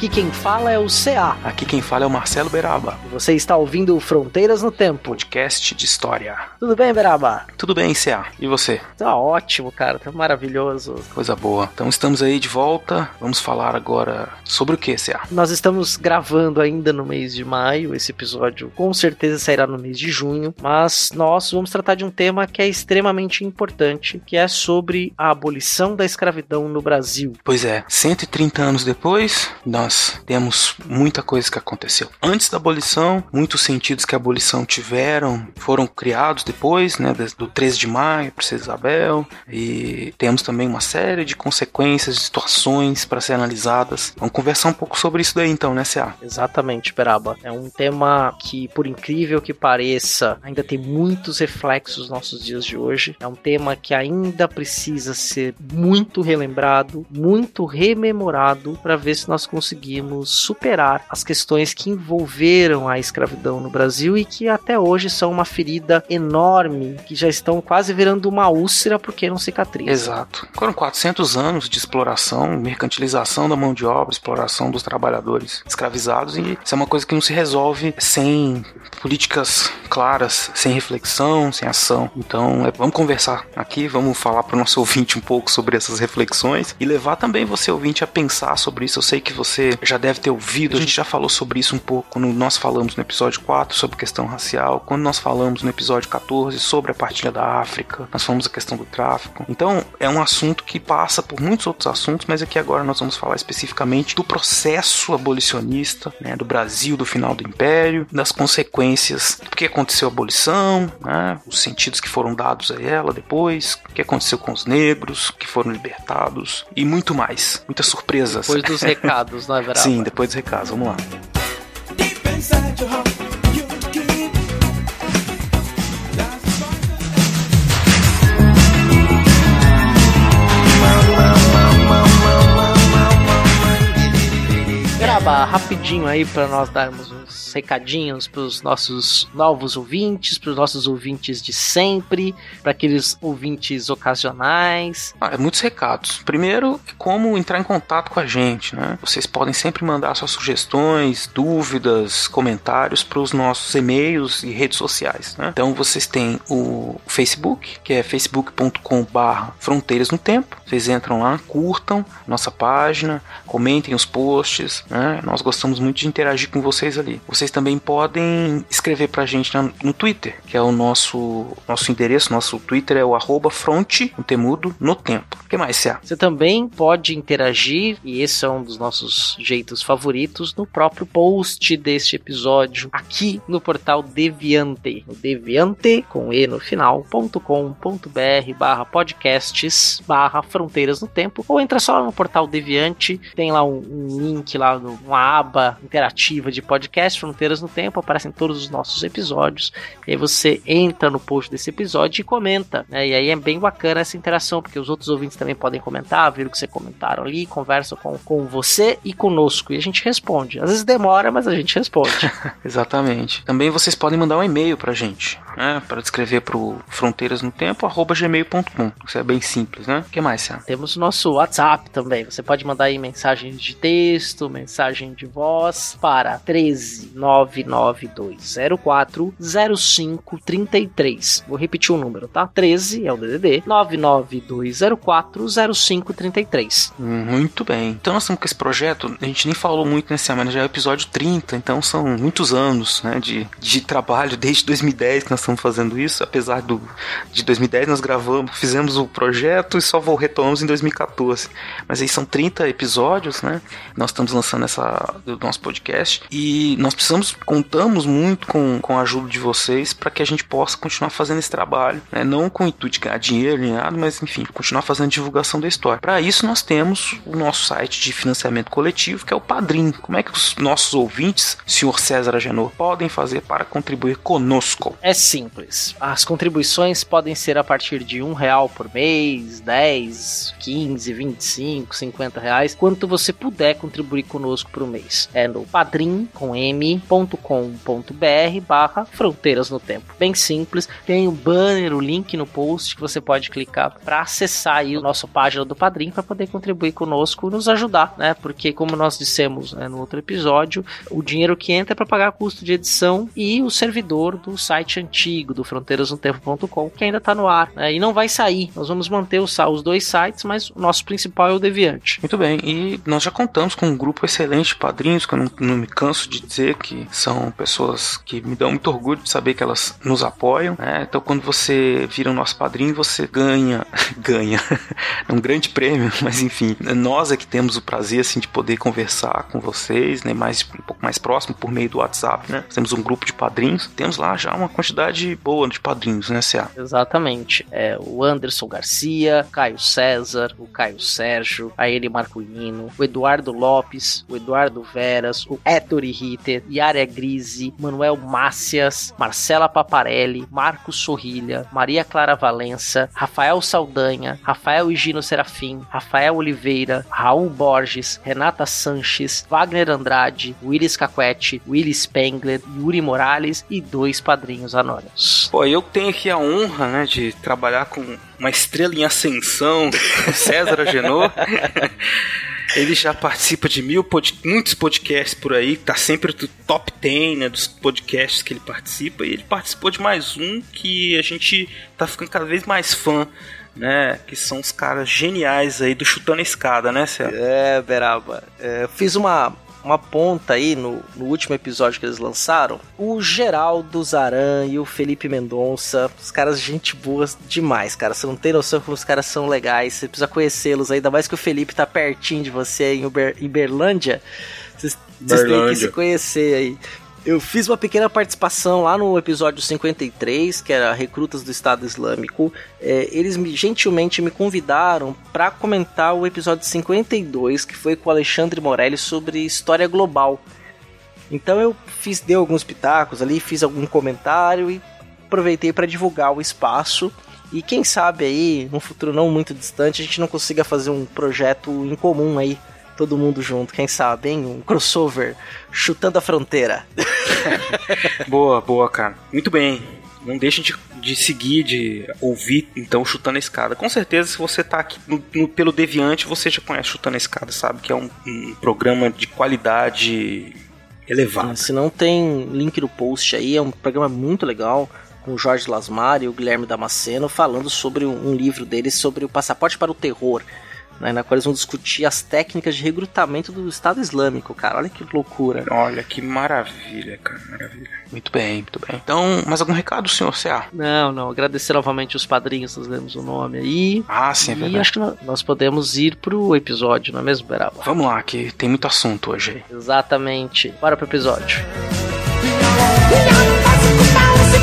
Aqui quem fala é o CA. Aqui quem fala é o Marcelo Beraba, E você está ouvindo Fronteiras no Tempo. podcast de história. Tudo bem, Beraba? Tudo bem, CA? E você? Tá ótimo, cara. Tá maravilhoso. Coisa boa. Então estamos aí de volta. Vamos falar agora sobre o que, CA? Nós estamos gravando ainda no mês de maio. Esse episódio com certeza sairá no mês de junho. Mas nós vamos tratar de um tema que é extremamente importante, que é sobre a abolição da escravidão no Brasil. Pois é, 130 anos depois, nós temos muita coisa que aconteceu. Antes da abolição, muitos sentidos que a abolição tiveram foram criados depois, né, do 13 de maio, Princesa Isabel, e temos também uma série de consequências, de situações para ser analisadas. Vamos conversar um pouco sobre isso daí então, né, CA? Exatamente, Beraba. É um tema que, por incrível que pareça, ainda tem muitos reflexos nos nossos dias de hoje. É um tema que ainda precisa ser muito relembrado, muito rememorado, para ver se nós conseguimos superar as questões que envolveram a escravidão no Brasil e que até hoje são uma ferida enorme, que já estão quase virando uma úlcera porque não cicatriza. Exato. Foram 400 anos de exploração, mercantilização da mão de obra, exploração dos trabalhadores escravizados e isso é uma coisa que não se resolve sem políticas claras, sem reflexão, sem ação. Então, é, vamos conversar aqui, vamos falar para o nosso ouvinte um pouco sobre essas reflexões e levar também você ouvinte a pensar sobre isso. Eu sei que você já deve ter ouvido, a gente já falou sobre isso um pouco quando nós falamos no episódio 4 sobre questão racial, quando nós falamos no episódio 14 sobre a partilha da África, nós falamos a questão do tráfico. Então, é um assunto que passa por muitos outros assuntos, mas aqui agora nós vamos falar especificamente do processo abolicionista, né, do Brasil, do final do Império, das consequências, do que aconteceu a abolição, né, os sentidos que foram dados a ela depois, o que aconteceu com os negros que foram libertados e muito mais. Muitas surpresas. Depois dos recados, não Sim, depois dos recados. Vamos lá. Deep Rapidinho aí para nós darmos uns recadinhos para os nossos novos ouvintes, para os nossos ouvintes de sempre, para aqueles ouvintes ocasionais. Ah, é muitos recados. Primeiro, é como entrar em contato com a gente, né? Vocês podem sempre mandar suas sugestões, dúvidas, comentários para os nossos e-mails e redes sociais, né? Então vocês têm o Facebook, que é facebook.com/barra Fronteiras no Tempo. Vocês entram lá, curtam nossa página, comentem os posts, né? Nós gostamos muito de interagir com vocês ali. Vocês também podem escrever pra gente na- no Twitter, que é o nosso nosso endereço, nosso Twitter é o arroba fronte, temudo, no tempo. O que mais, Cia? Você também pode interagir, e esse é um dos nossos jeitos favoritos, no próprio post deste episódio, aqui no portal Deviante. No Deviante, com E no final, ponto com, ponto br, barra podcasts, barra fronteiras no tempo, ou entra só no portal Deviante, tem lá um, um link lá, no- uma aba interativa de podcast, Fronteiras no Tempo, aparecem todos os nossos episódios, e aí você entra no post desse episódio e comenta, né? E aí é bem bacana essa interação, porque os outros ouvintes também podem comentar, viram que você comentaram ali, conversam com, com você e conosco, e a gente responde. Às vezes demora, mas a gente responde. Exatamente. Também vocês podem mandar um e-mail pra gente, né? Para descrever pro fronteiras no tempo, arroba gmail.com. Isso é bem simples, né? O que mais, Cia? Temos o nosso WhatsApp também. Você pode mandar aí mensagens de texto, mensagem de voz para 13 99204 0533. Vou repetir o número, tá? 13 é o DDD 99204 0533. Muito bem. Então nós estamos com esse projeto, a gente nem falou muito nessa semana, já é o episódio 30, então são muitos anos né, de, de trabalho desde 2010 que nós estamos estamos fazendo isso, apesar do de 2010 nós gravamos, fizemos o projeto e só vou retomamos em 2014. Mas aí são 30 episódios, né? Nós estamos lançando essa do nosso podcast e nós precisamos contamos muito com, com a ajuda de vocês para que a gente possa continuar fazendo esse trabalho, né? Não com o intuito de ganhar dinheiro nem nada, mas enfim, continuar fazendo divulgação da história. Para isso nós temos o nosso site de financiamento coletivo, que é o Padrim. Como é que os nossos ouvintes, senhor César Agenor, podem fazer para contribuir conosco? É simples. As contribuições podem ser a partir de um real por mês, 10, 15, 25, 50 reais, quanto você puder contribuir conosco por um mês. É no padrim com m.com.br barra fronteiras no tempo. Bem simples. Tem o banner, o link no post que você pode clicar para acessar aí a nossa página do Padrim para poder contribuir conosco e nos ajudar, né? Porque como nós dissemos né, no outro episódio, o dinheiro que entra é para pagar custo de edição e o servidor do site antigo do fronteirasnotempo.com que ainda está no ar né, e não vai sair. Nós vamos manter os, os dois sites, mas o nosso principal é o Deviante. Muito bem, e nós já contamos com um grupo excelente de padrinhos, que eu não, não me canso de dizer que são pessoas que me dão muito orgulho de saber que elas nos apoiam. Né? Então, quando você vira o nosso padrinho, você ganha, ganha, é um grande prêmio, mas enfim, nós é que temos o prazer assim de poder conversar com vocês, né, mais um pouco mais próximo por meio do WhatsApp, né? Temos um grupo de padrinhos, temos lá já uma quantidade boa de padrinhos, né, CA? Exatamente. É o Anderson Garcia, Caio César, o Caio Sérgio, a ele Marculino, o Eduardo Lopes, o Eduardo Veras, o Ettore Ritter, Yara Grise, Manuel Mácias, Marcela Paparelli, Marcos Sorrilha, Maria Clara Valença, Rafael Saldanha, Rafael Higino Serafim, Rafael Oliveira, Raul Borges, Renata Sanches, Wagner Andrade, Willis Caquete, Willis Spengler, Yuri Morales e dois padrinhos anônimos. Pô, eu tenho aqui a honra, né, de trabalhar com uma estrela em ascensão, César Agenor. Ele já participa de mil pod muitos podcasts por aí, tá sempre do top 10 né, dos podcasts que ele participa, e ele participou de mais um que a gente tá ficando cada vez mais fã, né? Que são os caras geniais aí do Chutando a Escada, né, Céu? É, Beraba. É, fiz uma, uma ponta aí no, no último episódio que eles lançaram. O Geraldo Zaran e o Felipe Mendonça, os caras, gente boa demais, cara. Você não tem noção como os caras são legais. Você precisa conhecê-los, ainda mais que o Felipe tá pertinho de você aí em, Uber, em Berlândia. Vocês vocês têm que se conhecer aí. Eu fiz uma pequena participação lá no episódio 53, que era Recrutas do Estado Islâmico. É, eles me, gentilmente me convidaram para comentar o episódio 52, que foi com o Alexandre Morelli sobre história global. Então eu fiz, dei alguns pitacos ali, fiz algum comentário e aproveitei para divulgar o espaço. E quem sabe aí, num futuro não muito distante, a gente não consiga fazer um projeto em comum aí todo mundo junto, quem sabe, hein? Um crossover chutando a fronteira. boa, boa, cara. Muito bem. Não deixem de, de seguir, de ouvir, então, Chutando a Escada. Com certeza, se você tá aqui no, no, pelo Deviante, você já conhece Chutando a Escada, sabe? Que é um, um programa de qualidade elevada. Se não tem link no post aí, é um programa muito legal com o Jorge Lasmar e o Guilherme Damasceno falando sobre um livro deles sobre o passaporte para o terror né, na qual eles vão discutir as técnicas de recrutamento do Estado Islâmico, cara. Olha que loucura. Olha que maravilha, cara, maravilha. Muito bem, muito bem. Então, mais algum recado, senhor C.A.? Não, não. Agradecer novamente os padrinhos, nós lemos o nome aí. Ah, sim, é E verdade. acho que nós podemos ir pro episódio, não é mesmo, Beraba? Vamos lá, que tem muito assunto hoje aí. Exatamente. Bora pro episódio. Criaram-se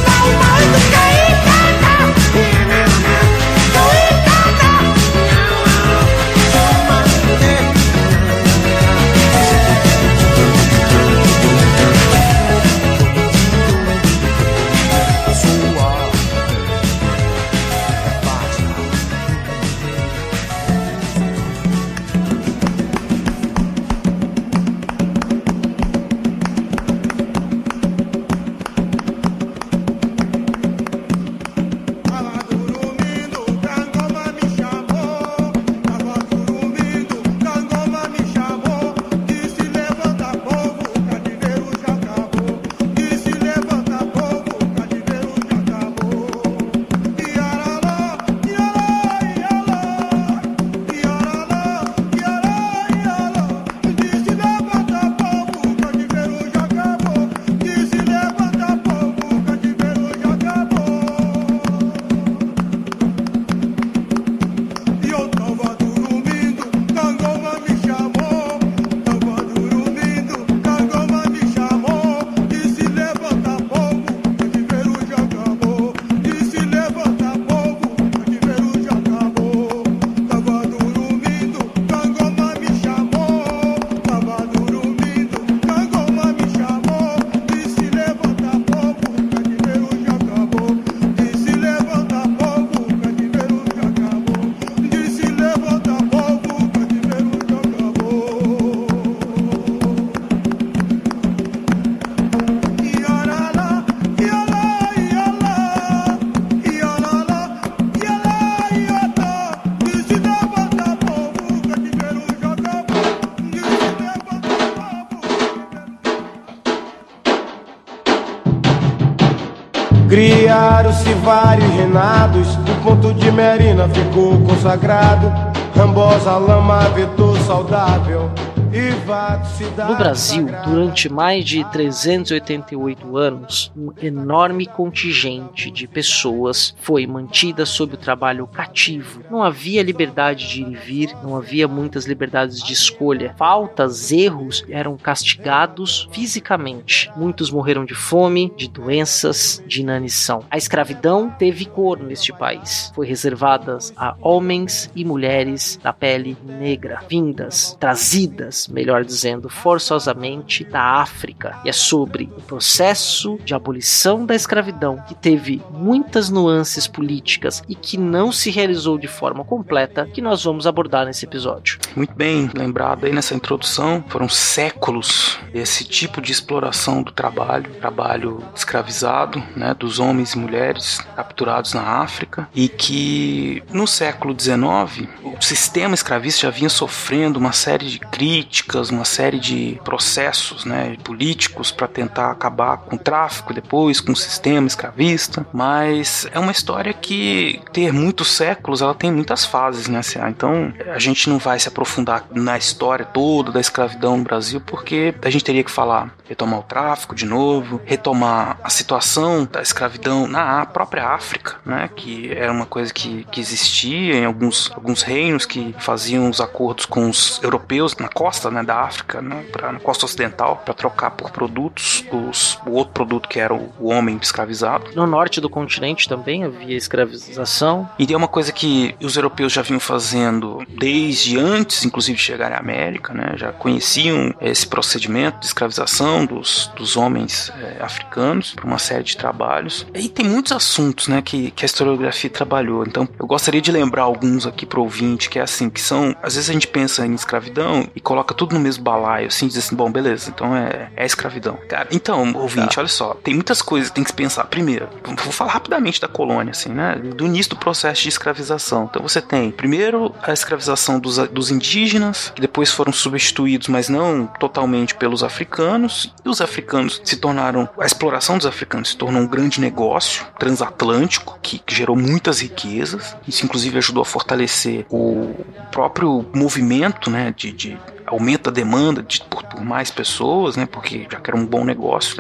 vários reinados, o ponto de Merina ficou consagrado. Rambosa, lama, vetor saudável. No Brasil, durante mais de 388 anos, um enorme contingente de pessoas foi mantida sob o trabalho cativo. Não havia liberdade de ir e vir, não havia muitas liberdades de escolha. Faltas, erros eram castigados fisicamente. Muitos morreram de fome, de doenças, de inanição. A escravidão teve cor neste país. Foi reservada a homens e mulheres da pele negra, vindas, trazidas melhor dizendo, forçosamente da África. E é sobre o processo de abolição da escravidão que teve muitas nuances políticas e que não se realizou de forma completa que nós vamos abordar nesse episódio. Muito bem lembrado aí nessa introdução, foram séculos esse tipo de exploração do trabalho, trabalho escravizado, né, dos homens e mulheres capturados na África e que no século XIX o sistema escravista já vinha sofrendo uma série de críticas, uma série de processos né, políticos para tentar acabar com o tráfico depois, com o sistema escravista. Mas é uma história que ter muitos séculos, ela tem muitas fases, né? Então a gente não vai se aprofundar na história toda da escravidão no Brasil, porque a gente teria que falar, retomar o tráfico de novo, retomar a situação da escravidão na própria África, né? Que era uma coisa que, que existia em alguns, alguns reinos que faziam os acordos com os europeus na costa né, da África, né, pra, na costa ocidental, para trocar por produtos os, o outro produto que era o, o, homem escravizado. No norte do continente também havia escravização. E é uma coisa que os europeus já vinham fazendo desde antes, inclusive, de chegar à América, né, já conheciam esse procedimento de escravização dos, dos homens é, africanos por uma série de trabalhos. E tem muitos assuntos né, que, que a historiografia trabalhou. Então, eu gostaria de lembrar alguns aqui para o ouvinte, que é assim, que são, às vezes a gente pensa em escravidão e coloca tudo no mesmo balaio, assim, diz assim, bom, beleza, então é, é escravidão. Cara, então, ouvinte, tá. olha só, tem muitas coisas que tem que se pensar. Primeiro, vou falar rapidamente da colônia, assim, né? Do início do processo de escravização. Então você tem, primeiro, a escravização dos, dos indígenas, que depois foram substituídos, mas não totalmente pelos africanos, e os africanos se tornaram, a exploração dos africanos se tornou um grande negócio transatlântico, que, que gerou muitas riquezas, isso inclusive ajudou a fortalecer o próprio movimento, né, de, de aumenta a demanda de, por, por, mais pessoas, né? Porque já que era um bom negócio,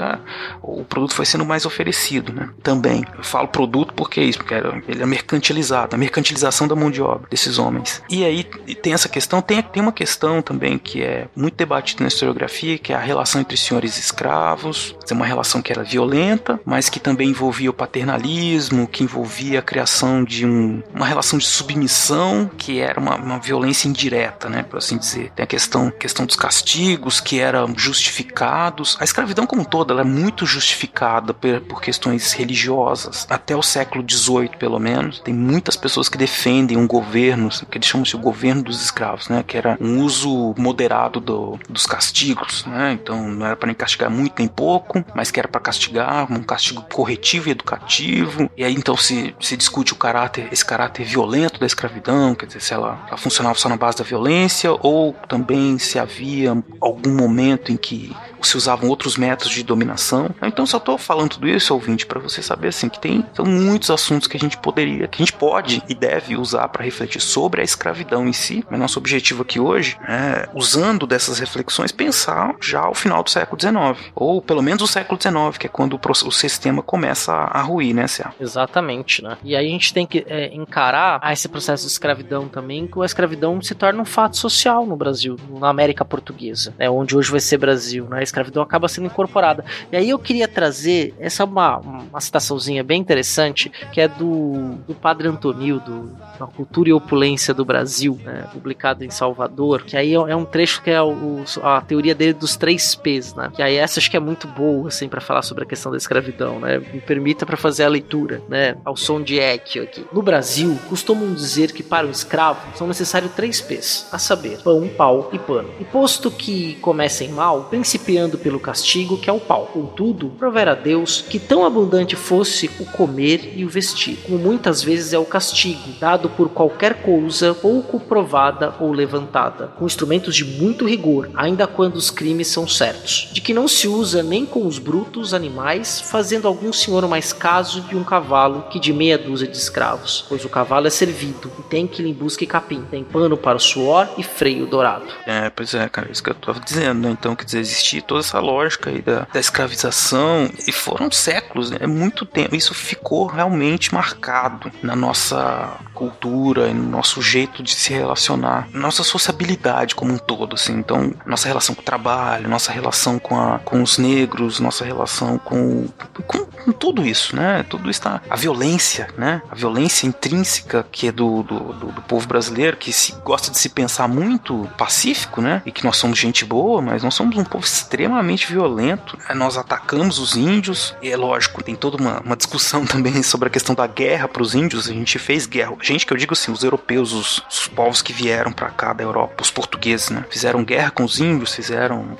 o produto foi sendo mais oferecido, né? Também. Eu falo produto porque é isso, porque era, ele é mercantilizado, a mercantilização da mão de obra desses homens. E aí tem essa questão, tem, tem uma questão também que é muito debatida na historiografia, que é a relação entre senhores e escravos. É uma relação que era violenta, mas que também envolvia o paternalismo, que envolvia a criação de um, uma relação de submissão, que era uma, uma violência indireta, né? Por assim dizer. Tem a questão questão, questão dos castigos que eram justificados. A escravidão como toda ela é muito justificada por, por questões religiosas. Até o século XVIII, pelo menos, tem muitas pessoas que defendem um governo, que eles chamam de governo dos escravos, né? Que era um uso moderado do, dos castigos, né? Então não era para nem castigar muito nem pouco, mas que era para castigar, um castigo corretivo e educativo. E aí então se, se discute o caráter, esse caráter violento da escravidão, quer dizer, se ela, ela funcionava só na base da violência ou também se havia algum momento em que se usavam outros métodos de dominação. Então só estou falando tudo isso, ouvinte, para você saber assim que tem são muitos assuntos que a gente poderia, que a gente pode e deve usar para refletir sobre a escravidão em si. Mas nosso objetivo aqui hoje é, usando dessas reflexões, pensar já ao final do século XIX, ou pelo menos o século XIX, que é quando o, o sistema começa a, a ruir, né, Cia? Exatamente, né? E aí a gente tem que é, encarar esse processo de escravidão também, que a escravidão se torna um fato social no Brasil, na América Portuguesa, né, onde hoje vai ser Brasil, né? A escravidão acaba sendo incorporada. E aí eu queria trazer essa é uma, uma citaçãozinha bem interessante, que é do, do Padre Antonildo, da Cultura e Opulência do Brasil, né, publicado em Salvador, que aí é um trecho que é o, a teoria dele dos três P's, né? Que aí essa acho que é muito boa, assim, para falar sobre a questão da escravidão, né? Me permita para fazer a leitura, né? Ao som de Equio aqui. No Brasil, costumam dizer que para o escravo são necessários três P's, a saber, pão, pau e pano. E posto que comecem mal, principiando pelo castigo, que é o pau. Contudo, prover a Deus que tão abundante fosse o comer e o vestir, como muitas vezes é o castigo, dado por qualquer coisa pouco provada ou levantada, com instrumentos de muito rigor, ainda quando os crimes são certos, de que não se usa nem com os brutos animais, fazendo algum senhor mais caso de um cavalo que de meia dúzia de escravos, pois o cavalo é servido e tem que lhe busque capim, tem pano para o suor e freio dourado. É, pois é, cara, isso que eu tava dizendo, né? Então, quer dizer, existia toda essa lógica aí da, da escravização e foram séculos, né? É muito tempo. Isso ficou realmente marcado na nossa cultura, no nosso jeito de se relacionar, nossa sociabilidade como um todo, assim. Então, nossa relação com o trabalho, nossa relação com, a, com os negros, nossa relação com, com, com tudo isso, né? Tudo está. A violência, né? A violência intrínseca que é do, do, do, do povo brasileiro, que se, gosta de se pensar muito pacífico, né? E que nós somos gente boa, mas nós somos um povo extremamente violento. Nós atacamos os índios, e é lógico, tem toda uma, uma discussão também sobre a questão da guerra para os índios. A gente fez guerra. Gente, que eu digo assim, os europeus, os, os povos que vieram para cá da Europa, os portugueses, né? Fizeram guerra com os índios, fizeram.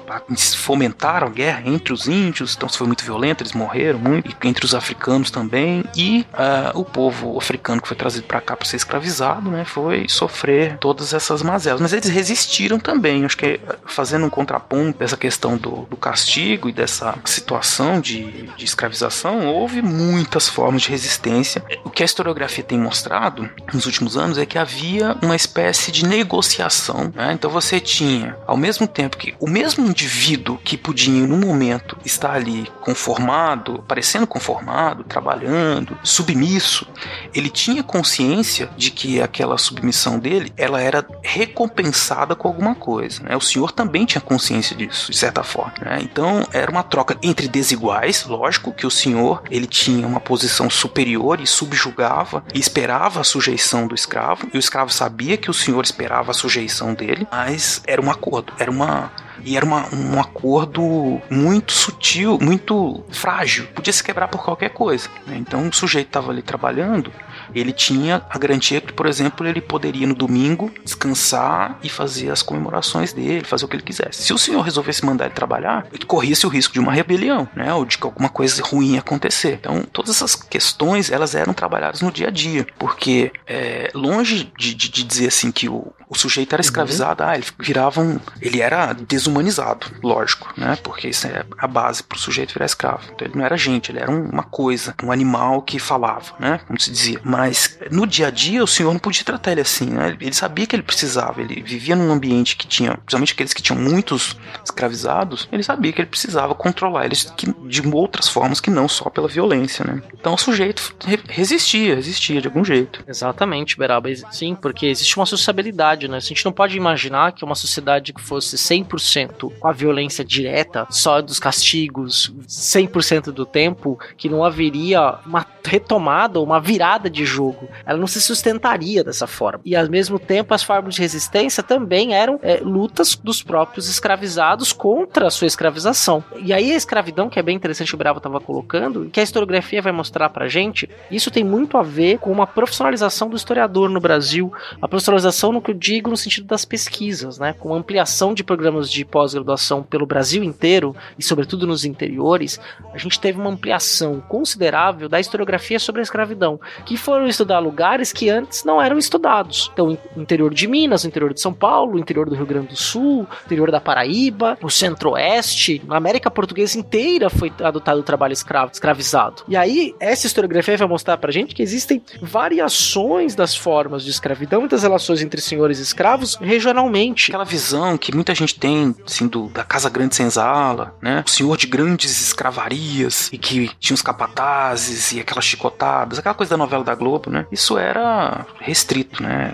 fomentaram guerra entre os índios, então se foi muito violento, eles morreram muito, e entre os africanos também. E ah, o povo africano que foi trazido para cá para ser escravizado, né? Foi sofrer todas essas mazelas. Mas eles resistiram também. Acho que fazendo um contraponto dessa questão do, do castigo e dessa situação de, de escravização, houve muitas formas de resistência. O que a historiografia tem mostrado nos últimos anos é que havia uma espécie de negociação. né? Então você tinha, ao mesmo tempo que o mesmo indivíduo que podia, no momento, estar ali conformado, parecendo conformado, trabalhando, submisso, ele tinha consciência de que aquela submissão dele ela era recompensada com alguma coisa. né? O senhor também tinha consciência disso, de certa forma. né? Então era uma troca entre desiguais, lógico que o senhor ele tinha uma posição superior e subjugava e esperava a sujeição do escravo, e o escravo sabia que o senhor esperava a sujeição dele, mas era um acordo, era uma e era uma- um acordo muito sutil, muito frágil. Podia se quebrar por qualquer coisa. né? Então o sujeito estava ali trabalhando, ele tinha a garantia que, por exemplo, ele poderia no domingo descansar e fazer as comemorações dele, fazer o que ele quisesse. Se o senhor resolvesse mandar ele trabalhar, ele corria-se o risco de uma rebelião, né? Ou de que alguma coisa ruim acontecer. Então, todas essas questões, elas eram trabalhadas no dia a dia. Porque, é, longe de, de- de dizer assim que o, o sujeito era escravizado, ah, ele virava um. Ele era desumanizado, lógico, né? Porque isso é a base pro sujeito virar escravo. Então, ele não era gente, ele era um- uma coisa, um animal que falava, né? Como se dizia. Mas no dia a dia, o senhor não podia tratar ele assim, né? Ele sabia que ele precisava, ele vivia num ambiente que tinha, principalmente aqueles que tinham muitos escravizados, ele sabia que ele precisava controlar eles de outras formas que não só pela violência, né? Então o sujeito re- resistia, resistia de algum jeito. Exatamente, Beraba. Sim, porque existe uma sociabilidade, né? A gente não pode imaginar que uma sociedade que fosse 100% com a violência direta, só dos castigos, 100% do tempo, que não haveria uma retomada, uma virada de jogo. Ela não se sustentaria dessa forma. E ao mesmo tempo, as formas de resistência também eram é, lutas dos próprios escravizados contra a sua escravização. E aí a escravidão, que é bem interessante o Bravo estava colocando, que a historiografia vai mostrar pra gente, isso tem muito a ver com uma profissionalização do historiador no Brasil, a profissionalização no que eu digo no sentido das pesquisas, né, com ampliação de programas de pós-graduação pelo Brasil inteiro e sobretudo nos interiores, a gente teve uma ampliação considerável da historiografia sobre a escravidão, que foram estudar lugares que antes não eram estudados. Então, interior de Minas, interior de São Paulo, interior do Rio Grande do Sul, interior da Paraíba, o Centro-Oeste, a América Portuguesa inteira foi adotado o trabalho escravo, escravizado. E aí, essa historiografia vai mostrar pra gente que existem variações das formas de escravidão e das relações entre senhores e escravos regionalmente. Aquela visão que muita gente tem, assim, do, da Casa Grande Senzala, né? O senhor de grandes escravarias e que tinha os capatazes e aquelas chicotadas, aquela coisa da novela da Globo, né? Isso era restrito, né?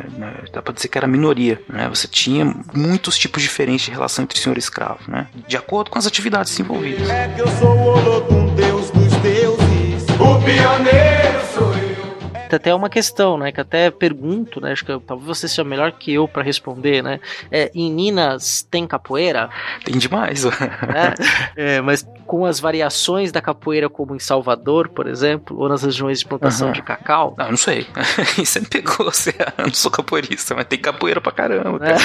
Dá pra dizer que era minoria, né? Você tinha muitos tipos diferentes de relação entre senhor e escravo, né? De acordo com as atividades envolvidas. É que eu sou o Olodum, deus dos deuses. O pioneiro sou eu. Tem até uma questão, né? Que até pergunto, né? Acho que talvez você seja melhor que eu pra responder, né? É, em Minas tem capoeira? Tem demais. né? É, mas com as variações da capoeira, como em Salvador, por exemplo, ou nas regiões de plantação Aham. de cacau. Ah, eu não sei. Você me pegou, você eu não sou capoeirista, mas tem capoeira pra caramba. cara.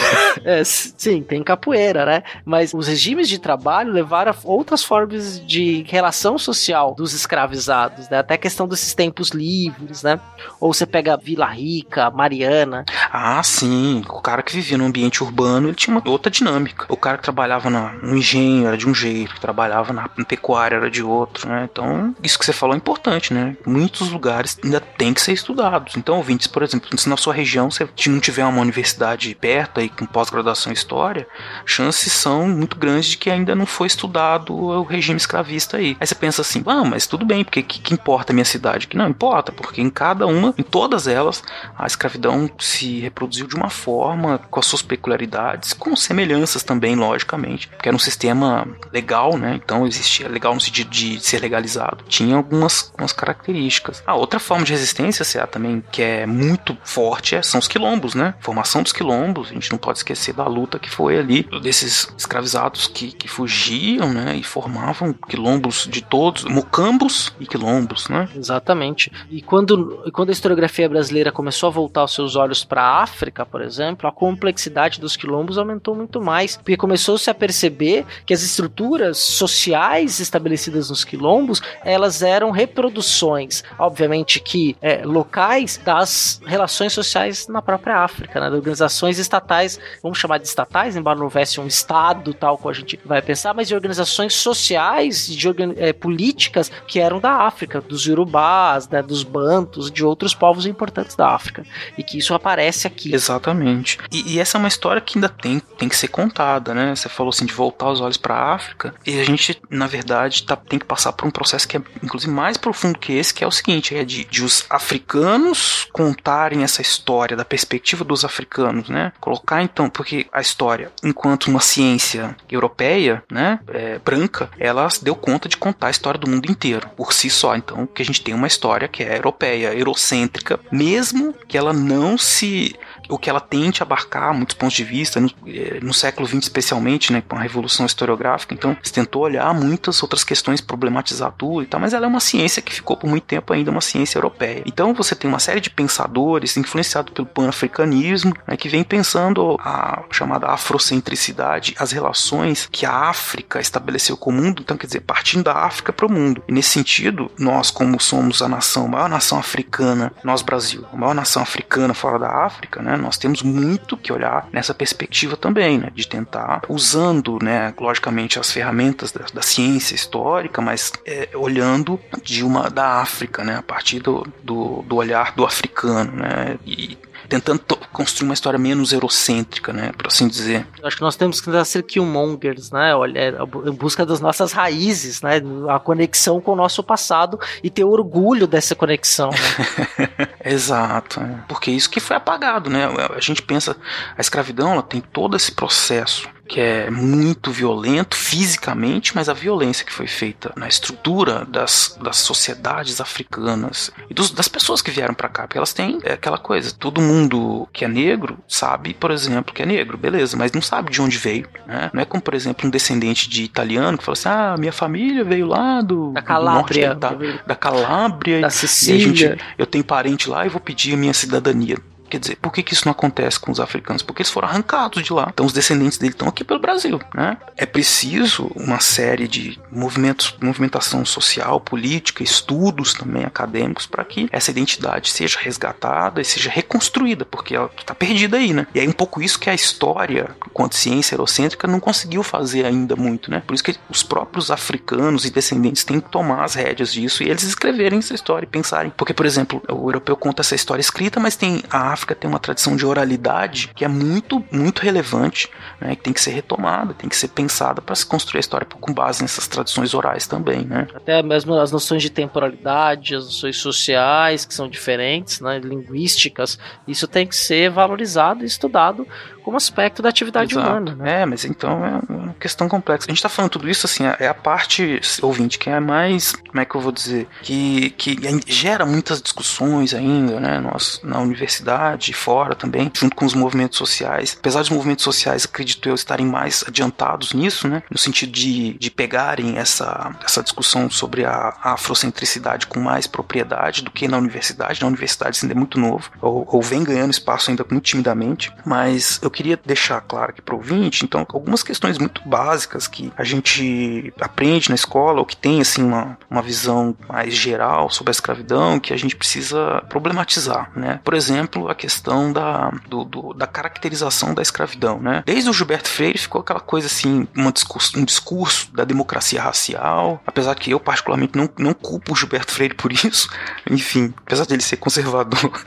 É, s- sim, tem capoeira, né? Mas os regimes de trabalho levaram a outras formas de relação social dos escravizados, né? Até a questão desses tempos livres, né? Ou você pega Vila Rica, Mariana. Ah, sim. O cara que vivia no ambiente urbano, ele tinha uma outra dinâmica. O cara que trabalhava na- no engenho era de um jeito, que trabalhava na, pecuária era de outro, né? Então, isso que você falou é importante, né? Muitos lugares ainda tem que ser estudados. Então, ouvintes, por exemplo, se na sua região você não tiver uma universidade perto aí com pós-graduação em história, chances são muito grandes de que ainda não foi estudado o regime escravista aí. Aí você pensa assim, ah, mas tudo bem, porque que, que importa a minha cidade? Que não importa, porque em cada uma, em todas elas, a escravidão se reproduziu de uma forma, com as suas peculiaridades, com semelhanças também, logicamente, porque era um sistema legal, né? Então existia legal no sentido de ser legalizado. Tinha algumas, algumas características. A outra forma de resistência, CA, também, que é muito forte, é- são os quilombos, né? Formação dos quilombos, a gente não pode esquecer da luta que foi ali, desses escravizados que, que fugiam, né? E formavam quilombos de todos, mocambos e quilombos, né? Exatamente. E quando, quando a historiografia brasileira começou a voltar os seus olhos para a África, por exemplo, a complexidade dos quilombos aumentou muito mais, porque começou-se a perceber que as estruturas sociais estabelecidas nos quilombos, elas eram reproduções, obviamente que é, locais das relações sociais na própria África, né, organizações estatais, vamos chamar de estatais, embora não houvesse um estado tal como a gente vai pensar, mas de organizações sociais e de eh, políticas que eram da África, dos Yorubás, né, dos Bantus, de outros povos importantes da África, e que isso aparece aqui. Exatamente. E, e essa é uma história que ainda tem, tem que ser contada, né? Você falou assim de voltar os olhos para a África, e a gente, na verdade, tá, tem que passar por um processo que é, inclusive, mais profundo que esse, que é o seguinte: é de, de os africanos contarem essa história da perspectiva dos africanos, né? Colocar então, porque a história, enquanto uma ciência europeia, né, é, branca, ela deu conta de contar a história do mundo inteiro por si só. Então, que a gente tem uma história que é europeia, eurocêntrica, mesmo que ela não se o que ela tente abarcar muitos pontos de vista, no, eh, no século XX especialmente, né, com a revolução historiográfica, então se tentou olhar muitas outras questões, problematizar tudo e tal, mas ela é uma ciência que ficou por muito tempo ainda uma ciência europeia. Então você tem uma série de pensadores influenciados pelo pan-africanismo, né, que vem pensando a chamada afrocentricidade, as relações que a África estabeleceu com o mundo, então quer dizer, partindo da África para o mundo. E nesse sentido, nós como somos a nação, a maior nação africana, nós Brasil, a maior nação africana fora da África, né, nós temos muito que olhar nessa perspectiva também, né, de tentar usando, né, logicamente as ferramentas da, da ciência histórica, mas é, olhando de uma da África, né, a partir do, do, do olhar do africano, né, e tentando construir uma história menos eurocêntrica, né, por assim dizer. Eu Acho que nós temos que ser killmongers, né? Olha, em busca das nossas raízes, né? A conexão com o nosso passado e ter orgulho dessa conexão. Né? Exato, é. porque isso que foi apagado, né? A gente pensa a escravidão, ela tem todo esse processo que é muito violento fisicamente, mas a violência que foi feita na estrutura das, das sociedades africanas e dos- das pessoas que vieram pra cá, porque elas têm é, aquela coisa, todo mundo que é negro sabe, por exemplo, que é negro, beleza, mas não sabe de onde veio, né? Não é como, por exemplo, um descendente de italiano que fala assim, ah, minha família veio lá do Da do Calábria. norte da, da Calábria Da e a Sicília. gente, eu tenho parente lá e vou pedir a minha cidadania. Quer dizer, por que, que isso não acontece com os africanos? Porque eles foram arrancados de lá. Então os descendentes dele estão aqui pelo Brasil, né? É preciso uma série de movimentos, movimentação social, política, estudos também acadêmicos para que essa identidade seja resgatada e seja reconstruída, porque ela está perdida aí, né? E aí um pouco isso que a história, enquanto ciência eurocêntrica, não conseguiu fazer ainda muito, né? Por isso que os próprios africanos e descendentes têm que tomar as rédeas disso e eles escreverem essa história e pensarem. Porque, por exemplo, o europeu conta essa história escrita, mas tem a África tem uma tradição de oralidade que é muito, muito relevante, né? Que tem que ser retomada, tem que ser pensada para se construir a história com base nessas tradições orais também, né? Até mesmo as noções de temporalidade, as noções sociais, que são diferentes, né? linguísticas, isso tem que ser valorizado e estudado como aspecto da atividade Exato. humana. Né? É, mas então é uma questão complexa. A gente tá falando tudo isso assim, é a parte ouvinte que é mais, como é que eu vou dizer, que, que gera muitas discussões ainda, né, nós, na universidade e fora também, junto com os movimentos sociais. Apesar dos movimentos sociais, acredito eu, estarem mais adiantados nisso, né, no sentido de, de pegarem essa, essa discussão sobre a, a afrocentricidade com mais propriedade do que na universidade. Na universidade isso ainda é muito novo, ou, ou vem ganhando espaço ainda muito timidamente, mas eu queria deixar claro aqui para o ouvinte, então, algumas questões muito básicas que a gente aprende na escola, ou que tem, assim, uma, uma visão mais geral sobre a escravidão, que a gente precisa problematizar, né? Por exemplo, a questão da, do, do, da caracterização da escravidão, né? Desde o Gilberto Freire ficou aquela coisa, assim, uma discurso, um discurso da democracia racial, apesar que eu, particularmente, não, não culpo o Gilberto Freire por isso, enfim, apesar dele ser conservador.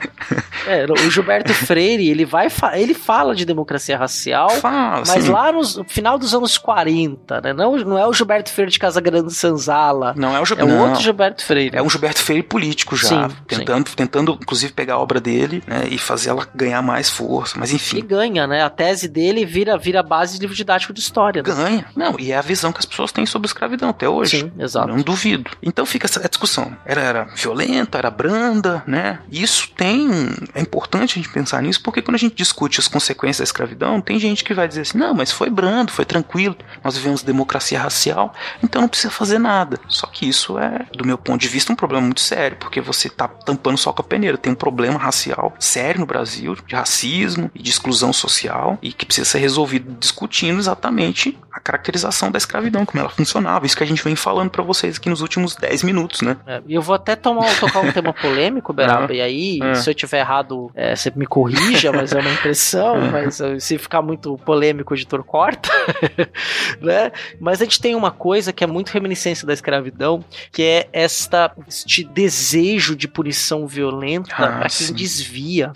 É, o Gilberto Freire, ele vai ele fala de democracia racial, Fala, mas sim. lá no final dos anos 40, né? Não, não é o Gilberto Freire de Casa Grande Sanzala. Não é o É Gilberto. um não. outro Gilberto Freire. É um Gilberto Freire político já, Sim, tentando, tentando inclusive pegar a obra dele né, e fazer ela ganhar mais força. Mas E enfim, ganha, né? A tese dele vira, vira base de livro didático de história. Né? ganha. Não, e é a visão que as pessoas têm sobre a escravidão até hoje. Sim, exato. Não duvido. Então fica essa discussão. Era, era violenta, era branda, né? E isso tem. É importante a gente pensar nisso, porque quando a gente discute as consequências escravidão, tem gente que vai dizer assim: não, mas foi brando, foi tranquilo, nós vivemos democracia racial, então não precisa fazer nada. Só que isso é, do meu ponto de vista, um problema muito sério, porque você tá tampando só com a peneira. Tem um problema racial sério no Brasil, de racismo e de exclusão social, e que precisa ser resolvido discutindo exatamente a caracterização da escravidão, como ela funcionava. Isso que a gente vem falando pra vocês aqui nos últimos 10 minutos, né? É, E eu vou até tomar, tocar um tema polêmico, Beraba, Ah, e aí, ah. se eu tiver errado, é, você me corrija, mas é uma impressão, Ah. mas se ficar muito polêmico, o editor corta, né? Mas a gente tem uma coisa que é muito reminiscência da escravidão, que é esta, este desejo de punição violenta Ah, pra quem sim. desvia,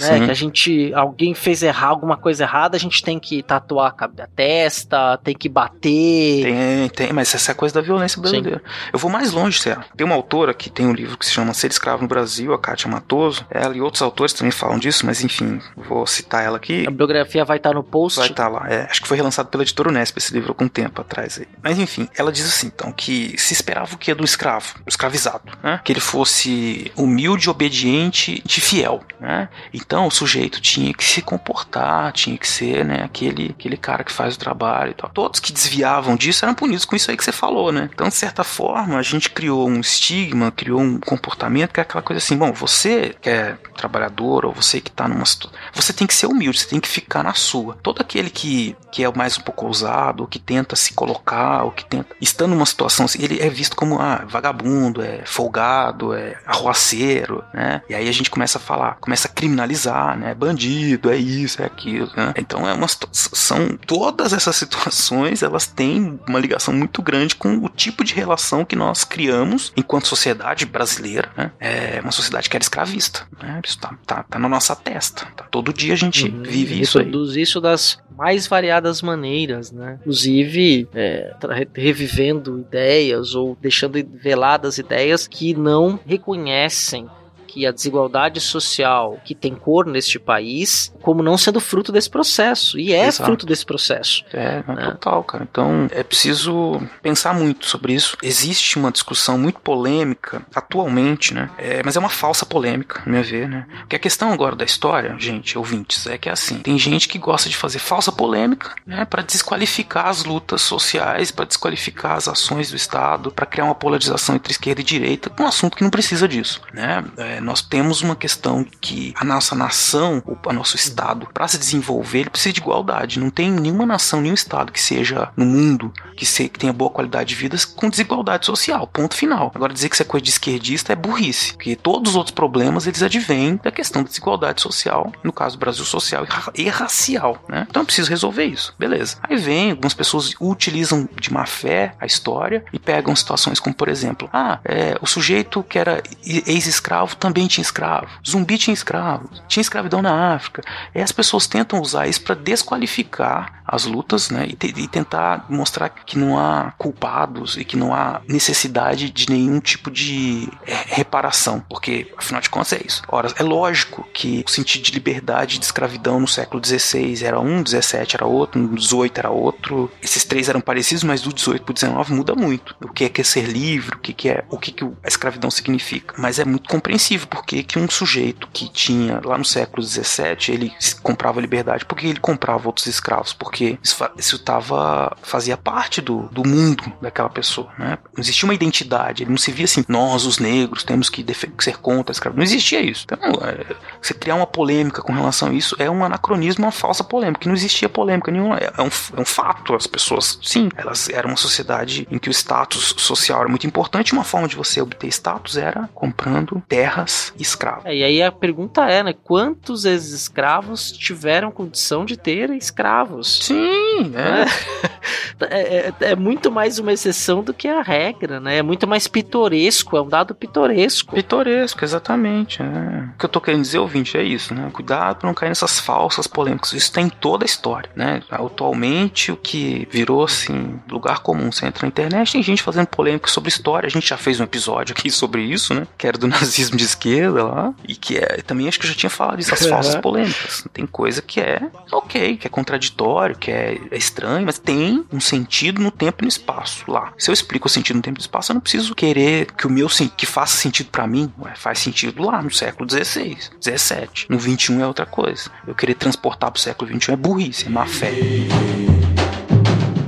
né? Sim. Que a gente, alguém fez errar alguma coisa errada, a gente tem que tatuar a testa, tem que bater, Tem, tem, mas essa é a coisa da violência brasileira. Eu vou mais longe, Sérgio. Tem uma autora que tem um livro que se chama Ser Escravo no Brasil, a Kátia Matoso. Ela e outros autores também falam disso, mas enfim, vou citar ela aqui. a bibliografia vai estar no post. Vai estar lá. É, acho que foi relançado pela editora Unesp esse livro algum tempo atrás. Aí. Mas enfim, ela diz assim, então, que se esperava o que do escravo, do escravizado, né? Que ele fosse humilde, obediente e fiel, né? Então o sujeito tinha que se comportar, tinha que ser, né, aquele, aquele cara que faz o trabalho e tal. Todos que desviavam disso eram punidos com isso aí que você falou, né? Então, de certa forma, a gente criou um estigma, criou um comportamento que é aquela coisa assim, bom, você que é trabalhador ou você que tá numa situação, você tem que ser humilde, você tem que ficar na sua. Todo aquele que, que é mais um pouco ousado, ou que tenta se colocar, ou que tenta, estando numa situação assim, ele é visto como ah, vagabundo, é folgado, é arruaceiro, né? E aí a gente começa a falar, começa a criminalizar, né? Bandido, é isso, é aquilo, né? Então é uma são todas essas situações, elas têm uma ligação muito grande com o tipo de relação que nós criamos enquanto sociedade brasileira, né? É uma sociedade que era escravista, né? Isso tá, tá, tá na nossa testa. Tá? Todo dia a gente Uhum, vive. Reproduz isso das mais variadas maneiras, né? Inclusive é, revivendo ideias ou deixando veladas ideias que não reconhecem que a desigualdade social que tem cor neste país como não sendo fruto desse processo e é Exato. fruto desse processo. É, É. total, cara. Então é preciso pensar muito sobre isso. Existe uma discussão muito polêmica atualmente, né? É, mas é uma falsa polêmica, no meu ver, né? Porque a questão agora da história, gente, ouvintes, é que é assim: tem gente que gosta de fazer falsa polêmica, né? Para desqualificar as lutas sociais, para desqualificar as ações do Estado, para criar uma polarização entre esquerda e direita, um assunto que não precisa disso, né? É, nós temos uma questão que a nossa nação, o nosso Estado, para se desenvolver, ele precisa de igualdade. Não tem nenhuma nação, nenhum Estado que seja no mundo que, se, que tenha boa qualidade de vida com desigualdade social. Ponto final. Agora, dizer que isso é coisa de esquerdista é burrice, porque todos os outros problemas eles advêm da questão da desigualdade social, no caso do Brasil social e ra- racial, né? Então é preciso resolver isso, beleza. Aí vem, algumas pessoas utilizam de má fé a história e pegam situações como, por exemplo, ah, é, o sujeito que era ex-escravo também tinha escravo, zumbi tinha escravo, tinha escravidão na África. E as pessoas tentam usar isso para desqualificar as lutas, né? E, e, tentar mostrar que não há culpados e que não há necessidade de nenhum tipo de é, reparação, porque afinal de contas é isso. Ora, é lógico que o sentido de liberdade e de escravidão no século XVI era um, 17 era outro, no 18 era outro. Esses três eram parecidos, mas do 18 pro 19 muda muito. O que é, que é ser livre, o que, que é, o que, que a escravidão significa. Mas é muito compreensível porque que um sujeito que tinha lá no século 17 ele comprava liberdade, porque ele comprava outros escravos, porque isso, tava, fazia parte do, do mundo daquela pessoa, né? Não existia uma identidade, ele não se via assim, nós os negros temos que ser contra a escravidão. Não existia isso. Então, é, você criar uma polêmica com relação a isso é um anacronismo, uma falsa polêmica, que não existia polêmica nenhuma, é, é um, é um fato. As pessoas, sim, elas eram uma sociedade em que o status social era muito importante, uma forma de você obter status era comprando terras e escravos. É, e aí a pergunta é, né, quantos ex-escravos tiveram condição de ter escravos? Sim, é. É, é, é muito mais uma exceção do que a regra, né? É muito mais pitoresco, é um dado pitoresco. Pitoresco, exatamente. É. O que eu tô querendo dizer, ouvinte, é isso, né? Cuidado pra não cair nessas falsas polêmicas. Isso tem toda a história, né? Atualmente, o que virou, assim, lugar comum. Você entra na internet, tem gente fazendo polêmica sobre história. A gente já fez um episódio aqui sobre isso, né? Que era do nazismo de esquerda lá. E que é, também acho que eu já tinha falado isso, as falsas polêmicas. Tem coisa que é ok, que é contraditório, que é, é estranho, mas tem um sentido no tempo e no espaço lá. Se eu explico o sentido no tempo e no espaço, eu não preciso querer que o meu que faça sentido para mim. Ué, faz sentido lá no século XVI, XVII. No XXI é outra coisa. Eu querer transportar pro século XXI é burrice, é má fé.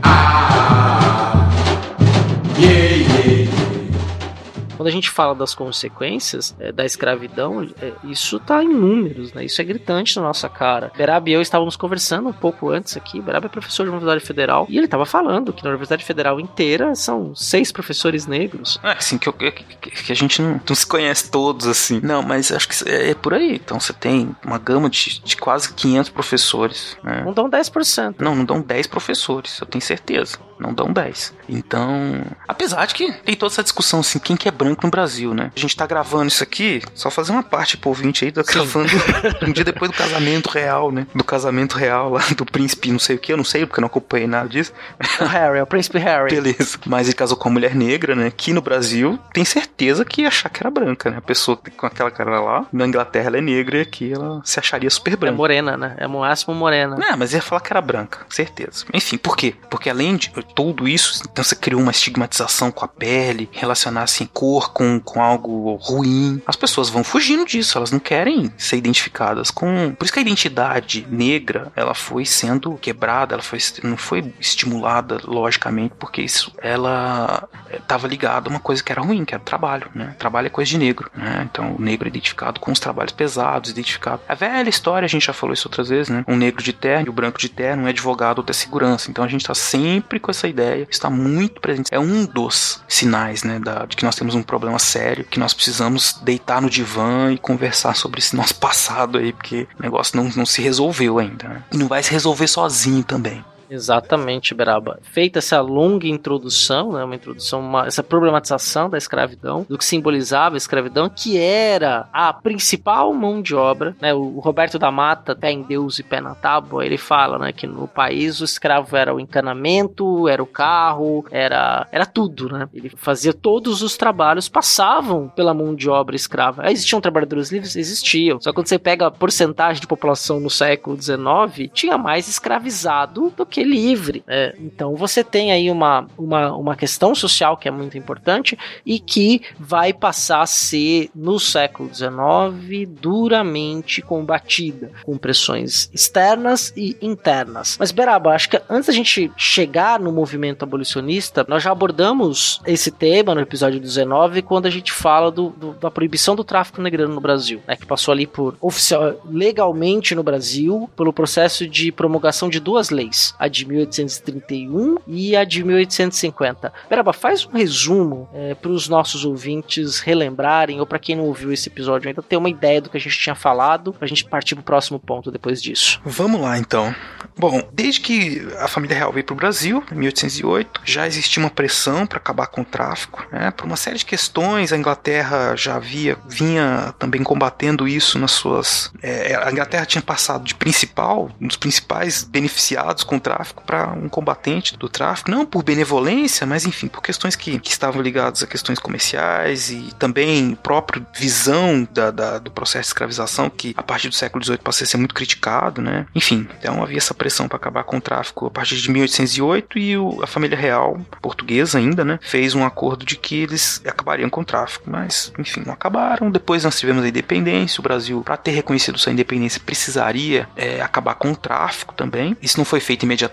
Ah, Quando a gente fala das consequências é, da escravidão, é, isso tá em números, né? Isso é gritante na nossa cara. Berab e eu estávamos conversando um pouco antes aqui. Berab é professor de uma universidade federal e ele estava falando que na Universidade Federal inteira são seis professores negros. É, assim, que, que, que a gente não, não, se conhece todos, assim. Não, mas acho que é, é por aí. Então você tem uma gama de, de quase 500 professores. Né? Não dão 10%. Não, não dão 10 professores, eu tenho certeza. Não dão 10. Então, apesar de que tem toda essa discussão, assim, quem que é branco no Brasil, né? A gente tá gravando isso aqui, só fazer uma parte pro ouvinte aí, tá gravando um dia depois do casamento real, né? Do casamento real lá do príncipe, não sei o que, eu não sei, porque eu não acompanhei nada disso. O Harry, é o príncipe Harry. Beleza. Mas ele casou com uma mulher negra, né? Que no Brasil tem certeza que ia achar que era branca, né? A pessoa com aquela cara lá, na Inglaterra ela é negra e aqui ela se acharia super branca. É morena, né? É o máximo morena. É, mas ia falar que era branca, certeza. Enfim, por quê? Porque além de tudo isso, então você criou uma estigmatização com a pele, relacionar assim cor com, com algo ruim. As pessoas vão fugindo disso, elas não querem ser identificadas com. Por isso que a identidade negra, ela foi sendo quebrada, ela foi, não foi estimulada logicamente, porque isso ela estava ligada a uma coisa que era ruim, que era trabalho, né? Trabalho é coisa de negro, né? Então o negro é identificado com os trabalhos pesados, identificado. A velha história, a gente já falou isso outras vezes, né? Um negro de terno e o branco de terno, um advogado ou até segurança. Então a gente está sempre com essa ideia, está muito presente. É um dos sinais, né, da, de que nós temos um problema sério, que nós precisamos deitar no divã e conversar sobre esse nosso passado aí, porque o negócio não, não se resolveu ainda. Né? E não vai se resolver sozinho também. Exatamente, Beraba. Feita essa longa introdução, né, uma introdução, uma, essa problematização da escravidão, do que simbolizava a escravidão, que era a principal mão de obra. Né, o Roberto da Mata, pé em Deus e pé na tábua, ele fala né, que no país o escravo era o encanamento, era o carro, era, era tudo. Né? Ele fazia todos os trabalhos, passavam pela mão de obra escrava. Existiam trabalhadores livres? Existiam. Só que quando você pega a porcentagem de população no século XIX, tinha mais escravizado do que que livre. É, então você tem aí uma, uma, uma questão social que é muito importante e que vai passar a ser, no século XIX, duramente combatida, com pressões externas e internas. Mas, Beraba, acho que antes da gente chegar no movimento abolicionista, nós já abordamos esse tema no episódio 19, quando a gente fala do, do, da proibição do tráfico negrano no Brasil, né, que passou ali por oficial, legalmente no Brasil, pelo processo de promulgação de duas leis, a de 1831 e a de 1850. Beraba, faz um resumo é, para os nossos ouvintes relembrarem, ou para quem não ouviu esse episódio ainda, ter uma ideia do que a gente tinha falado, para a gente partir para o próximo ponto depois disso. Vamos lá então. Bom, desde que a família real veio para o Brasil, em 1808, já existia uma pressão para acabar com o tráfico. Né? Por uma série de questões, a Inglaterra já havia, vinha também combatendo isso nas suas. É, a Inglaterra tinha passado de principal, um dos principais beneficiados com o tráfico tráfico para um combatente do tráfico, não por benevolência, mas enfim, por questões que, que estavam ligadas a questões comerciais e também própria visão da, da, do processo de escravização, que a partir do século XVIII passou a ser muito criticado, né? Enfim, então havia essa pressão para acabar com o tráfico a partir de 1808 e o, a família real portuguesa ainda, né, fez um acordo de que eles acabariam com o tráfico, mas enfim, não acabaram. Depois nós tivemos a independência, o Brasil, para ter reconhecido sua independência, precisaria é, acabar com o tráfico também. Isso não foi feito imediatamente,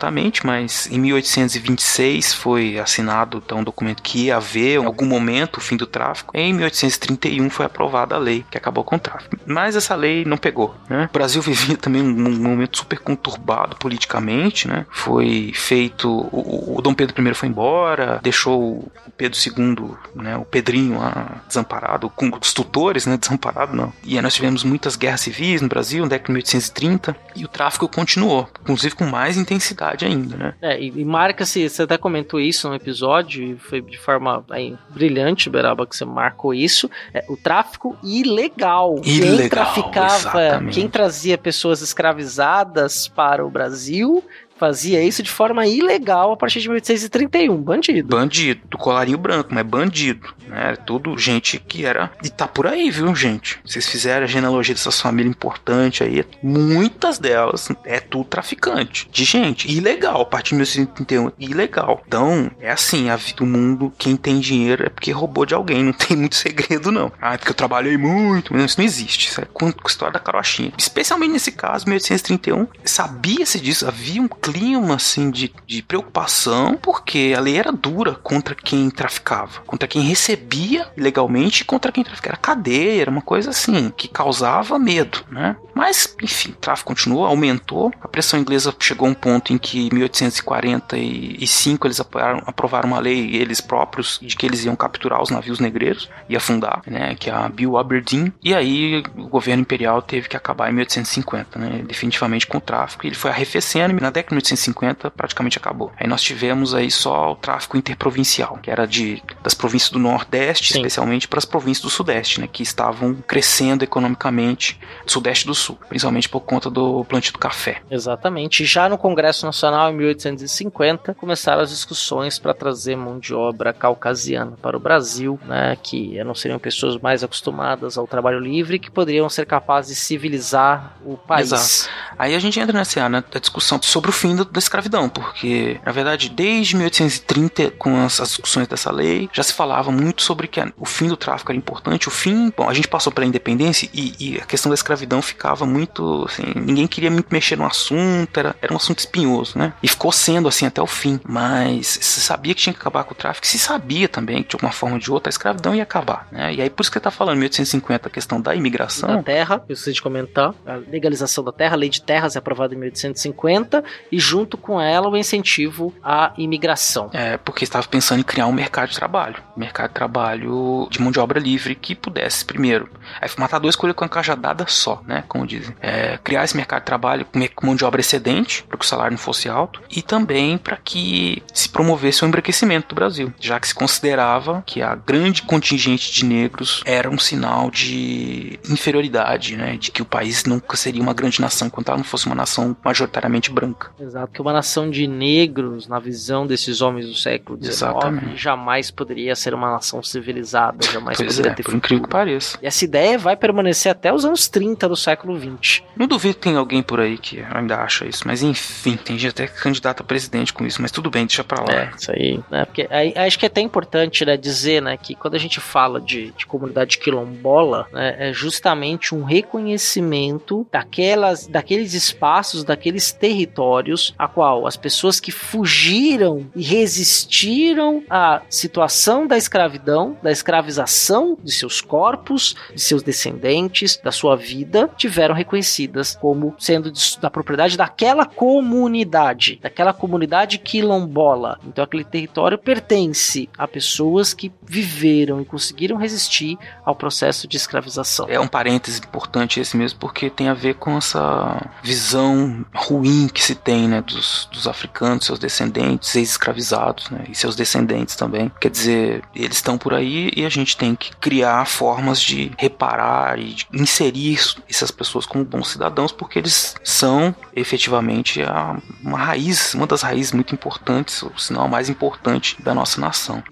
mas em 1826 foi assinado então, um documento que ia haver em algum momento o fim do tráfico. Em 1831 foi aprovada a lei que acabou com o tráfico. Mas essa lei não pegou. Né? O Brasil vivia também um, um momento super conturbado politicamente. Né? Foi feito. O, o Dom Pedro I foi embora, deixou o Pedro II, né, o Pedrinho lá desamparado, com os tutores, né, desamparado não. E aí nós tivemos muitas guerras civis no Brasil, na década de 1830, e o tráfico continuou, inclusive com mais intensidade ainda, né. É, e, e marca-se, você até comentou isso no episódio, e foi de forma aí, brilhante, Beraba, que você marcou isso, é, o tráfico ilegal. Ilegal, quem traficava, exatamente. quem trazia pessoas escravizadas para o Brasil fazia isso de forma ilegal a partir de 1831, bandido. Bandido, do colarinho branco, mas bandido, né? Tudo gente que era. E tá por aí, viu, gente? Vocês fizeram a genealogia dessas famílias importantes aí, muitas delas é tudo traficante de gente. Ilegal, a partir de 1831, ilegal. Então, é assim, a vida do mundo, quem tem dinheiro é porque roubou de alguém, não tem muito segredo, não. Ah, é porque eu trabalhei muito, isso não existe. Isso é com a história da carochinha. Especialmente nesse caso, 1831, sabia-se disso, havia um clima assim de, de preocupação, porque a lei era dura contra quem traficava, contra quem recebia ilegalmente e contra quem traficava. Era cadeia, era uma coisa assim, que causava medo, né? Mas, enfim, o tráfico continuou, aumentou. A pressão inglesa chegou a um ponto em que, em 1845, eles aprovaram, aprovaram uma lei, eles próprios, de que eles iam capturar os navios negreiros e afundar, né? Que é a Bill Aberdeen. E aí, o governo imperial teve que acabar em 1850, né? Definitivamente com o tráfico. Ele foi arrefecendo na década 1850 praticamente acabou. Aí nós tivemos aí só o tráfico interprovincial, que era de das províncias do Nordeste, Sim. especialmente para as províncias do Sudeste, né? Que estavam crescendo economicamente, Sudeste do Sul, principalmente por conta do plantio do café. Exatamente. Já no Congresso Nacional, em 1850, começaram as discussões para trazer mão de obra caucasiana para o Brasil, né, que não seriam pessoas mais acostumadas ao trabalho livre, que poderiam ser capazes de civilizar o país. Exato. Aí a gente entra nessa né, discussão sobre o fim do- da escravidão, porque, na verdade, desde 1830, com as, as discussões dessa lei, já se falava muito sobre que o fim do tráfico era importante. O fim, bom, a gente passou pela independência e, e a questão da escravidão ficava muito, assim, ninguém queria muito mexer no assunto, era, era um assunto espinhoso, né? E ficou sendo assim até o fim. Mas se sabia que tinha que acabar com o tráfico, se sabia também que de alguma forma ou de outra a escravidão ia acabar, né? E aí por isso que você tá falando, 1850, a questão da da imigração. terra, eu esqueci de comentar, a legalização da terra, a lei de terras é aprovada em 1850 e junto com ela o incentivo à imigração. É, porque estava pensando em criar um mercado de trabalho. Um mercado de trabalho de mão de obra livre que pudesse, primeiro, aí matador escolheu com a cajadada só, né? Como dizem. É, criar esse mercado de trabalho com mão de obra excedente, para que o salário não fosse alto, e também para que se promovesse o embranquecimento do Brasil, já que se considerava que a grande contingente de negros era um sinal de inferioridade, né? De que o país nunca seria uma grande nação enquanto ela não fosse uma nação majoritariamente branca. Exato, que uma nação de negros, na visão desses homens do século XIX, jamais poderia ser uma nação civilizada, jamais Pois poderia é, ter por incrível que pareça. E essa ideia vai permanecer até os anos 30 do século 20. Não duvido que tem alguém por aí que ainda acha isso, mas enfim, tem gente até candidato a presidente com isso, mas tudo bem, deixa pra lá. É, isso aí, né? Porque aí, acho que é até importante, né, dizer, né, que quando a gente fala de, de comunidade quilombola, né, é justamente um reconhecimento daquelas, daqueles espaços, daqueles territórios a qual as pessoas que fugiram e resistiram à situação da escravidão, da escravização de seus corpos, de seus descendentes, da sua vida, tiveram reconhecidas como sendo da propriedade daquela comunidade, daquela comunidade quilombola. Então aquele território pertence a pessoas que viveram e conseguiram resistir ao processo de escravização. É um parêntese importante esse mesmo, porque tem a ver com essa visão ruim que se tem né, dos, dos africanos, seus descendentes, ex-escravizados, né, e seus descendentes também. Quer dizer, eles estão por aí e a gente tem que criar formas de reparar e de inserir essas pessoas como bons cidadãos, porque eles são efetivamente a, uma raiz, uma das raízes muito importantes, ou se não a mais importante da nossa nação.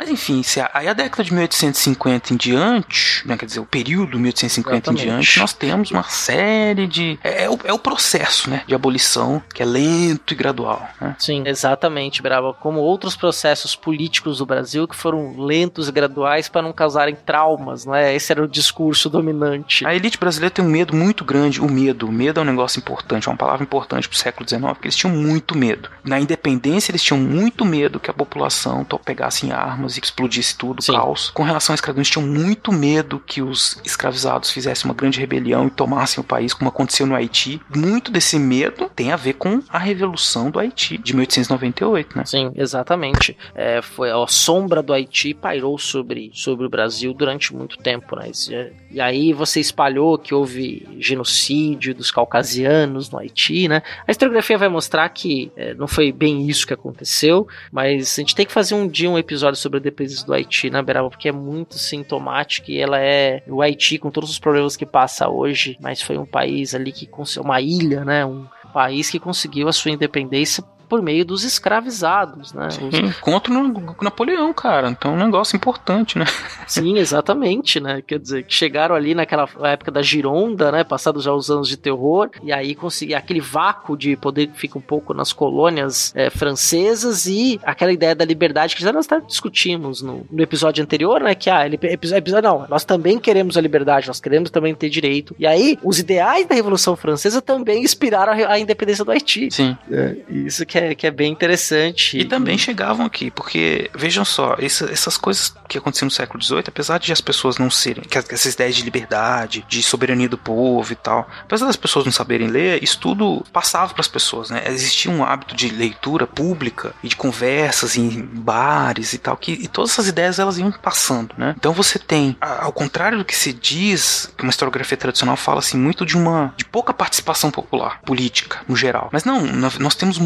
Mas enfim, aí a década de 1850 em diante, né, quer dizer, o período 1850 Exatamente. em diante, nós temos uma série de. É, é o, é o processo né, de abolição que é lento e gradual. Né? Sim, exatamente, Brava. Como outros processos políticos do Brasil que foram lentos e graduais para não causarem traumas, né? Esse era o discurso dominante. A elite brasileira tem um medo muito grande. O medo, o medo é um negócio importante, é uma palavra importante pro século XIX, porque eles tinham muito medo. Na independência, eles tinham muito medo que a população pegasse em armas e que explodisse tudo, Sim. caos. Com relação à escravidão, eles tinham muito medo que os escravizados fizessem uma grande rebelião e tomassem o país, como aconteceu no Haiti. Muito desse medo tem a ver com a Revolução do Haiti, de 1898, né? Sim, exatamente. É, foi a sombra do Haiti pairou sobre, sobre o Brasil durante muito tempo, né? Esse- E aí você espalhou que houve genocídio dos caucasianos no Haiti, né? A historiografia vai mostrar que é, não foi bem isso que aconteceu, mas a gente tem que fazer um dia um episódio sobre a dependência do Haiti, né, Beraba? Porque é muito sintomático e ela é o Haiti com todos os problemas que passa hoje, mas foi um país ali que uma ilha, né? Um país que conseguiu a sua independência por meio dos escravizados, né? Os- Hum, Contra Napoleão, cara. Então é um negócio importante, né? Sim, exatamente, né? Quer dizer, que chegaram ali naquela época da Gironda, né? Passados já os anos de terror, e aí conseguir aquele vácuo de poder que fica um pouco nas colônias eh, francesas e aquela ideia da liberdade que já nós até discutimos no, no episódio anterior, né? Que ah, ele, episódio, não, nós também queremos a liberdade, nós queremos também ter direito. E aí, os ideais da Revolução Francesa também inspiraram a, a independência do Haiti. Sim. Isso que é, que é bem interessante. E também chegavam aqui, porque, vejam só, essa- essas coisas que aconteciam no século XVIII, apesar de as pessoas não serem, que as- essas ideias de liberdade, de soberania do povo e tal, apesar das pessoas não saberem ler, isso tudo passava para as pessoas, né? Existia um hábito de leitura pública e de conversas em bares e tal, que e todas essas ideias elas iam passando, né? Então você tem, ao contrário do que se diz, que uma historiografia tradicional fala assim muito de uma de pouca participação popular política no geral. Mas não, nós temos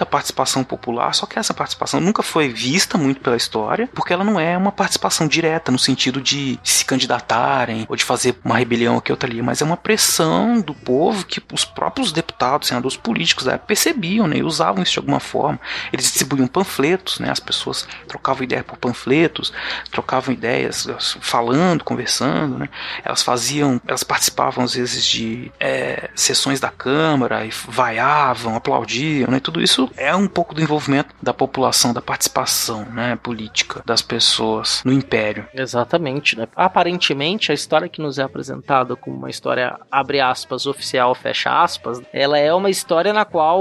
muita participação popular, só que essa participação nunca foi vista muito pela história, porque ela não é uma participação direta no sentido de se candidatarem ou de fazer uma rebelião aqui ou ali, mas é uma pressão do povo que os próprios deputados, senadores políticos percebiam, né, e usavam isso de alguma forma. Eles distribuíam panfletos, né, as pessoas trocavam ideia por panfletos, trocavam ideias, falando, conversando, né. Elas faziam, elas participavam às vezes de é, sessões da Câmara e vaiavam, aplaudiam, né. Tudo isso é um pouco do envolvimento da população, da participação, né, política das pessoas no Império. Exatamente, né? Aparentemente, a história que nos é apresentada como uma história, abre aspas, oficial, fecha aspas, ela é uma história na qual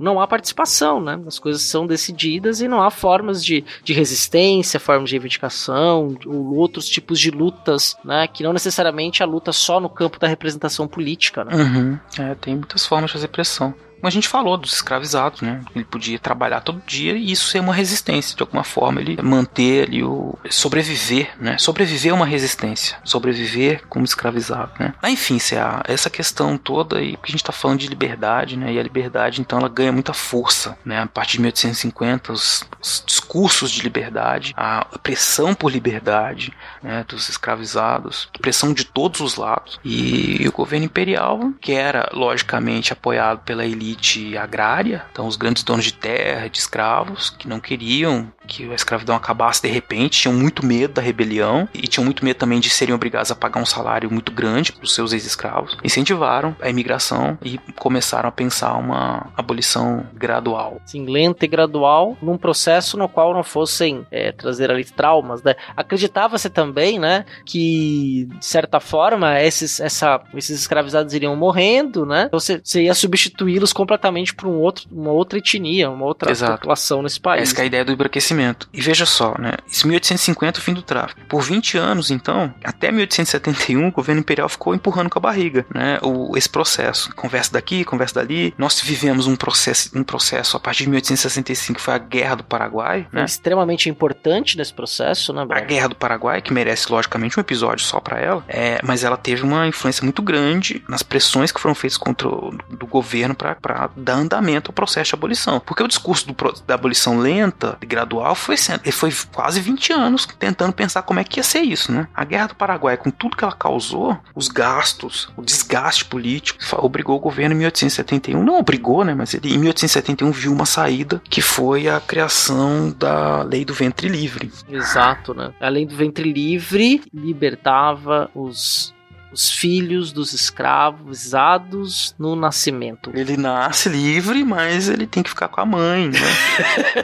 não há participação, né? As coisas são decididas e não há formas de, de resistência, formas de reivindicação, ou outros tipos de lutas, né? Que não necessariamente a luta só no campo da representação política, né? Uhum. É, tem muitas formas de fazer pressão. Como a gente falou dos escravizados, né? Ele podia trabalhar todo dia e isso ser uma resistência. De alguma forma, ele manter ali o. sobreviver, né? Sobreviver é uma resistência. Sobreviver como escravizado, né? Mas, enfim, se a- essa questão toda aí, porque a gente tá falando de liberdade, né? E a liberdade, então, ela ganha muita força, né? A partir de 1850, os, os discursos de liberdade, a pressão por liberdade, né? Dos escravizados, pressão de todos os lados. E o governo imperial, que era, logicamente, apoiado pela elite agrária, então os grandes donos de terra, de escravos, que não queriam que a escravidão acabasse de repente, tinham muito medo da rebelião e tinham muito medo também de serem obrigados a pagar um salário muito grande para os seus ex-escravos, incentivaram a imigração e começaram a pensar uma abolição gradual. assim, lenta e gradual, num processo no qual não fossem é, trazer ali traumas, né? Acreditava-se também, né, que de certa forma esses, essa, esses escravizados iriam morrendo, né? Então você, você ia substituí-los completamente por um outro, uma outra etnia, uma outra Exato. população nesse país. Essa é a ideia do embranquecimento. E veja só, né? Isso 1850 o fim do tráfico. Por 20 anos, então, até 1871, o governo imperial ficou empurrando com a barriga, né? O, esse processo. Conversa daqui, conversa dali. Nós vivemos um processo, um processo a partir de 1865, que foi a Guerra do Paraguai, né? extremamente importante nesse processo, né, A? Guerra do Paraguai, que merece logicamente um episódio só pra ela, é, mas ela teve uma influência muito grande nas pressões que foram feitas contra o do governo pra- pra dar andamento ao processo de abolição. Porque o discurso do da abolição lenta e foi, sendo- ele foi quase 20 anos tentando pensar como é que ia ser isso, né? A Guerra do Paraguai, com tudo que ela causou, os gastos, o desgaste político, obrigou o governo em 1871, não obrigou, né? Mas ele em 1871 viu uma saída que foi a criação da lei do ventre livre. Exato, né? Além do ventre livre, libertava os, os filhos dos escravizados no nascimento. Ele nasce livre, mas ele tem que ficar com a mãe, né?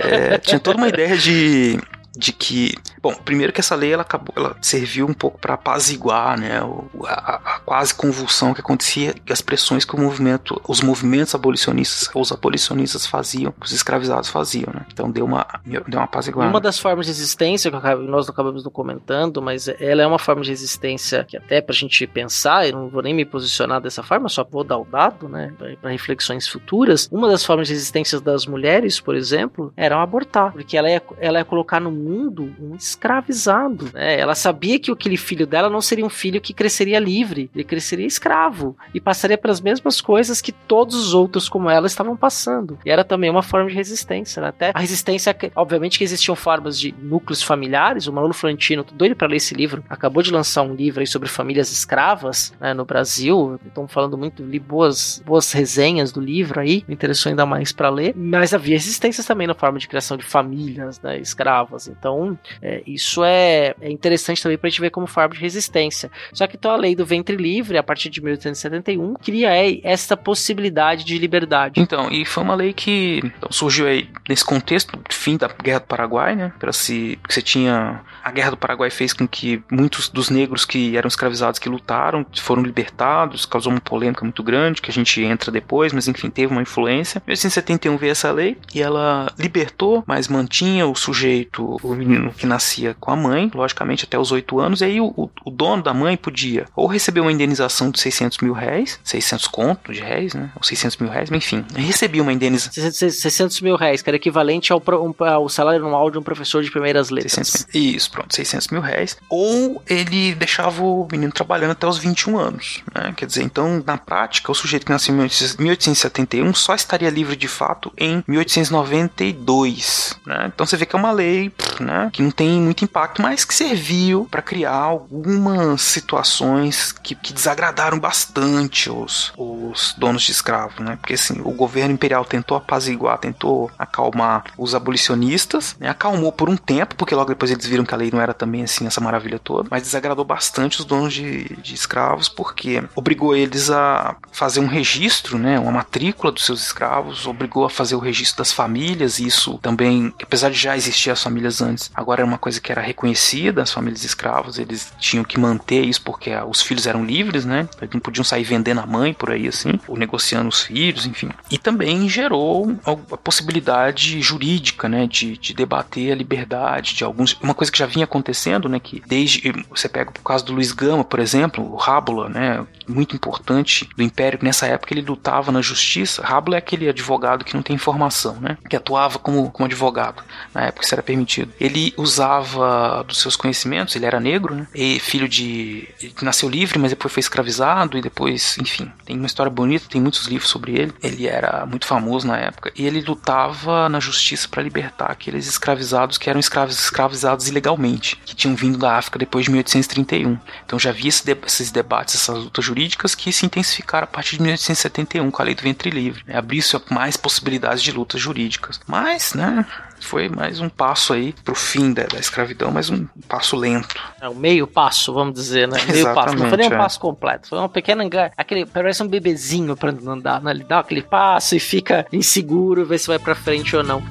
É, tinha toda uma ideia de, de que, bom, primeiro que essa lei ela acabou, ela serviu um pouco para apaziguar, né, a, a quase convulsão que acontecia e as pressões que o movimento, os movimentos abolicionistas, os abolicionistas faziam, os escravizados faziam, né? Então deu uma deu uma apaziguada. Uma das formas de resistência que nós acabamos não comentando, mas ela é uma forma de resistência que até pra gente pensar, eu não vou nem me posicionar dessa forma, só vou dar o dado, né, pra reflexões futuras. Uma das formas de resistência das mulheres, por exemplo, era abortar, porque ela ia, ela ia colocar no mundo um escravizado, né? Ela sabia que aquele filho dela não seria um filho que cresceria livre, ele cresceria escravo e passaria pelas mesmas coisas que todos os outros como ela estavam passando. E era também uma forma de resistência, né? até a resistência, obviamente que existiam formas de núcleos familiares. O Manolo Florentino, tô doido para ler esse livro, acabou de lançar um livro aí sobre famílias escravas né, no Brasil. Estão falando muito, li boas, boas resenhas do livro aí, me interessou ainda mais para ler. Mas havia resistências também na forma de criação de famílias né, escravas. Então, é, isso é, é interessante também pra gente ver como forma de resistência. Só que então a lei do ventre livre, a partir de 1871, cria essa possibilidade de liberdade. Então, e foi uma lei que então, surgiu aí nesse contexto, fim da Guerra do Paraguai, né? Para se que você tinha a Guerra do Paraguai fez com que muitos dos negros que eram escravizados que lutaram foram libertados, causou uma polêmica muito grande que a gente entra depois, mas enfim, teve uma influência. Em 1871 veio essa lei e ela libertou, mas mantinha o sujeito, o menino que nascia com a mãe, logicamente até os 8 anos, e aí o, o- o dono da mãe podia ou receber uma indenização de 600 mil réis, 600 conto de réis, né? Ou 600 mil réis, mas enfim, recebia uma indenização. 600 600 mil reais, que era equivalente ao, ao salário anual de um professor de primeiras letras. 600 mil. Isso, pronto, 600 mil reais. Ou ele deixava o menino trabalhando até os 21 anos. Né? Quer dizer, então, na prática, o sujeito que nasceu em 1871 só estaria livre de fato em 1892. Né? Então você vê que é uma lei pff, né, que não tem muito impacto, mas que serviu para criar algumas situações que, que desagradaram bastante os, os donos de escravos. Né? Porque assim, o governo imperial tentou apaziguar, tentou acalmar os abolicionistas, né? acalmou por um tempo, porque logo depois eles viram que a lei não era também assim essa maravilha toda, mas desagradou bastante os donos de, de escravos, porque obrigou eles a fazer um registro, né? uma matrícula dos seus escravos, obrigou a fazer o registro das famílias, e isso também, apesar de já existir as famílias antes, agora era uma coisa que era reconhecida, as famílias escravos, eles tinham que manter isso porque ah, os filhos eram livres, né? Eles não podiam sair vendendo a mãe por aí assim, ou negociando os filhos, enfim. E também gerou a possibilidade jurídica, né, de, de debater a liberdade de alguns, uma coisa que já vinha acontecendo, né, que desde você pega por causa do Luiz Gama, por exemplo, o Rábula, né, muito importante do Império, que nessa época ele lutava na justiça. Rábula é aquele advogado que não tem informação, né, que atuava como, como advogado. Na época isso era permitido. Ele usava dos seus conhecimentos, ele era negro, né, e filho de ele nasceu livre, mas depois foi escravizado e depois, enfim, tem uma história bonita, tem muitos livros sobre ele. Ele era muito famoso na época e ele lutava na justiça para libertar aqueles escravizados que eram escravos, escravizados ilegalmente, que tinham vindo da África depois de 1831. Então já havia esse de- esses debates, essas lutas jurídicas que se intensificaram a partir de 1871 com a lei do ventre livre. Né? Abriu-se mais possibilidades de lutas jurídicas. Mas, né, foi mais um passo aí pro fim da, da escravidão, mas um passo lento. É o meio passo, vamos dizer, né? Meio passo. Não foi nem um é. passo completo. Foi uma pequena enga... aquele Parece um bebezinho pra andar, né? Ele dá aquele passo e fica inseguro, vê se vai pra frente ou não.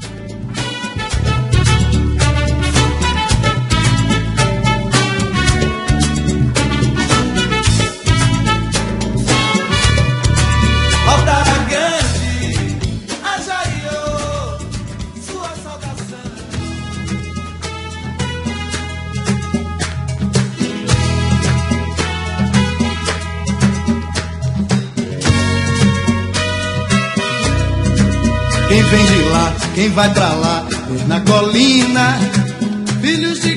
Quem vem de lá, quem vai pra lá, na colina. Filhos de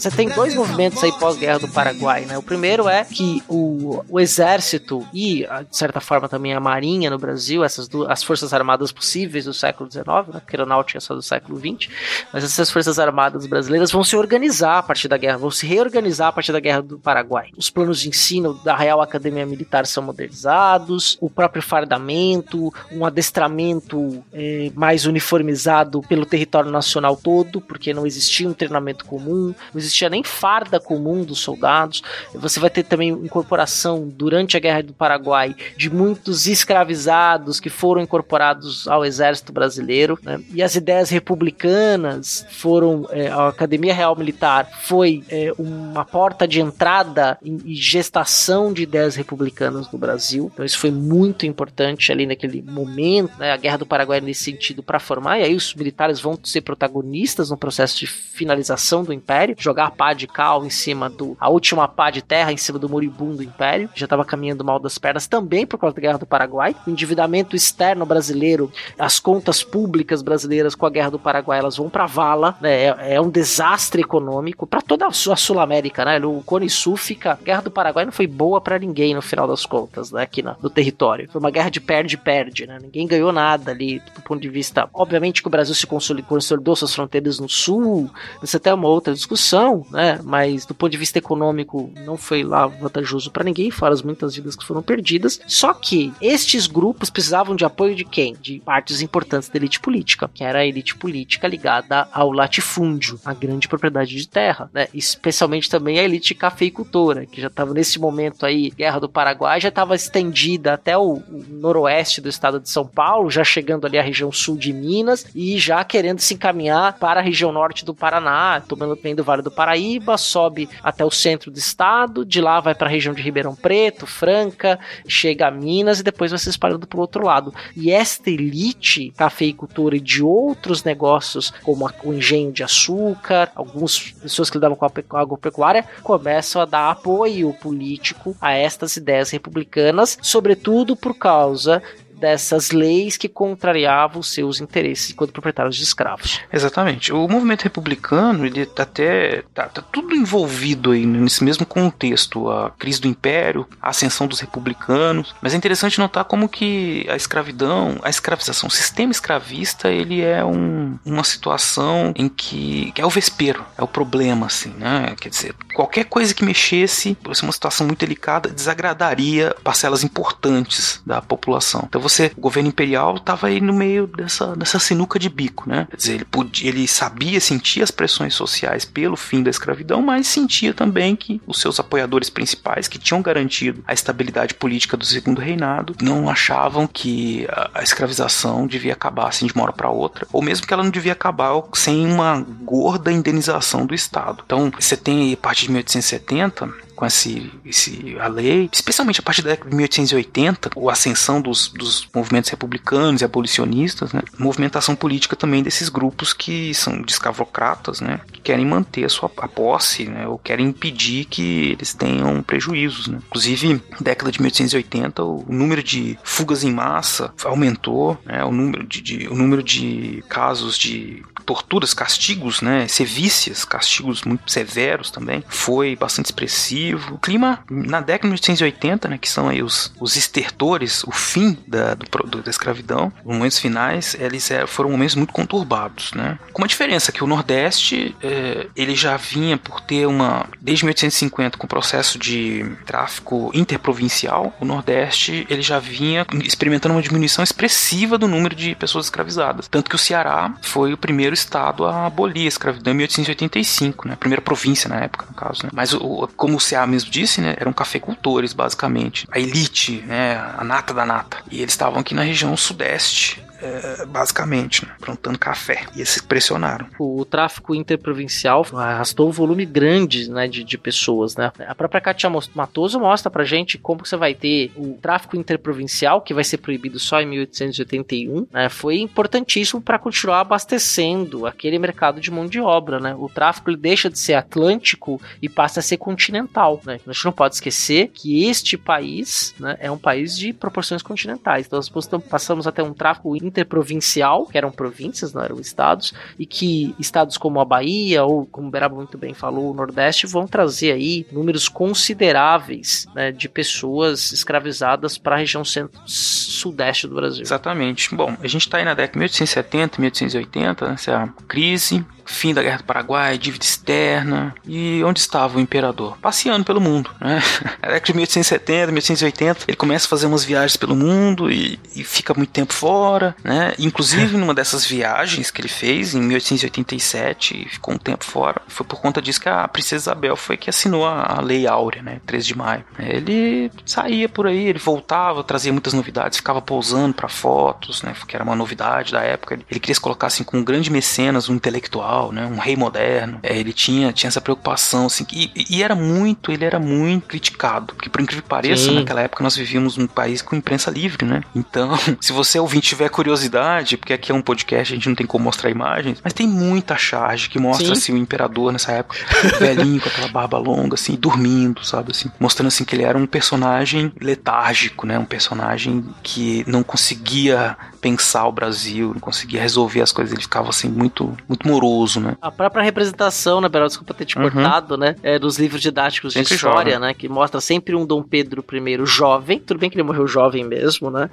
Você tem dois movimentos aí pós-guerra do Paraguai, né? O primeiro é que o, o exército e, de certa forma, também a marinha no Brasil, essas duas, as forças armadas possíveis do século XIX, né? Porque a aeronáutica é só do século XX, mas essas forças armadas brasileiras vão se organizar a partir da guerra, vão se reorganizar a partir da guerra do Paraguai. Os planos de ensino da Real Academia Militar são modernizados, o próprio fardamento, um adestramento eh, mais uniformizado pelo território nacional todo, porque não existia um treinamento comum, não existia nem farda comum dos soldados. Você vai ter também incorporação durante a Guerra do Paraguai de muitos escravizados que foram incorporados ao exército brasileiro. Né? E as ideias republicanas foram. eh, a Academia Real Militar foi eh, uma porta de entrada e gestação de ideias republicanas no Brasil. Então isso foi muito importante ali naquele momento. Né? A Guerra do Paraguai nesse sentido para formar. E aí os militares vão ser protagonistas no processo de finalização do Império, jogar a pá de cal em cima do. a última pá de terra em cima do moribundo Império, já estava caminhando mal das pernas também por causa da Guerra do Paraguai. O endividamento externo brasileiro, as contas públicas brasileiras com a Guerra do Paraguai, elas vão para vala, né? É, é um desastre econômico para toda a Sul- a Sul-América, né? O Cone Sul fica. A Guerra do Paraguai não foi boa para ninguém no final das contas, né? Aqui na- no território. Foi uma guerra de perde-perde, né? Ninguém ganhou nada ali do ponto de vista. Obviamente que o Brasil se consoli- consolidou suas fronteiras no sul, isso até é uma outra discussão, né? Mas do ponto de vista econômico não foi lá vantajoso para ninguém, fora as muitas vidas que foram perdidas. Só que estes grupos precisavam de apoio de quem? De partes importantes da elite política, que era a elite política ligada ao latifúndio, a grande propriedade de terra, né? Especialmente também a elite cafeicultora, que já estava nesse momento aí, Guerra do Paraguai, já estava estendida até o, o noroeste do estado de São Paulo, já chegando ali à região sul de Minas e já querendo se encaminhar para a região norte do Paraná, tomando bem do Vale do Paraíba, sobe até o centro do estado, de lá vai para a região de Ribeirão Preto, Franca, chega a Minas e depois vai se espalhando para o outro lado. E esta elite cafeicultora e de outros negócios, como o engenho de açúcar, algumas pessoas que lidavam com a agropecuária, começam a dar apoio político a estas ideias republicanas, sobretudo por causa dessas leis que contrariavam os seus interesses enquanto proprietários de escravos. Exatamente. O movimento republicano, ele tá até. Tá, tá tudo envolvido aí nesse mesmo contexto. A crise do império, a ascensão dos republicanos. Mas é interessante notar como que a escravidão, a escravização, o sistema escravista, ele é um- uma situação em que, que é o vespeiro, é o problema, assim, né? Quer dizer, qualquer coisa que mexesse, por ser uma situação muito delicada, desagradaria parcelas importantes da população. Então você, o governo imperial estava aí no meio dessa, dessa sinuca de bico, né? Quer dizer, ele, podia, ele sabia, sentia as pressões sociais pelo fim da escravidão, mas sentia também que os seus apoiadores principais, que tinham garantido a estabilidade política do segundo reinado, não achavam que a, escravização devia acabar assim de uma hora para outra, ou mesmo que ela não devia acabar sem uma gorda indenização do Estado. Então, você tem aí, a partir de 1870 com esse, esse, a lei, especialmente a partir da década de 1880, a ascensão dos, dos movimentos republicanos e abolicionistas, né? movimentação política também desses grupos que são de escravocratas, né? que querem manter a sua a posse, né? ou querem impedir que eles tenham prejuízos. Né? Inclusive, década de 1880, o número de fugas em massa aumentou, né? o, número de, de- o número de casos de torturas, castigos, né, sevícias, castigos muito severos também, foi bastante expressivo. O clima na década de 1880, né, que são aí os, os estertores, o fim da, do do- da escravidão, os momentos finais, eles é, foram momentos muito conturbados, né. Com uma diferença que o Nordeste, é, ele já vinha por ter uma, desde 1850, com o processo de tráfico interprovincial, o Nordeste, ele já vinha experimentando uma diminuição expressiva do número de pessoas escravizadas. Tanto que o Ceará foi o primeiro estado a abolir a escravidão em 1885, né? A primeira província na época, no caso, né? Mas, o, como o Mesmo disse, né? Eram cafeicultores, basicamente. A elite, né? A nata da nata. E eles estavam aqui na região sudeste. É, basicamente, né, plantando café. E eles pressionaram. O tráfico interprovincial arrastou um volume grande né, de, de pessoas. Né? A própria Katia Matoso mostra pra gente como você vai ter o tráfico interprovincial, que vai ser proibido só em 1881, né, foi importantíssimo para continuar abastecendo aquele mercado de mão de obra. Né? O tráfico ele deixa de ser atlântico e passa a ser continental. continental. Né? A gente não pode esquecer que este país né, é um país de proporções continentais. Então, nós passamos até um tráfico interprovincial, que eram províncias, não eram estados, e que estados como a Bahia, ou como o Beraba muito bem falou, o Nordeste, vão trazer aí números consideráveis né, de pessoas escravizadas para a região centro-sudeste do Brasil. Exatamente. Bom, a gente está aí na década de 1870, 1880, né, essa crise fim da Guerra do Paraguai, dívida externa. E onde estava o imperador? Passeando pelo mundo, né? Na década de 1870, 1880, ele começa a fazer umas viagens pelo mundo e, e fica muito tempo fora, né? Inclusive, numa dessas viagens que ele fez, em 1887, ficou um tempo fora, foi por conta disso que a princesa Isabel foi que assinou a, a Lei Áurea, né? 13 de maio. Ele saía por aí, ele voltava, trazia muitas novidades, ficava pousando para fotos, né? Que era uma novidade da época. Ele queria se colocar assim com um grande mecenas, um intelectual, né? Um rei moderno. É, ele tinha, tinha essa preocupação, assim, e, e, era muito, ele era muito criticado. Porque, por incrível que pareça, Sim. naquela época nós vivíamos num país com imprensa livre, né? Então, se você ouvinte tiver curiosidade, porque aqui é um podcast, a gente não tem como mostrar imagens, mas tem muita charge que mostra, Sim. assim, o imperador nessa época, velhinho, com aquela barba longa, assim, dormindo, sabe, assim, mostrando, assim, que ele era um personagem letárgico, né? Um personagem que não conseguia pensar o Brasil, não conseguia resolver as coisas, ele ficava, assim, muito, muito moroso uso, né? A própria representação, né, Beral, desculpa ter te uhum. cortado, né? É, dos livros didáticos sempre de história, jovem. né? Que mostra sempre um Dom Pedro I jovem. Tudo bem que ele morreu jovem mesmo, né?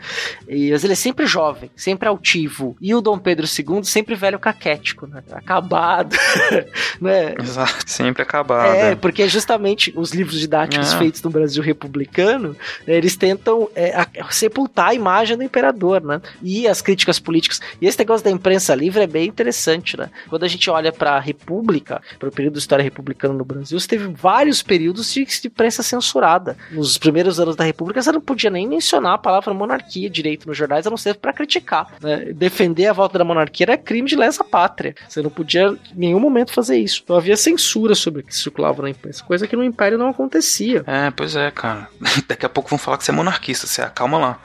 E, mas ele é sempre jovem, sempre altivo. E o Dom Pedro II sempre velho caquético, né? Acabado. né? Exato, sempre acabado. É, porque justamente os livros didáticos é. feitos no Brasil republicano, né, eles tentam é, a, sepultar a imagem do imperador, né? E as críticas políticas. E esse negócio da imprensa livre é bem interessante, né? Quando a gente gente olha para a República, para o período da história republicana no Brasil, você teve vários períodos de, de imprensa censurada. Nos primeiros anos da República, você não podia nem mencionar a palavra monarquia direito nos jornais, a não ser para criticar. Né? Defender a volta da monarquia era crime de lesa pátria. Você não podia em nenhum momento fazer isso. Então havia censura sobre o que circulava na imprensa, coisa que no Império não acontecia. É, pois é, cara. Daqui a pouco vão falar que você é monarquista, você calma lá.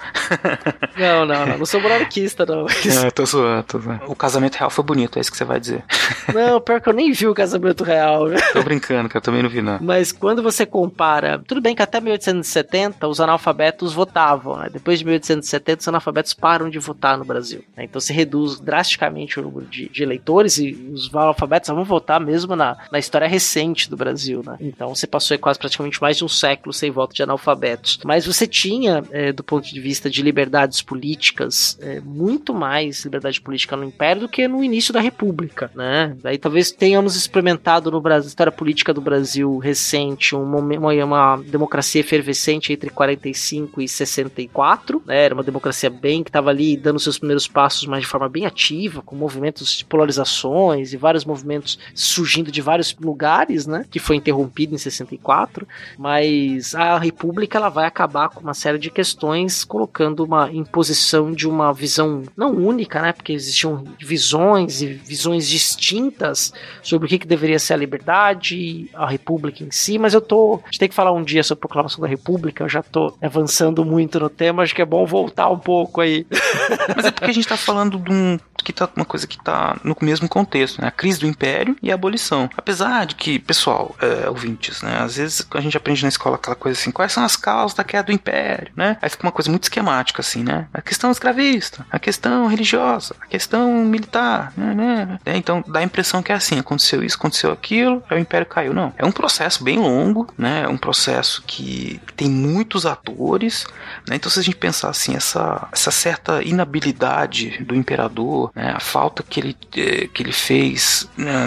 não, não, não, não sou monarquista, não. É, tô zoando, tô zoando. O casamento real foi bonito, é isso que você vai dizer. Não, pior que eu nem vi o casamento real. Né? Tô brincando, que eu também não vi, não. Mas quando você compara. Tudo bem que até 1870 os analfabetos votavam, né? Depois de 1870 os analfabetos param de votar no Brasil. Né? Então se reduz drasticamente o número de, de, eleitores e os analfabetos vão votar mesmo na, na história recente do Brasil, né? Então você passou quase praticamente mais de um século sem voto de analfabetos. Mas você tinha, é, do ponto de vista de liberdades políticas, é, muito mais liberdade política no Império do que no início da República, né? Né? Daí talvez tenhamos experimentado no Brasil, história política do Brasil recente, uma, uma, democracia efervescente entre 45 e 64, né? Era uma democracia bem que estava ali dando seus primeiros passos, mas de forma bem ativa, com movimentos de polarizações e vários movimentos surgindo de vários lugares, né? Que foi interrompido em 64, mas a República ela vai acabar com uma série de questões colocando uma imposição de uma visão não única, né? Porque existiam visões e visões distintas distintas sobre o que, que deveria ser a liberdade, a república em si, mas eu tô. A gente tem que falar um dia sobre a proclamação da república, eu já tô avançando muito no tema, acho que é bom voltar um pouco aí. Mas é porque a gente tá falando de um que tá uma coisa que tá no mesmo contexto, né? A crise do império e a abolição. Apesar de que, pessoal, é, ouvintes, né? Às vezes a gente aprende na escola aquela coisa assim, quais são as causas da queda do império, né? Aí fica uma coisa muito esquemática, assim, né? A questão escravista, a questão religiosa, a questão militar, né? né? É, então dá a impressão que é assim, aconteceu isso, aconteceu aquilo, aí o império caiu. Não, é um processo bem longo, né? É um processo que tem muitos atores, né? Então se a gente pensar assim, essa, essa certa inabilidade do imperador né, a falta que ele, eh, que ele fez né,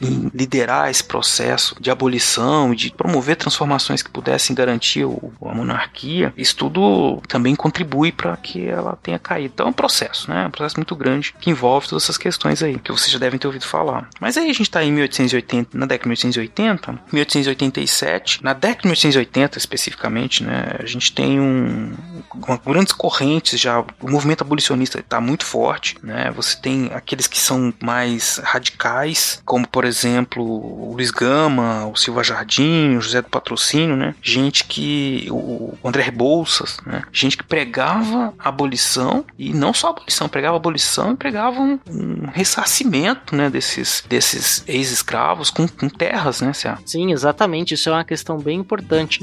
em liderar esse processo de abolição, de promover transformações que pudessem garantir o, a monarquia, isso tudo também contribui para que ela tenha caído. Então é um processo, né, um processo muito grande que envolve todas essas questões aí, que vocês já devem ter ouvido falar. Mas aí a gente está em 1880, na década de 1880, 1887, na década de 1880 especificamente, né, a gente tem um com grandes correntes já. O movimento abolicionista está muito forte, né? Você tem aqueles que são mais radicais, como por exemplo o Luiz Gama, o Silva Jardim, o José do Patrocínio, né? Gente que. o André Rebouças, né? Gente que pregava a abolição e não só a abolição, pregava a abolição e pregava um, um ressarcimento, né? Desses, desses ex-escravos com, com terras, né? Sim, exatamente. Isso é uma questão bem importante.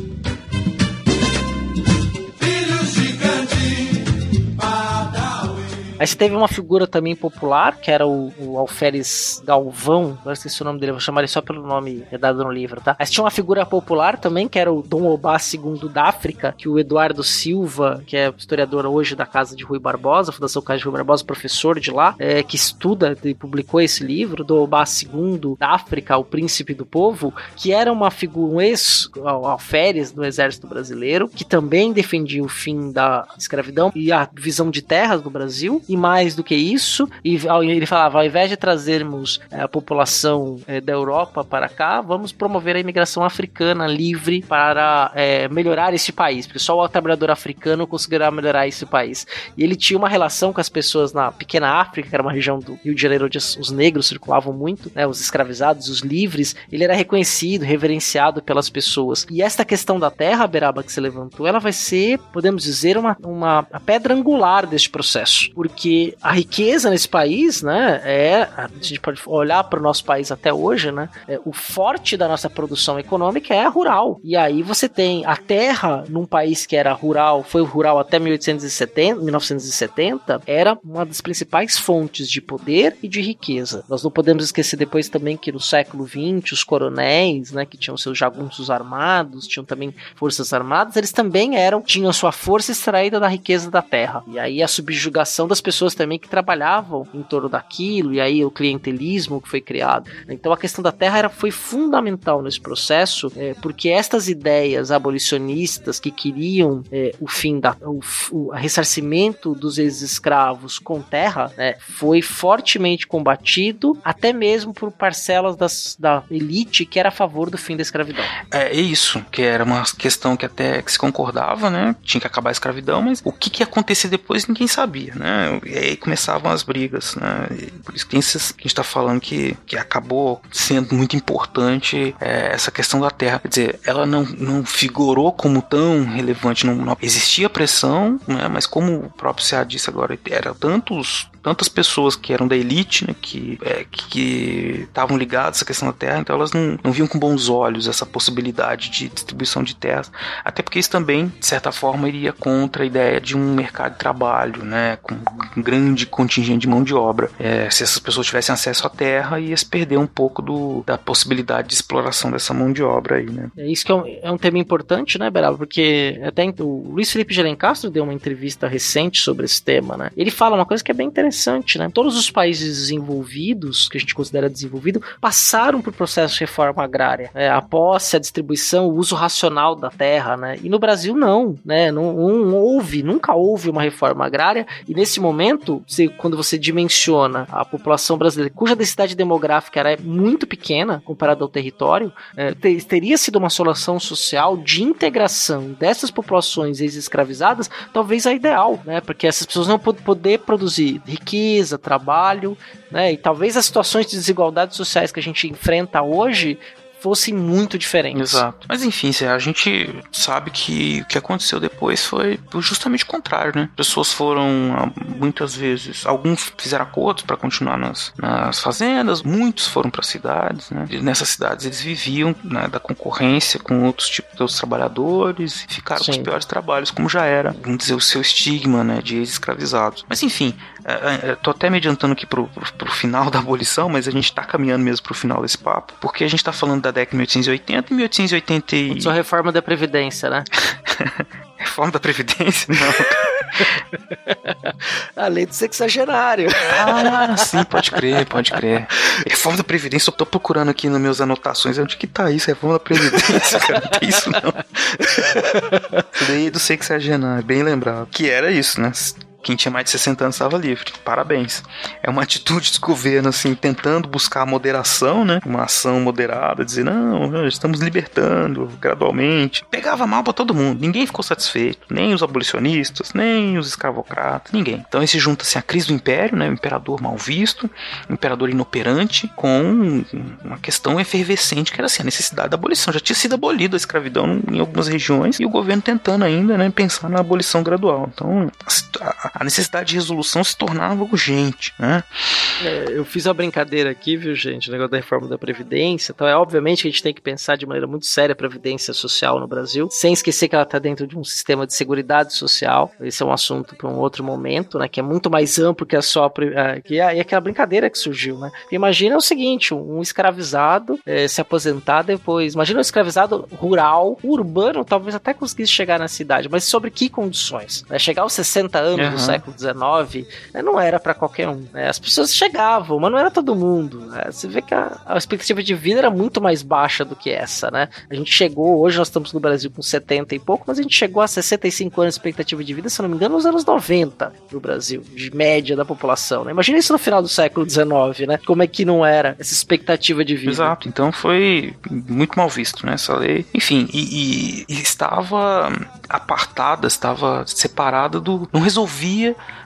Aí você teve uma figura também popular, que era o, o Alferes Galvão, agora esqueci o nome dele, vou chamar ele só pelo nome dado no livro, tá? Mas tinha uma figura popular também, que era o Dom Obá II da África, que o Eduardo Silva, que é historiador hoje da Casa de Rui Barbosa, Fundação Casa de Rui Barbosa, professor de lá, é, que estuda e publicou esse livro, Dom Obá II da África, o Príncipe do Povo, que era uma figura, um ex-alferes do Exército Brasileiro, que também defendia o fim da escravidão e a divisão de terras do Brasil, e mais do que isso, e ele falava, ao invés de trazermos é, a população é, da Europa para cá, vamos promover a imigração africana livre para é, melhorar esse país, porque só o trabalhador africano conseguirá melhorar esse país. E ele tinha uma relação com as pessoas na pequena África, que era uma região do Rio de Janeiro onde os negros circulavam muito, né, os escravizados, os livres, ele era reconhecido, reverenciado pelas pessoas. E esta questão da terra, Beraba, que se levantou, ela vai ser, podemos dizer, uma, uma pedra angular deste processo, porque porque a riqueza nesse país, né, é, a gente pode olhar para o nosso país até hoje, né, é, o forte da nossa produção econômica é rural. E aí você tem a terra num país que era rural, foi rural até 1870, 1970, era uma das principais fontes de poder e de riqueza. Nós não podemos esquecer depois também que no século XX, os coronéis, né, que tinham seus jagunços armados, tinham também forças armadas, eles também eram, tinham sua força extraída da riqueza da terra. E aí a subjugação das pessoas também que trabalhavam em torno daquilo, e aí o clientelismo que foi criado. Então a questão da terra era, foi fundamental nesse processo, é, porque estas ideias abolicionistas que queriam é, o fim da o, o ressarcimento dos ex-escravos com terra, né, foi fortemente combatido, até mesmo por parcelas das, da elite que era a favor do fim da escravidão. É, é isso, que era uma questão que até que se concordava, né? Tinha que acabar a escravidão, mas o que, que ia acontecer depois ninguém sabia, né? E aí começavam as brigas, né? E por isso que a gente está falando que, que acabou sendo muito importante é, essa questão da terra. Quer dizer, ela não, não figurou como tão relevante, não, não existia pressão, né? Mas como o próprio Ceará disse agora, eram tantos tantas pessoas que eram da elite, né, que é, estavam ligadas à questão da terra, então elas não, não viam com bons olhos essa possibilidade de distribuição de terras, até porque isso também, de certa forma, iria contra a ideia de um mercado de trabalho, né, com um grande contingente de mão de obra. É, se essas pessoas tivessem acesso à terra, ia se perder um pouco do, da possibilidade de exploração dessa mão de obra aí, né. É isso que é um, é um tema importante, né, Beraba, porque até o Luiz Felipe Gelencastro deu uma entrevista recente sobre esse tema, né, ele fala uma coisa que é bem interessante interessante, né? Todos os países desenvolvidos, que a gente considera desenvolvido, passaram por processo de reforma agrária. Né? A posse, a distribuição, o uso racional da terra, né? E no Brasil não, né? Não, não houve, nunca houve uma reforma agrária. E nesse momento, você, quando você dimensiona a população brasileira, cuja densidade demográfica era muito pequena comparada ao território, é, teria sido uma solução social de integração dessas populações ex-escravizadas, talvez a ideal, né? Porque essas pessoas não poder produzir riqueza, trabalho, né? E talvez as situações de desigualdades sociais que a gente enfrenta hoje fossem muito diferentes. Exato. Mas enfim, a gente sabe que o que aconteceu depois foi justamente o contrário, né? Pessoas foram ah, muitas vezes, alguns fizeram acordos para continuar nas, nas fazendas, muitos foram para cidades, né? E nessas cidades eles viviam né, da concorrência com outros tipos de outros trabalhadores e ficaram Sim. com os piores trabalhos, como já era, vamos dizer, o seu estigma, né, de ex-escravizados. Mas enfim, é, é, é, tô até me adiantando aqui pro, pro, pro, final da abolição, mas a gente tá caminhando mesmo pro final desse papo, porque a gente tá falando da década de 1880 e 1880 e... Só reforma da Previdência, né? reforma da Previdência? Não. a lei do sexagenário. Ah, sim, pode crer, pode crer. Reforma da Previdência, eu tô procurando aqui nas minhas anotações, onde que tá isso? Reforma da Previdência, cara, não tem isso não. lei do sexagenário, bem lembrado. Que era isso, né? Quem tinha mais de 60 anos estava livre. Parabéns. É uma atitude do governo, assim, tentando buscar moderação, né? Uma ação moderada, dizer, não, estamos libertando gradualmente. Pegava mal para todo mundo, ninguém ficou satisfeito, nem os abolicionistas, nem os escravocratas, ninguém. Então esse junta-se a crise do império, né? O imperador mal visto, o imperador inoperante, com uma questão efervescente, que era assim, a necessidade da abolição. Já tinha sido abolida a escravidão em algumas regiões e o governo tentando ainda, né, pensar na abolição gradual. Então, a, a necessidade de resolução se tornava urgente, né? É, eu fiz uma brincadeira aqui, viu, gente, o negócio da reforma da Previdência. Então, é obviamente que a gente tem que pensar de maneira muito séria a Previdência Social no Brasil, sem esquecer que ela está dentro de um sistema de seguridade social. Esse é um assunto para um outro momento, né? Que é muito mais amplo que a só. Que é, e aquela brincadeira que surgiu, né? Imagina o seguinte: um escravizado é, se aposentar depois. Imagina um escravizado rural, urbano, talvez até conseguisse chegar na cidade, mas sobre que condições? Né? Chegar aos 60 anos uhum. Do século XIX né? não era para qualquer um. Né? As pessoas chegavam, mas não era todo mundo. Né? Você vê que a, a, expectativa de vida era muito mais baixa do que essa, né? A gente chegou, hoje nós estamos no Brasil com 70 e pouco, mas a gente chegou a 65 anos de expectativa de vida, se não me engano, nos anos 90 no Brasil, de média da população, né? Imagina isso no final do século XIX, né? Como é que não era essa expectativa de vida. Exato, então foi muito mal visto, né? Essa lei. Enfim, e, e, e estava apartada, estava separada do. não resolvia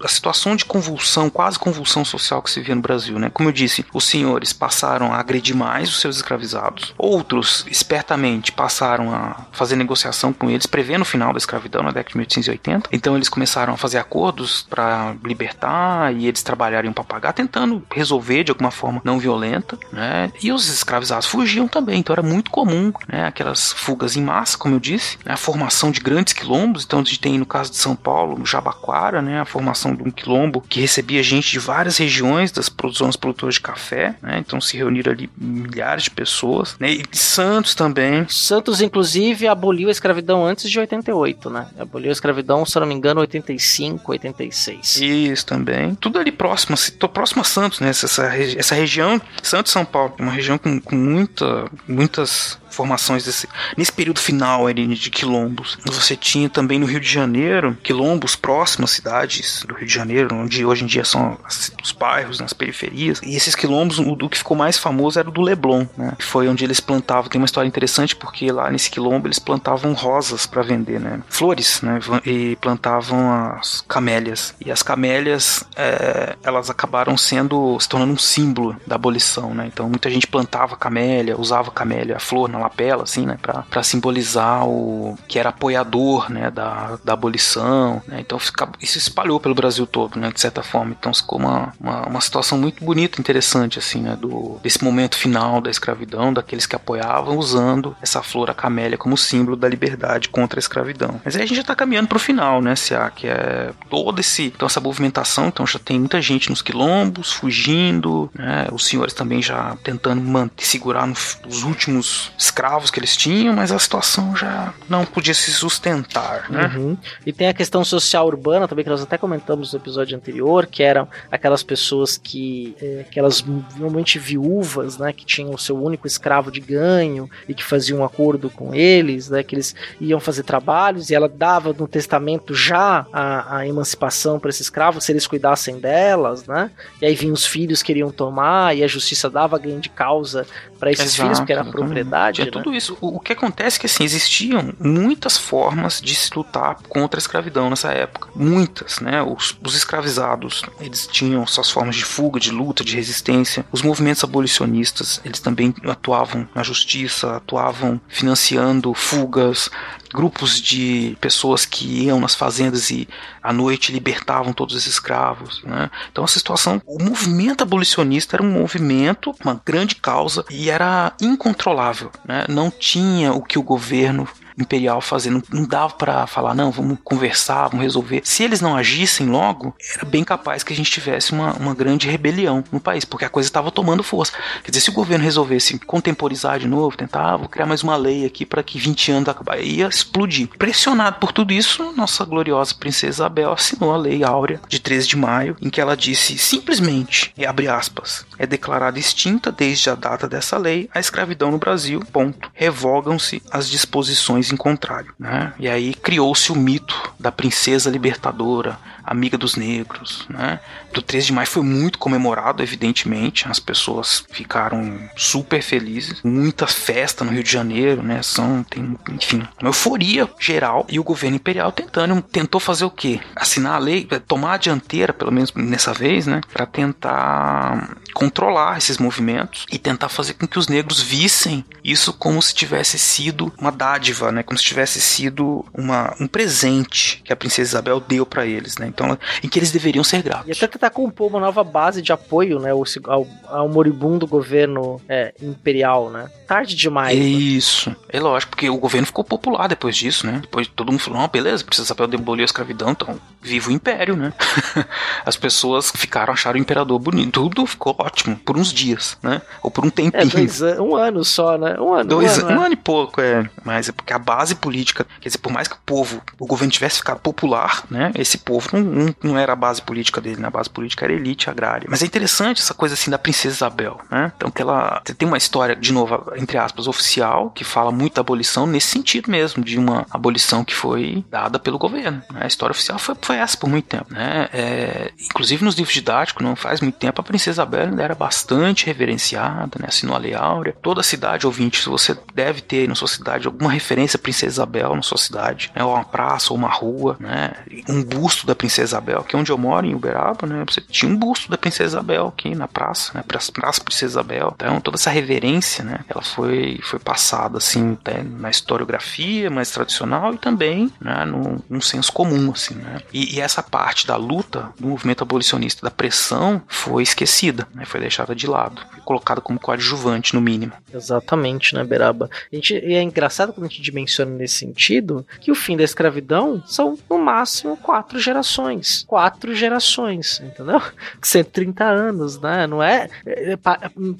a situação de convulsão, quase convulsão social que se via no Brasil, né? Como eu disse, os senhores passaram a agredir mais os seus escravizados. Outros, espertamente, passaram a fazer negociação com eles, prevendo o final da escravidão na década de 1880. Então eles começaram a fazer acordos para libertar e eles trabalhariam para pagar, tentando resolver de alguma forma não violenta, né? E os escravizados fugiam também, então era muito comum, né? Aquelas fugas em massa, como eu disse, né? a formação de grandes quilombos. Então a gente tem no caso de São Paulo, Jabaquara, né? A formação de um quilombo que recebia gente de várias regiões das zonas produtoras de café, né? Então se reuniram ali milhares de pessoas, né? E Santos também. Santos, inclusive, aboliu a escravidão antes de 88, né? Aboliu a escravidão, se não me engano, 85, 86. Isso também. Tudo ali próximo, tô próximo a Santos, né? Essa, essa, essa região, Santos São Paulo, uma região com, com muita, muitas formações desse, nesse período final ali, de quilombos. Você tinha também no Rio de Janeiro quilombos próximos às cidades do Rio de Janeiro, onde hoje em dia são os bairros, nas periferias. E esses quilombos, o, o que ficou mais famoso era o do Leblon, né? Que foi onde eles plantavam. Tem uma história interessante porque lá nesse quilombo eles plantavam rosas para vender, né? Flores, né? E plantavam as camélias. E as camélias, é, elas acabaram sendo se tornando um símbolo da abolição, né? Então muita gente plantava camélia, usava camélia, a flor na lapela, assim, né? Pra, pra simbolizar o que era apoiador, né? Da, da abolição, né? Então fica, isso espalhou pelo Brasil todo, né? De certa forma. Então ficou uma, uma, uma situação muito bonita, interessante, assim, né? Do, desse momento final da escravidão, daqueles que apoiavam, usando essa flor, a camélia, como símbolo da liberdade contra a escravidão. Mas aí a gente já tá caminhando pro final, né? Se há, que é todo esse, então essa movimentação, então já tem muita gente nos quilombos, fugindo, né? Os senhores também já tentando manter, segurar nos, nos últimos escravos que eles tinham, mas a situação já não podia se sustentar, né? Uhum. E tem a questão social urbana também, que nós até comentamos no episódio anterior, que eram aquelas pessoas que, é, aquelas normalmente viúvas, né, que tinham o seu único escravo de ganho e que faziam um acordo com eles, né, que eles iam fazer trabalhos e ela dava no testamento já a, a emancipação para esses escravos se eles cuidassem delas, né? E aí vinham os filhos que queriam tomar e a justiça dava ganho de causa para esses Exato, filhos, porque era propriedade. É né? tudo isso. O, o, que acontece é que assim, existiam muitas formas de se lutar contra a escravidão nessa época. Muitas, né? Os, os escravizados, eles tinham suas formas de fuga, de luta, de resistência. Os movimentos abolicionistas, eles também atuavam na justiça, atuavam financiando fugas, grupos de pessoas que iam nas fazendas e à noite libertavam todos os escravos. Né? Então, essa situação, o movimento abolicionista era um movimento, uma grande causa e era incontrolável. Né? Não tinha o que o governo imperial fazer. Não, não dava para falar, não, vamos conversar, vamos resolver. Se eles não agissem logo, era bem capaz que a gente tivesse uma, uma grande rebelião no país, porque a coisa estava tomando força. Quer dizer, se o governo resolvesse contemporizar de novo, tentar, ah, vou criar mais uma lei aqui para que 20 anos acabar, ia explodir. Pressionado por tudo isso, nossa gloriosa princesa Isabel assinou a lei áurea de 13 de maio, em que ela disse simplesmente, abre aspas, é declarada extinta desde a data dessa lei a escravidão no Brasil, ponto. Revogam-se as disposições em contrário. Né? E aí criou-se o mito da princesa libertadora, amiga dos negros, né? Do 13 de maio foi muito comemorado, evidentemente, as pessoas ficaram super felizes, muita festa no Rio de Janeiro, né? São, tem, enfim, uma euforia geral e o governo imperial tentando, tentou fazer o quê? Assinar a lei, tomar a dianteira, pelo menos nessa vez, né? Para tentar controlar esses movimentos e tentar fazer com que os negros vissem isso como se tivesse sido uma dádiva, né? Como se tivesse sido uma, um presente que a princesa Isabel deu para eles, né? Então, em que eles deveriam ser gratos. E até tentar compor uma nova base de apoio, né? Ao, ao moribundo governo é, imperial, né? Tarde demais. Né? Isso. Né? É lógico, porque o governo ficou popular depois disso, né? Depois todo mundo falou, não, beleza, princesa Isabel demoliu a escravidão, então viva o império, né? As pessoas ficaram, acharam o imperador bonito, tudo ficou ótimo por uns dias, né? Ou por um tempinho. É, dois, um ano só, né? Um ano. Dois, um ano, um ano e pouco, é. Mas é porque a base política, quer dizer, por mais que o povo, o governo tivesse ficado popular, né? Esse povo não, não, não era a base política dele, né? A base política era elite agrária. Mas é interessante essa coisa assim da princesa Isabel, né? Então que ela tem uma história, de novo, entre aspas, oficial, que fala muito da abolição nesse sentido mesmo, de uma abolição que foi dada pelo governo. Né? A história oficial foi, foi essa por muito tempo, né? É, inclusive nos livros didáticos, não faz muito tempo, a princesa Isabel ainda era bastante reverenciada, né? Assinou a Lei Áurea. Toda cidade, ouvinte, você deve ter na sua cidade alguma referência à princesa Isabel na sua cidade, né? Ou uma praça, ou uma rua, né? Um busto da princesa Isabel, que é onde eu moro, em Uberaba, né? Você tinha um busto da princesa Isabel aqui na praça, né? Praça, Princesa Isabel. Então, toda essa reverência, né? Ela foi, foi passada, assim, na historiografia mais tradicional e também, né? No, num senso comum, assim, né? E, e essa parte da luta do movimento abolicionista, da pressão, foi esquecida, né? Foi deixada de lado, foi colocada como coadjuvante, no mínimo. Exatamente, né, Beraba? A gente, e é engraçado quando a gente dimensiona nesse sentido que o fim da escravidão são, no máximo, quatro gerações. Quatro gerações, entendeu? 130 anos, né? Não é. é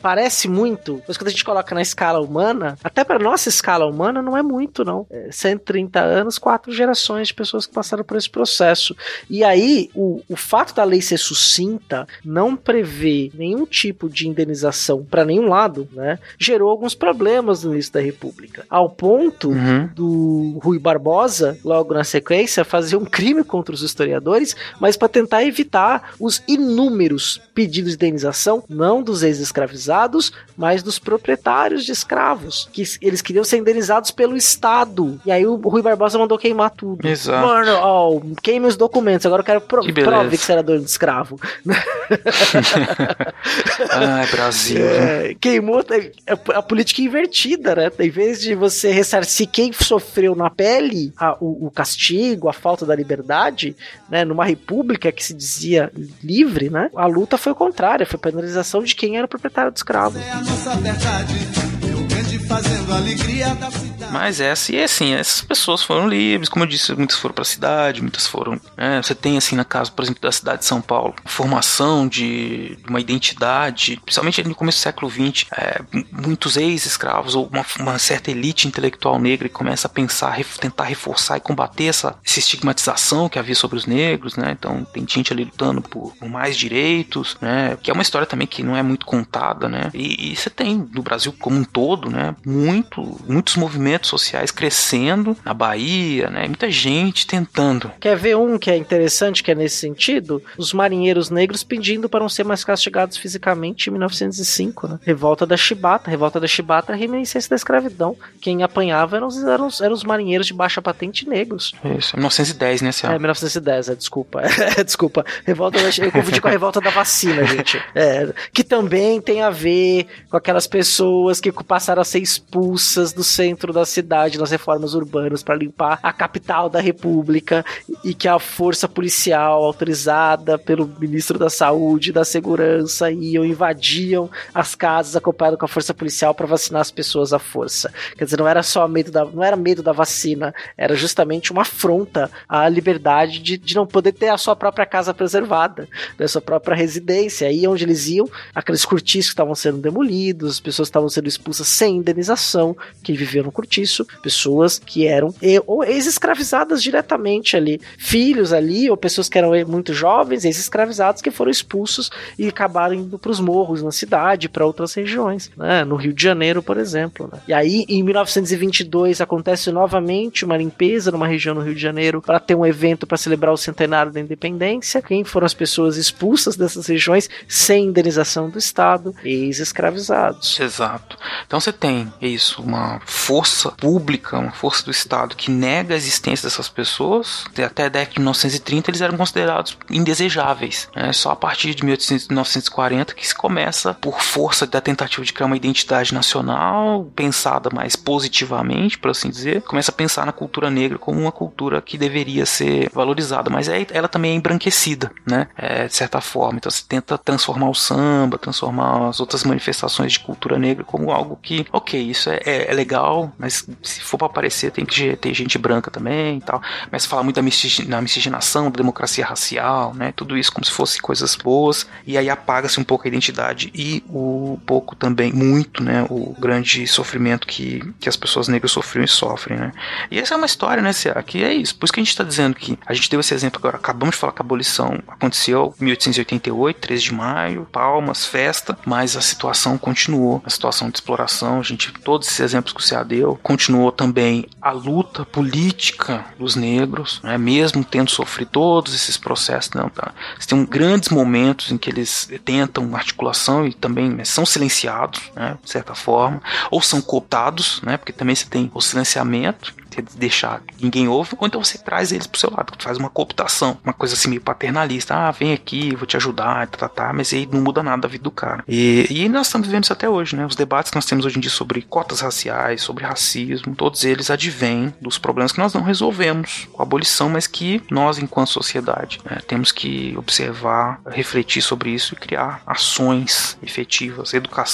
parece muito, mas quando a gente coloca na escala humana, até para nossa escala humana, não é muito, não. É 130 anos, quatro gerações de pessoas que passaram por esse processo. E aí, o, o fato da lei ser sucinta, não prever nenhum tipo de indenização para nenhum lado, né? Gerou alguns problemas no início da República. Ao ponto uhum. do Rui Barbosa, logo na sequência, fazer um crime contra os historiadores, mas para tentar evitar os inúmeros pedidos de indenização, não dos ex-escravizados, mas dos proprietários de escravos, que eles queriam ser indenizados pelo Estado. E aí o Rui Barbosa mandou queimar tudo. Exato. Mano, ó, queime os documentos, agora eu quero pro que prove que você era dono de escravo. Ai, Brasil. É, queimou a, a, política invertida, né? Em vez de você ressarcir quem sofreu na pele a, o, o, castigo, a falta da liberdade, né? Numa república que se dizia livre, né? A luta foi o contrário, foi penalização de quem era o proprietário do escravo. É a nossa verdade, fazendo a alegria da cidade. Mas essa, e assim, essas pessoas foram livres, como eu disse, muitas foram para a cidade, muitas foram. Né, você tem, assim, na casa, por exemplo, da cidade de São Paulo, formação de uma identidade, principalmente no começo do século XX, é, muitos ex-escravos ou uma, uma, certa elite intelectual negra que começa a pensar, ref, tentar reforçar e combater essa, essa estigmatização que havia sobre os negros, né? Então, tem gente ali lutando por, por mais direitos, né? Que é uma história também que não é muito contada, né? E, e você tem no Brasil como um todo, né? Muito, muitos movimentos movimentos sociais crescendo na Bahia, né? Muita gente tentando. Quer ver um que é interessante, que é nesse sentido? Os marinheiros negros pedindo para não ser mais castigados fisicamente em 1905, né? Revolta da Chibata. Revolta da Chibata é reminiscência da escravidão. Quem apanhava eram, eram, eram os marinheiros de baixa patente negros. Isso, 1910, né, Cial? É, 1910, é, desculpa. É, desculpa. Revolta da, eu confundi com a revolta da vacina, gente. É, que também tem a ver com aquelas pessoas que passaram a ser expulsas do centro da cidade nas reformas urbanas para limpar a capital da república e que a força policial autorizada pelo ministro da saúde e da segurança iam invadiam as casas acompanhado com a força policial para vacinar as pessoas à força. Quer dizer, não era só medo da não era medo da vacina, era justamente uma afronta à liberdade de, de não poder ter a sua própria casa preservada, da sua própria residência. Aí onde eles iam, aqueles cortiços que estavam sendo demolidos, as pessoas estavam sendo expulsas sem indenização, que viviam no cortiço isso, pessoas que eram ou ex-escravizadas diretamente ali, filhos ali, ou pessoas que eram muito jovens, ex-escravizados que foram expulsos e acabaram indo para os morros na cidade, para outras regiões, né? no Rio de Janeiro, por exemplo. Né? E aí, em 1922, acontece novamente uma limpeza numa região no Rio de Janeiro para ter um evento para celebrar o centenário da independência. Quem foram as pessoas expulsas dessas regiões sem indenização do Estado? Ex-escravizados. Exato. Então você tem isso, uma força pública, uma força do Estado que nega a existência dessas pessoas. Até a década de 1930 eles eram considerados indesejáveis. Né? Só a partir de 1940 que se começa, por força da tentativa de criar uma identidade nacional, pensada mais positivamente, por assim dizer, começa a pensar na cultura negra como uma cultura que deveria ser valorizada, mas aí ela também é embranquecida, né? É, de certa forma. Então se tenta transformar o samba, transformar as outras manifestações de cultura negra como algo que, ok, isso é, é, é legal, mas se for para aparecer tem que ter gente branca também e tal. Mas falar muito da, miscigenação, da democracia racial, né? Tudo isso como se fosse coisas boas, e aí apaga-se um pouco a identidade e o pouco também, muito, né? O grande sofrimento que, que as pessoas negras sofriam e sofrem, né? E essa é uma história, né, que é isso. Por isso que a gente está dizendo que a gente deu esse exemplo agora, acabamos de falar que a abolição aconteceu em 1888, 13 de maio, palmas, festa, mas a situação continuou, a situação de exploração, a gente, todos esses exemplos que o Cia deu, continuou também a luta política dos negros, né, mesmo tendo sofrido todos esses processos, não, tá? Tem grandes momentos em que eles tentam articulação e também são silenciados, né, de certa forma, ou são cooptados, né, porque também você tem o silenciamento, deixar ninguém ouve, ou então você traz eles pro seu lado, faz uma cooptação, uma coisa assim meio paternalista, ah, vem aqui, vou te ajudar, tá, tá, tá mas aí não muda nada da vida do cara. E, e nós estamos vivendo isso até hoje, né? Os debates que nós temos hoje em dia sobre cotas raciais, sobre racismo, todos eles advêm dos problemas que nós não resolvemos com a abolição, mas que nós, enquanto sociedade, né, temos que observar, refletir sobre isso e criar ações efetivas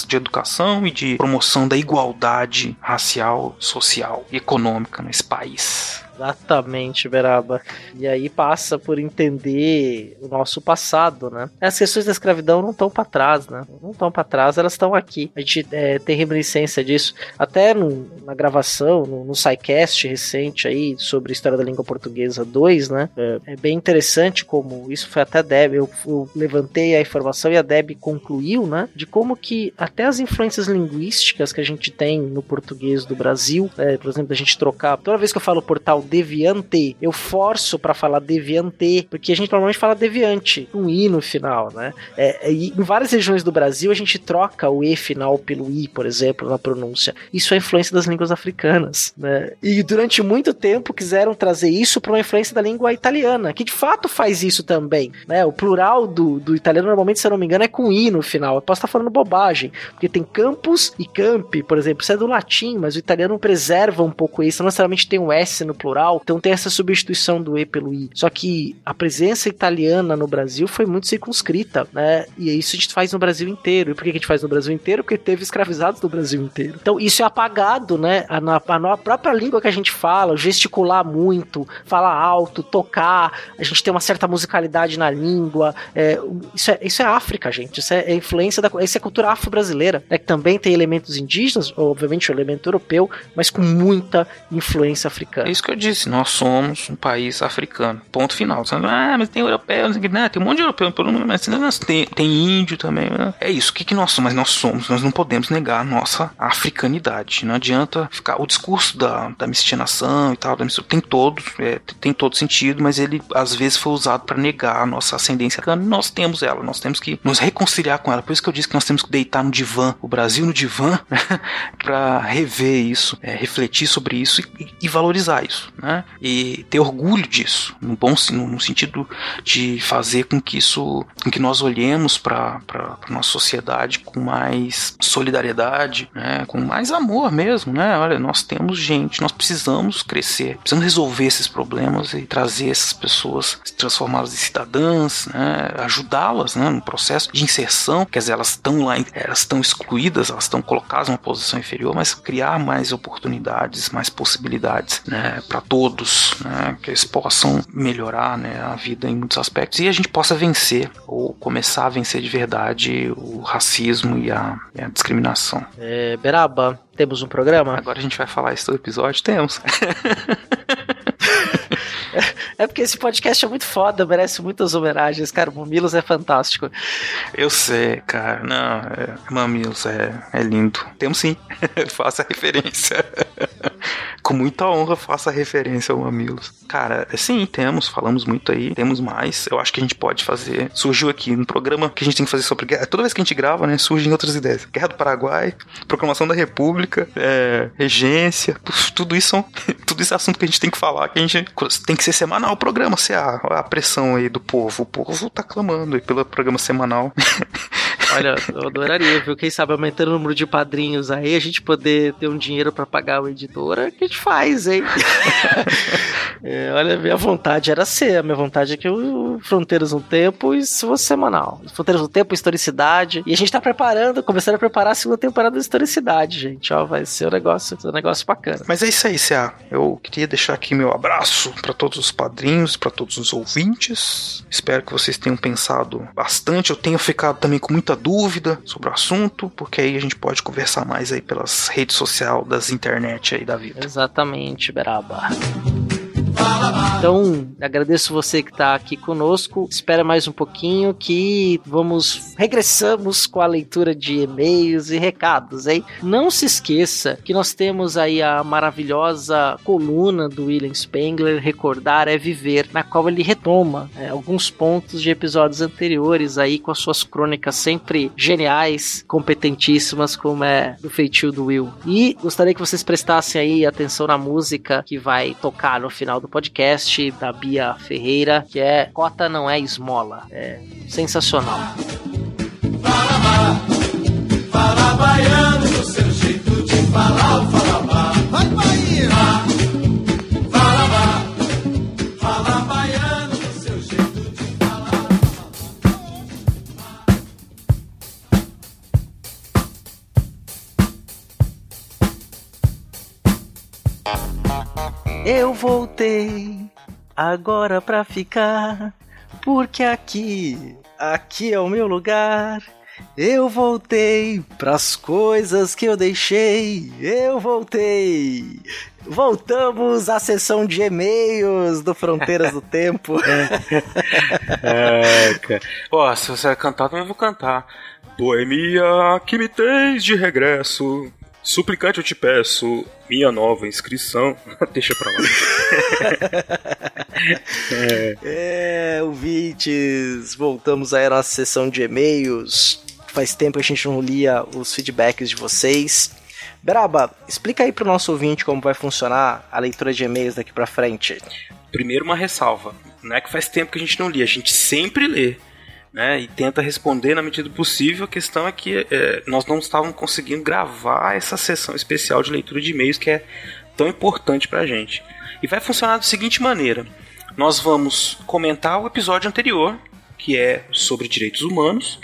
de educação e de promoção da igualdade racial, social e econômica nesse país. Exatamente, Beraba. E aí passa por entender o nosso passado, né? As questões da escravidão não estão para trás, né? Não estão para trás, elas estão aqui. A gente é, tem reminiscência disso. Até no, na gravação, no, no SciCast recente aí, sobre história da língua portuguesa 2, né? É, é bem interessante como isso foi até a Deb. Eu, eu, levantei a informação e a Deb concluiu, né? De como que até as influências linguísticas que a gente tem no português do Brasil, é, por exemplo, a gente trocar. Toda vez que eu falo portal deviante. Eu forço para falar deviante, porque a gente normalmente fala deviante, um i no final, né? É, em várias regiões do Brasil a gente troca o e final pelo i, por exemplo, na pronúncia. Isso é influência das línguas africanas, né? E durante muito tempo quiseram trazer isso para uma influência da língua italiana, que de fato faz isso também, né? O plural do, do italiano normalmente, se eu não me engano, é com i no final. Eu posso estar falando bobagem, porque tem campus e campi, por exemplo, isso é do latim, mas o italiano preserva um pouco isso, não necessariamente tem um s no plural então tem essa substituição do E pelo I. Só que a presença italiana no Brasil foi muito circunscrita, né? E isso a gente faz no Brasil inteiro. E por que a gente faz no Brasil inteiro? Porque teve escravizados no Brasil inteiro. Então isso é apagado, né? A, a, a própria língua que a gente fala, gesticular muito, falar alto, tocar, a gente tem uma certa musicalidade na língua. É, isso, é, isso é África, gente. Isso é, é influência da. Isso é cultura afro-brasileira, né? Que também tem elementos indígenas, obviamente o elemento europeu, mas com muita influência africana. É isso que eu disse nós somos um país africano. Ponto final. Ah, mas tem europeu, não, tem um monte de europeu mas tem, tem índio também. Né? É isso. O que, que nós somos? Mas nós somos. Nós não podemos negar a nossa africanidade. Não adianta ficar. O discurso da, da miscigenação e tal, da tem todos, é, tem todo sentido, mas ele às vezes foi usado para negar a nossa ascendência africana. Nós temos ela, nós temos que nos reconciliar com ela. Por isso que eu disse que nós temos que deitar no divã, o Brasil no divã, para rever isso, é, refletir sobre isso e, e valorizar isso. Né? E ter orgulho disso, no bom no sentido de fazer com que isso, com que nós olhemos para a nossa sociedade com mais solidariedade, né? Com mais amor mesmo, né? Olha, nós temos gente, nós precisamos crescer, precisamos resolver esses problemas e trazer essas pessoas, transformá-las em cidadãs, né? Ajudá-las, né? No processo de inserção, quer dizer, elas estão lá, elas estão excluídas, elas estão colocadas numa posição inferior, mas criar mais oportunidades, mais possibilidades, né? Para todos, né, que eles possam melhorar né, a vida em muitos aspectos e a gente possa vencer ou começar a vencer de verdade o racismo e a, e a discriminação. É, Beraba, temos um programa? Agora a gente vai falar isso todo episódio? Temos. É porque esse podcast é muito foda, merece muitas homenagens, cara. Mamilos é fantástico. Eu sei, cara. Não, é, Mamilos é, é lindo. Temos sim. faça referência. Com muita honra, faça referência ao Mamilos. Cara, é, sim, temos. Falamos muito aí. Temos mais. Eu acho que a gente pode fazer. Surgiu aqui um programa que a gente tem que fazer sobre guerra. Toda vez que a gente grava, né, surgem outras ideias. Guerra do Paraguai, Proclamação da República, é, regência. Tudo isso, são, tudo isso é assunto que a gente tem que falar, que a gente tem que ser semanal o programa, se a, a pressão aí do povo. O povo tá clamando aí pelo programa semanal. Olha, eu adoraria, viu? Quem sabe aumentando o número de padrinhos aí, a gente poder ter um dinheiro para pagar o editora, que a gente faz, hein? é, olha, minha vontade era ser, a minha vontade é que o Fronteiras no Tempo isso fosse semanal. Fronteiras no Tempo, historicidade. E a gente tá preparando, começando a preparar a segunda temporada da historicidade, gente. Ó, vai ser um negócio, um negócio bacana. Mas é isso aí, Cia. Eu queria deixar aqui meu abraço para todos os padrinhos, para todos os ouvintes. Espero que vocês tenham pensado bastante. Eu tenho ficado também com muita dúvida sobre o assunto, porque aí a gente pode conversar mais aí pelas redes sociais das internet aí da vida. Exatamente, Beraba. Então, agradeço você que está aqui conosco. Espera mais um pouquinho que vamos regressamos com a leitura de e-mails e recados, hein? Não se esqueça que nós temos aí a maravilhosa coluna do William Spengler, Recordar é Viver, na qual ele retoma é, alguns pontos de episódios anteriores aí com as suas crônicas sempre geniais, competentíssimas, como é do feitio do Will. E gostaria que vocês prestassem aí atenção na música que vai tocar no final do podcast da Bia Ferreira, que é Cota Não É Esmola. É sensacional. Fala, fala baiano do seu jeito de falar, voltei agora pra ficar, porque aqui, aqui é o meu lugar. Eu voltei pras coisas que eu deixei. Eu voltei. Voltamos à sessão de e-mails do Fronteiras do Tempo. É, cara. Ó, se você vai cantar, também vou cantar. Boemia, que me tens de regresso. Suplicante eu te peço, minha nova inscrição. Deixa pra lá. É, ouvintes, voltamos aí à nossa sessão de e-mails. Faz tempo que a gente não lia os feedbacks de vocês. Braba, explica aí pro nosso ouvinte como vai funcionar a leitura de e-mails daqui pra frente. Primeiro, uma ressalva. Não é que faz tempo que a gente não lê, a gente sempre lê. Né, e tenta responder na medida do possível. A questão é que é, nós não estávamos conseguindo gravar essa sessão especial de leitura de e-mails que é tão importante pra gente. E vai funcionar da seguinte maneira: nós vamos comentar o episódio anterior, que é sobre direitos humanos,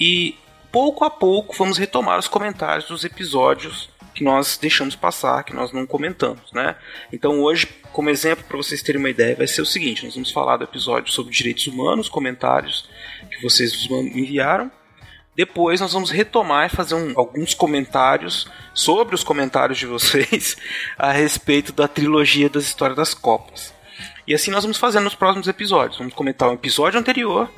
e pouco a pouco vamos retomar os comentários dos episódios que nós deixamos passar, que nós não comentamos, né? Então hoje, como exemplo para vocês terem uma ideia, vai ser o seguinte: nós vamos falar do episódio sobre direitos humanos, comentários vocês nos enviaram. Depois nós vamos retomar e fazer um, alguns comentários sobre os comentários de vocês a respeito da trilogia das histórias das Copas. E assim nós vamos fazendo nos próximos episódios. Vamos comentar o episódio anterior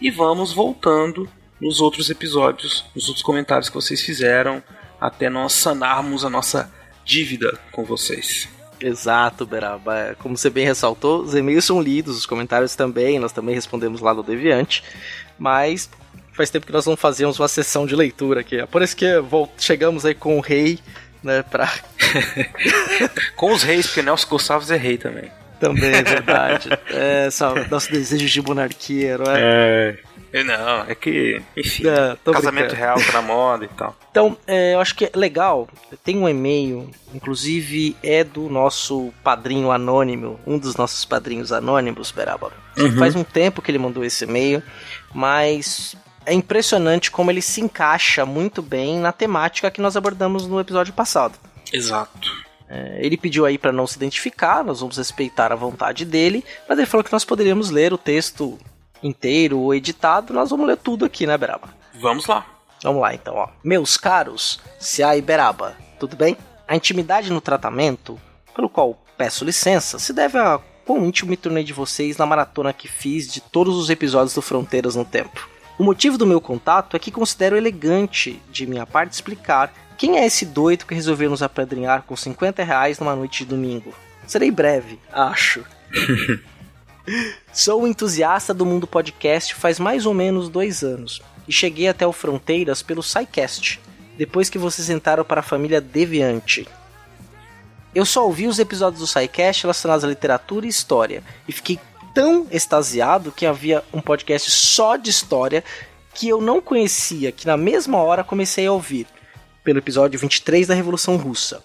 e vamos voltando nos outros episódios, nos outros comentários que vocês fizeram, até nós sanarmos a nossa dívida com vocês. Exato, Beraba. Como você bem ressaltou, os e-mails são lidos, os comentários também, nós também respondemos lá no Deviante, mas faz tempo que nós não fazíamos uma sessão de leitura aqui. É por isso que chegamos aí com o rei, né, pra... com os reis, porque Nelson Gonçalves é rei também. Também é verdade. é, nosso desejo de monarquia, não é? É. Não, é que, enfim, é, casamento brincando. real tá na moda e tal. Então, é, eu acho que é legal. Tem um e-mail, inclusive é do nosso padrinho anônimo, um dos nossos padrinhos anônimos, Beraba. Uhum. Faz um tempo que ele mandou esse e-mail, mas é impressionante como ele se encaixa muito bem na temática que nós abordamos no episódio passado. Exato. É, ele pediu aí para não se identificar, nós vamos respeitar a vontade dele, mas ele falou que nós poderíamos ler o texto inteiro ou editado, nós vamos ler tudo aqui, né, Beraba? Vamos lá. Vamos lá então, ó. Meus caros, Cia e Beraba, tudo bem? A intimidade no tratamento, pelo qual peço licença, se deve a quão íntimo me tornei de vocês na maratona que fiz de todos os episódios do Fronteiras no Tempo. O motivo do meu contato é que considero elegante de minha parte explicar quem é esse doido que resolveu nos apedrinhar com 50 reais numa noite de domingo. Serei breve, acho. Sou entusiasta do mundo podcast faz mais ou menos dois anos e cheguei até o Fronteiras pelo SciCast, depois que vocês entraram para a família Deviante. Eu só ouvi os episódios do SciCast relacionados à literatura e história e fiquei tão extasiado que havia um podcast só de história que eu não conhecia, que na mesma hora comecei a ouvir, pelo episódio 23 da Revolução Russa.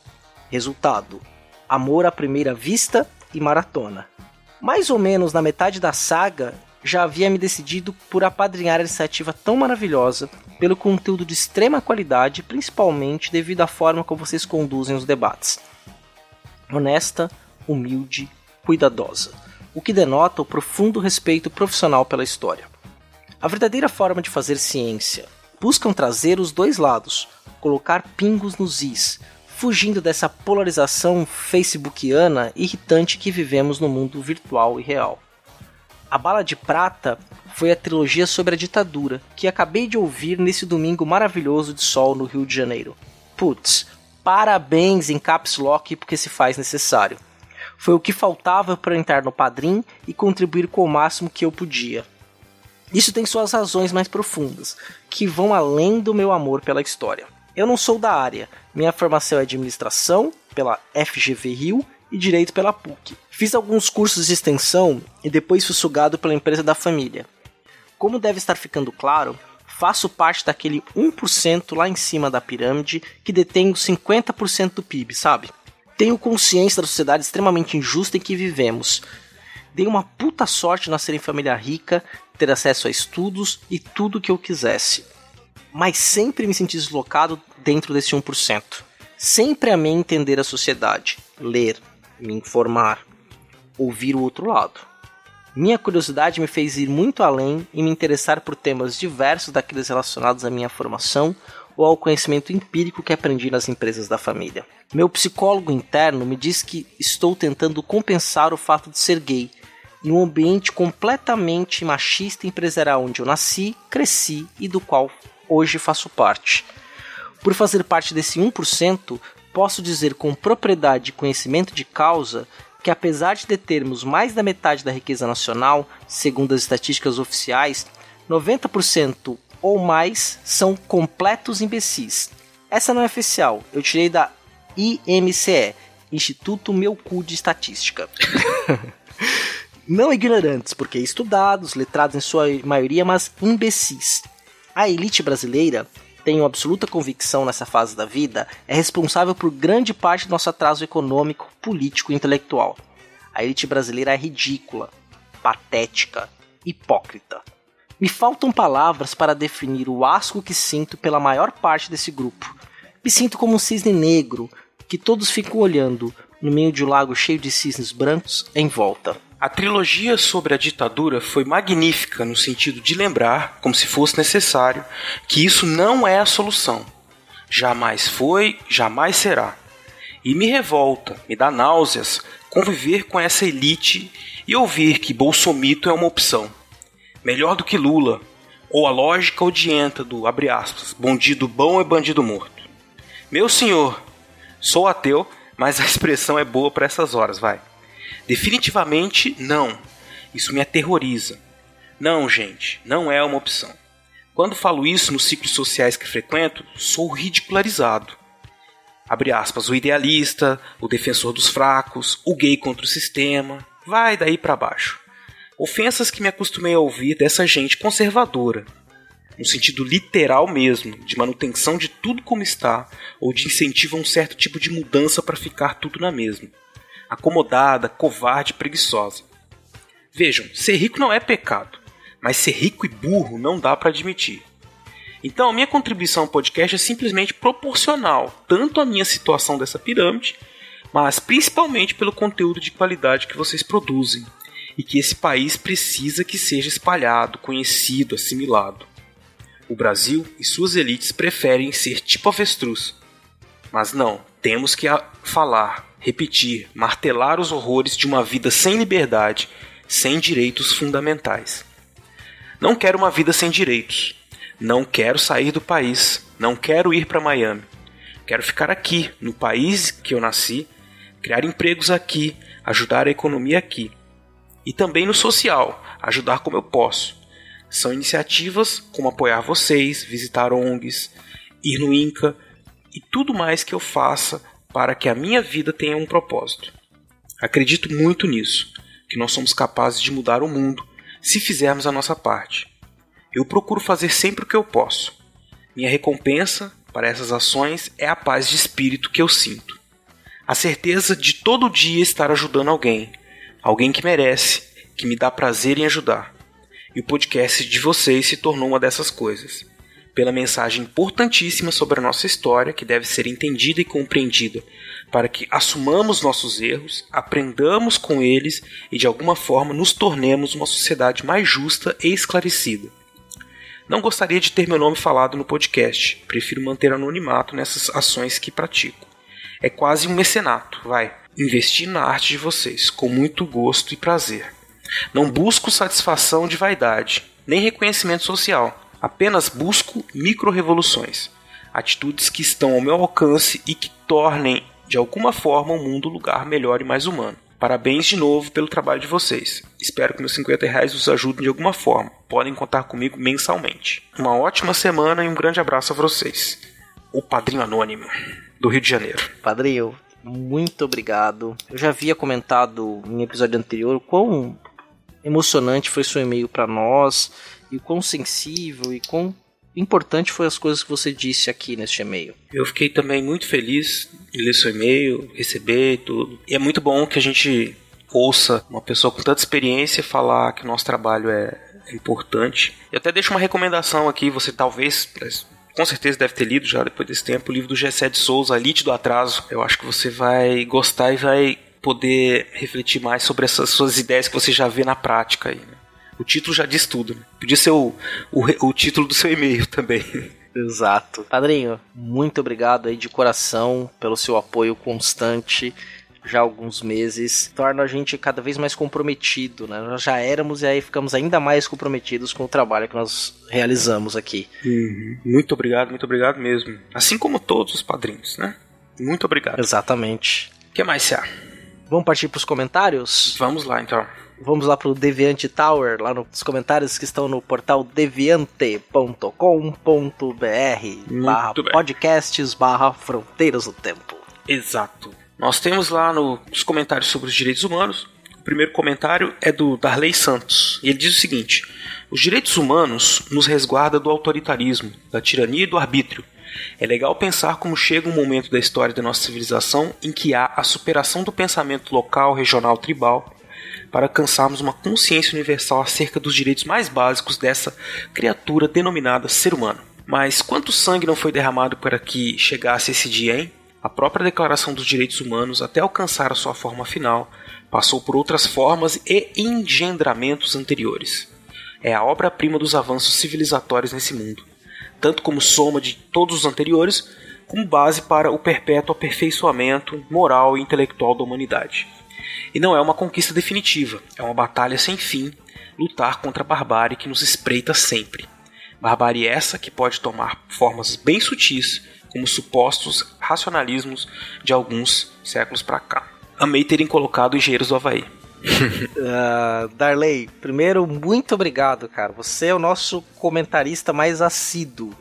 Resultado: Amor à Primeira Vista e Maratona. Mais ou menos na metade da saga, já havia me decidido por apadrinhar a iniciativa tão maravilhosa, pelo conteúdo de extrema qualidade, principalmente devido à forma como vocês conduzem os debates. Honesta, humilde, cuidadosa, o que denota o profundo respeito profissional pela história. A verdadeira forma de fazer ciência buscam trazer os dois lados, colocar pingos nos is, fugindo dessa polarização facebookiana irritante que vivemos no mundo virtual e real. A Bala de Prata foi a trilogia sobre a ditadura que acabei de ouvir nesse domingo maravilhoso de sol no Rio de Janeiro. Putz, parabéns em Caps Lock porque se faz necessário. Foi o que faltava para entrar no Padrim e contribuir com o máximo que eu podia. Isso tem suas razões mais profundas, que vão além do meu amor pela história. Eu não sou da área, minha formação é administração pela FGV Rio e direito pela PUC. Fiz alguns cursos de extensão e depois fui sugado pela empresa da família. Como deve estar ficando claro, faço parte daquele 1% lá em cima da pirâmide que detém os 50% do PIB, sabe? Tenho consciência da sociedade extremamente injusta em que vivemos. Dei uma puta sorte nascer em família rica, ter acesso a estudos e tudo o que eu quisesse. Mas sempre me senti deslocado dentro desse 1%. Sempre amei entender a sociedade, ler, me informar, ouvir o outro lado. Minha curiosidade me fez ir muito além e me interessar por temas diversos daqueles relacionados à minha formação ou ao conhecimento empírico que aprendi nas empresas da família. Meu psicólogo interno me diz que estou tentando compensar o fato de ser gay em um ambiente completamente machista e empresarial onde eu nasci, cresci e do qual hoje faço parte. Por fazer parte desse 1%, posso dizer com propriedade e conhecimento de causa que, apesar de determos mais da metade da riqueza nacional, segundo as estatísticas oficiais, 90% ou mais são completos imbecis. Essa não é oficial, eu tirei da IMCE, Instituto Meu Cu de Estatística. não ignorantes, porque estudados, letrados em sua maioria, mas imbecis. A elite brasileira tenho absoluta convicção nessa fase da vida, é responsável por grande parte do nosso atraso econômico, político e intelectual. A elite brasileira é ridícula, patética, hipócrita. Me faltam palavras para definir o asco que sinto pela maior parte desse grupo. Me sinto como um cisne negro que todos ficam olhando no meio de um lago cheio de cisnes brancos em volta. A trilogia sobre a ditadura foi magnífica no sentido de lembrar, como se fosse necessário, que isso não é a solução. Jamais foi, jamais será. E me revolta, me dá náuseas conviver com essa elite e ouvir que Bolsomito é uma opção. Melhor do que Lula, ou a lógica odienta do, abre aspas, bandido bom é bandido morto. Meu senhor, sou ateu, mas a expressão é boa para essas horas, vai. Definitivamente não. Isso me aterroriza. Não, gente, não é uma opção. Quando falo isso nos ciclos sociais que frequento, sou ridicularizado. Abre aspas, o idealista, o defensor dos fracos, o gay contra o sistema, vai daí para baixo. Ofensas que me acostumei a ouvir dessa gente conservadora, no sentido literal mesmo, de manutenção de tudo como está, ou de incentivo a um certo tipo de mudança para ficar tudo na mesma acomodada, covarde, preguiçosa. Vejam, ser rico não é pecado, mas ser rico e burro não dá para admitir. Então, a minha contribuição ao podcast é simplesmente proporcional tanto à minha situação dessa pirâmide, mas principalmente pelo conteúdo de qualidade que vocês produzem e que esse país precisa que seja espalhado, conhecido, assimilado. O Brasil e suas elites preferem ser tipo avestruz. Mas não, temos que falar, repetir, martelar os horrores de uma vida sem liberdade, sem direitos fundamentais. Não quero uma vida sem direitos. Não quero sair do país. Não quero ir para Miami. Quero ficar aqui, no país que eu nasci, criar empregos aqui, ajudar a economia aqui. E também no social, ajudar como eu posso. São iniciativas como apoiar vocês, visitar ONGs, ir no INCA e tudo mais que eu faça para que a minha vida tenha um propósito. Acredito muito nisso, que nós somos capazes de mudar o mundo se fizermos a nossa parte. Eu procuro fazer sempre o que eu posso. Minha recompensa para essas ações é a paz de espírito que eu sinto. A certeza de todo dia estar ajudando alguém, alguém que merece, que me dá prazer em ajudar e o podcast de vocês se tornou uma dessas coisas. Pela mensagem importantíssima sobre a nossa história, que deve ser entendida e compreendida, para que assumamos nossos erros, aprendamos com eles e de alguma forma nos tornemos uma sociedade mais justa e esclarecida. Não gostaria de ter meu nome falado no podcast, prefiro manter anonimato nessas ações que pratico. É quase um mecenato, vai. Investir na arte de vocês, com muito gosto e prazer. Não busco satisfação de vaidade, nem reconhecimento social. Apenas busco micro-revoluções, atitudes que estão ao meu alcance e que tornem de alguma forma o mundo um lugar melhor e mais humano. Parabéns de novo pelo trabalho de vocês. Espero que meus 50 reais os ajudem de alguma forma. Podem contar comigo mensalmente. Uma ótima semana e um grande abraço a vocês. O Padrinho Anônimo, do Rio de Janeiro. Padrinho, muito obrigado. Eu já havia comentado em episódio anterior quão emocionante foi seu e-mail para nós e quão sensível e quão importante foi as coisas que você disse aqui neste e-mail. Eu fiquei também muito feliz de ler seu e-mail, receber tudo. E é muito bom que a gente ouça uma pessoa com tanta experiência falar que o nosso trabalho é, é importante. E até deixo uma recomendação aqui, você talvez com certeza deve ter lido já depois desse tempo o livro do Gessé de Souza, Elite do Atraso. Eu acho que você vai gostar e vai poder refletir mais sobre essas suas ideias que você já vê na prática aí, né? O título já diz tudo. Né? Podia ser o, o, o título do seu e-mail também. Exato. Padrinho, muito obrigado aí de coração pelo seu apoio constante já há alguns meses, torna a gente cada vez mais comprometido, né? Nós já éramos e aí ficamos ainda mais comprometidos com o trabalho que nós realizamos aqui. Uhum. Muito obrigado, muito obrigado mesmo. Assim como todos os padrinhos, né? Muito obrigado. Exatamente. O que mais, Cia? Vamos partir para os comentários? Vamos lá então. Vamos lá para o Deviante Tower, lá nos comentários que estão no portal deviante.com.br barra podcasts barra fronteiras do tempo. Exato. Nós temos lá nos comentários sobre os direitos humanos. O primeiro comentário é do Darley Santos. E ele diz o seguinte: Os direitos humanos nos resguarda do autoritarismo, da tirania e do arbítrio é legal pensar como chega um momento da história da nossa civilização em que há a superação do pensamento local, regional, tribal, para alcançarmos uma consciência universal acerca dos direitos mais básicos dessa criatura denominada ser humano. Mas quanto sangue não foi derramado para que chegasse esse dia, hein? A própria Declaração dos Direitos Humanos, até alcançar a sua forma final, passou por outras formas e engendramentos anteriores. É a obra-prima dos avanços civilizatórios nesse mundo tanto como soma de todos os anteriores, como base para o perpétuo aperfeiçoamento moral e intelectual da humanidade. E não é uma conquista definitiva, é uma batalha sem fim, lutar contra a barbárie que nos espreita sempre. Barbárie essa que pode tomar formas bem sutis, como supostos racionalismos de alguns séculos para cá. Amei terem colocado Engenheiros do Havaí uh, Darley, primeiro, muito obrigado, cara. Você é o nosso comentarista mais assíduo.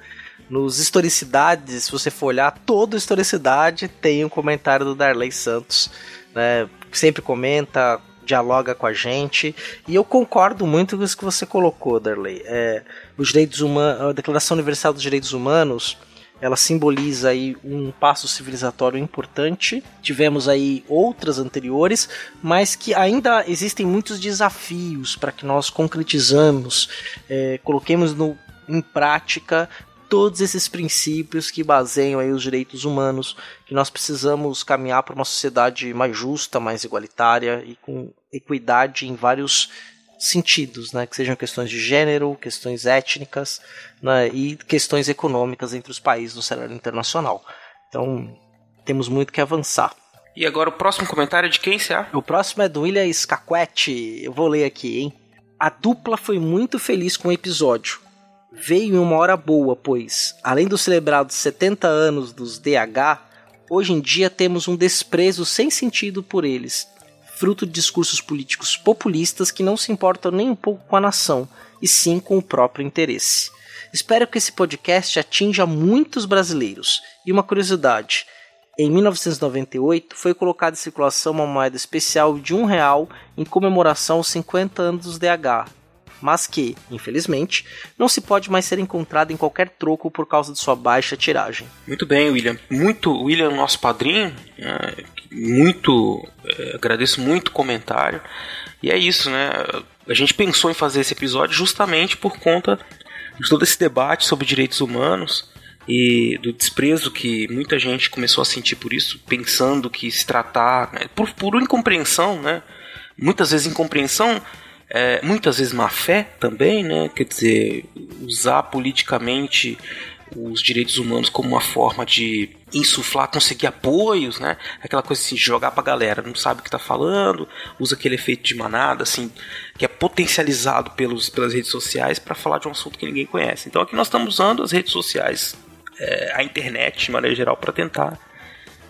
Nos Historicidades, se você for olhar, toda Historicidade tem um comentário do Darley Santos. Né? Sempre comenta, dialoga com a gente. E eu concordo muito com isso que você colocou, Darley. É, os direitos humanos, a Declaração Universal dos Direitos Humanos ela simboliza aí um passo civilizatório importante. Tivemos aí outras anteriores, mas que ainda existem muitos desafios para que nós concretizamos, é, coloquemos no, em prática todos esses princípios que baseiam aí os direitos humanos, que nós precisamos caminhar para uma sociedade mais justa, mais igualitária e com equidade em vários sentidos, né? que sejam questões de gênero, questões étnicas né? e questões econômicas entre os países no cenário internacional. Então, temos muito que avançar. E agora o próximo comentário é de quem, Cia? O próximo é do William Scaquetti. Eu vou ler aqui, hein? A dupla foi muito feliz com o episódio. Veio em uma hora boa, pois, além dos celebrados 70 anos dos DH, hoje em dia temos um desprezo sem sentido por eles, fruto de discursos políticos populistas que não se importam nem um pouco com a nação, e sim com o próprio interesse. Espero que esse podcast atinja muitos brasileiros. E uma curiosidade: em 1998 foi colocada em circulação uma moeda especial de um real em comemoração aos 50 anos dos DH, mas que, infelizmente, não se pode mais ser encontrada em qualquer troco por causa de sua baixa tiragem. Muito bem, William. Muito, William, nosso padrinho. É, muito, é, agradeço muito o comentário. E é isso, né? A gente pensou em fazer esse episódio justamente por conta de todo esse debate sobre direitos humanos e do desprezo que muita gente começou a sentir por isso, pensando que se tratar né, por, por incompreensão, né? Muitas vezes incompreensão é, muitas vezes má fé também, né? Quer dizer, usar politicamente os direitos humanos como uma forma de insuflar, conseguir apoios, né? Aquela coisa assim, jogar pra galera, não sabe o que tá falando, usa aquele efeito de manada, assim, que é potencializado pelos, pelas redes sociais para falar de um assunto que ninguém conhece. Então aqui nós estamos usando as redes sociais, é, a internet de maneira geral, para tentar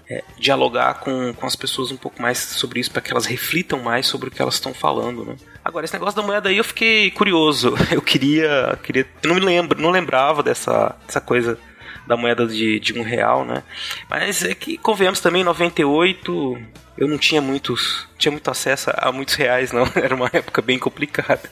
é, dialogar com, com as pessoas um pouco mais sobre isso, para que elas reflitam mais sobre o que elas estão falando, né? Agora, esse negócio da moeda aí eu fiquei curioso. Eu queria. queria não me lembro, não lembrava dessa, dessa coisa da moeda de, de um real, né? Mas é que, convenhamos também, em 98 eu não tinha muitos. tinha muito acesso a muitos reais, não. Era uma época bem complicada.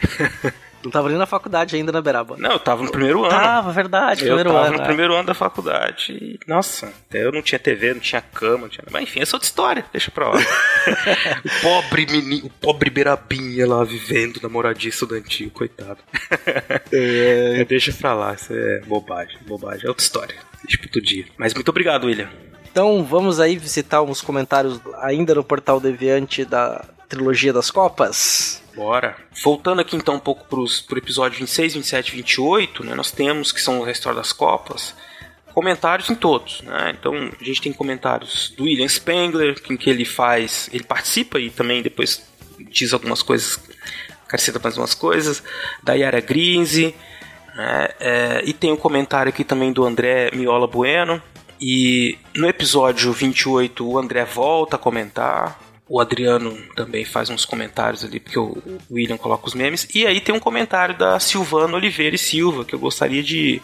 Não tava nem na faculdade ainda, na Beraba? Não, eu tava no primeiro ano. Tava, verdade, eu primeiro tava ano. no é. primeiro ano da faculdade. E, nossa, até eu não tinha TV, não tinha cama, não tinha... Mas enfim, essa é outra história, deixa pra lá. o pobre menino, o pobre Berabinha lá vivendo na moradia estudantil, coitado. É, deixa pra lá, isso é bobagem, bobagem. É outra história. Pro outro dia. Mas muito obrigado, William. Então vamos aí visitar uns comentários ainda no portal Deviante da trilogia das Copas. Bora. Voltando aqui então um pouco pros, pro episódio 26, 27 e 28, né, nós temos, que são o restore das Copas, comentários em todos, né? Então a gente tem comentários do William Spengler, em que ele faz, ele participa e também depois diz algumas coisas, acrescenta mais umas coisas, da Yara Grise, né? É, e tem um comentário aqui também do André Miola Bueno, e no episódio 28 o André volta a comentar, o Adriano também faz uns comentários ali, porque o William coloca os memes. E aí tem um comentário da Silvana Oliveira e Silva, que eu gostaria de,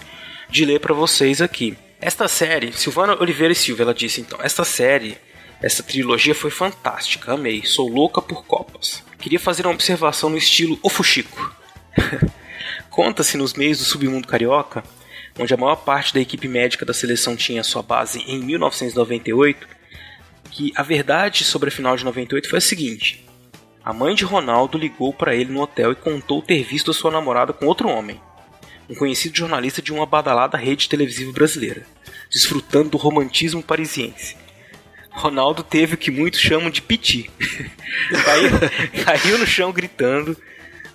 de ler para vocês aqui. Esta série, Silvana Oliveira e Silva, ela disse então: Esta série, essa trilogia foi fantástica, amei, sou louca por Copas. Queria fazer uma observação no estilo O Fuxico. Conta-se nos meios do submundo carioca, onde a maior parte da equipe médica da seleção tinha sua base em 1998 que a verdade sobre a final de 98 foi a seguinte: a mãe de Ronaldo ligou para ele no hotel e contou ter visto a sua namorada com outro homem, um conhecido jornalista de uma badalada rede televisiva brasileira, desfrutando do romantismo parisiense. Ronaldo teve o que muitos chamam de piti. caiu, caiu no chão gritando,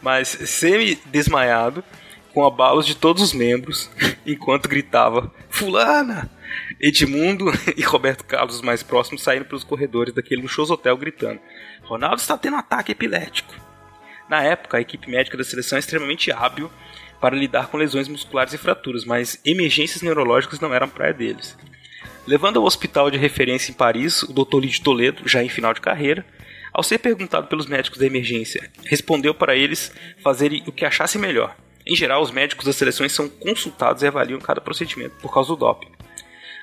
mas semi-desmaiado, com abalos de todos os membros, enquanto gritava: Fulana! Edmundo e Roberto Carlos, os mais próximos, saíram pelos corredores daquele luxuoso hotel gritando: Ronaldo está tendo ataque epilético. Na época, a equipe médica da seleção é extremamente hábil para lidar com lesões musculares e fraturas, mas emergências neurológicas não eram praia deles. Levando ao hospital de referência em Paris, o Dr. Lídio Toledo, já em final de carreira, ao ser perguntado pelos médicos da emergência, respondeu para eles fazerem o que achassem melhor. Em geral, os médicos das seleções são consultados e avaliam cada procedimento por causa do doping.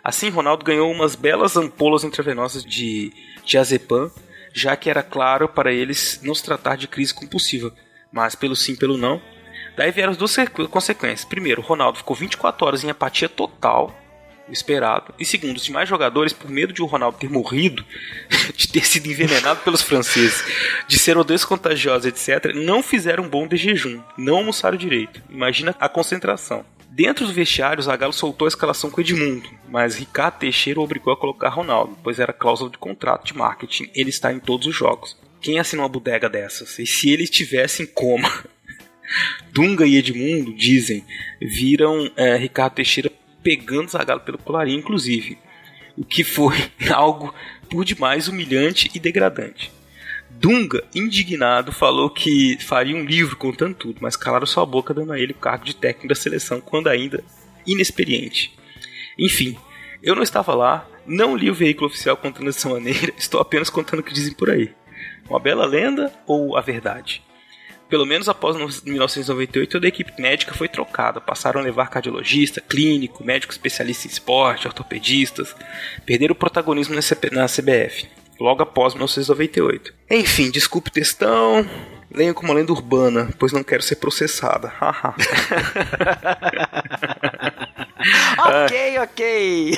Assim, Ronaldo ganhou umas belas ampolas intravenosas de diazepam, já que era claro para eles não se tratar de crise compulsiva, mas pelo sim, pelo não. Daí vieram as duas consequências. Primeiro, Ronaldo ficou 24 horas em apatia total, o esperado. E segundo, os demais jogadores, por medo de o Ronaldo ter morrido, de ter sido envenenado pelos franceses, de ser odeio contagiosa, etc., não fizeram bom de jejum, não almoçaram direito. Imagina a concentração. Dentro do vestiário, o Zagallo soltou a escalação com Edmundo, mas Ricardo Teixeira obrigou a colocar Ronaldo, pois era cláusula de contrato de marketing, ele está em todos os jogos. Quem assinou uma bodega dessas? E se ele estivesse em coma? Dunga e Edmundo, dizem, viram é, Ricardo Teixeira pegando Zagallo pelo colarinho, inclusive. O que foi algo por demais humilhante e degradante. Dunga, indignado, falou que faria um livro contando tudo, mas calaram sua boca dando a ele o cargo de técnico da seleção quando ainda inexperiente. Enfim, eu não estava lá, não li o veículo oficial contando dessa maneira, estou apenas contando o que dizem por aí. Uma bela lenda ou a verdade? Pelo menos após 1998, toda a equipe médica foi trocada. Passaram a levar cardiologista, clínico, médico especialista em esporte, ortopedistas. Perderam o protagonismo na CBF logo após 1998. Enfim, desculpe o textão, leio como uma lenda urbana, pois não quero ser processada. ok, ok.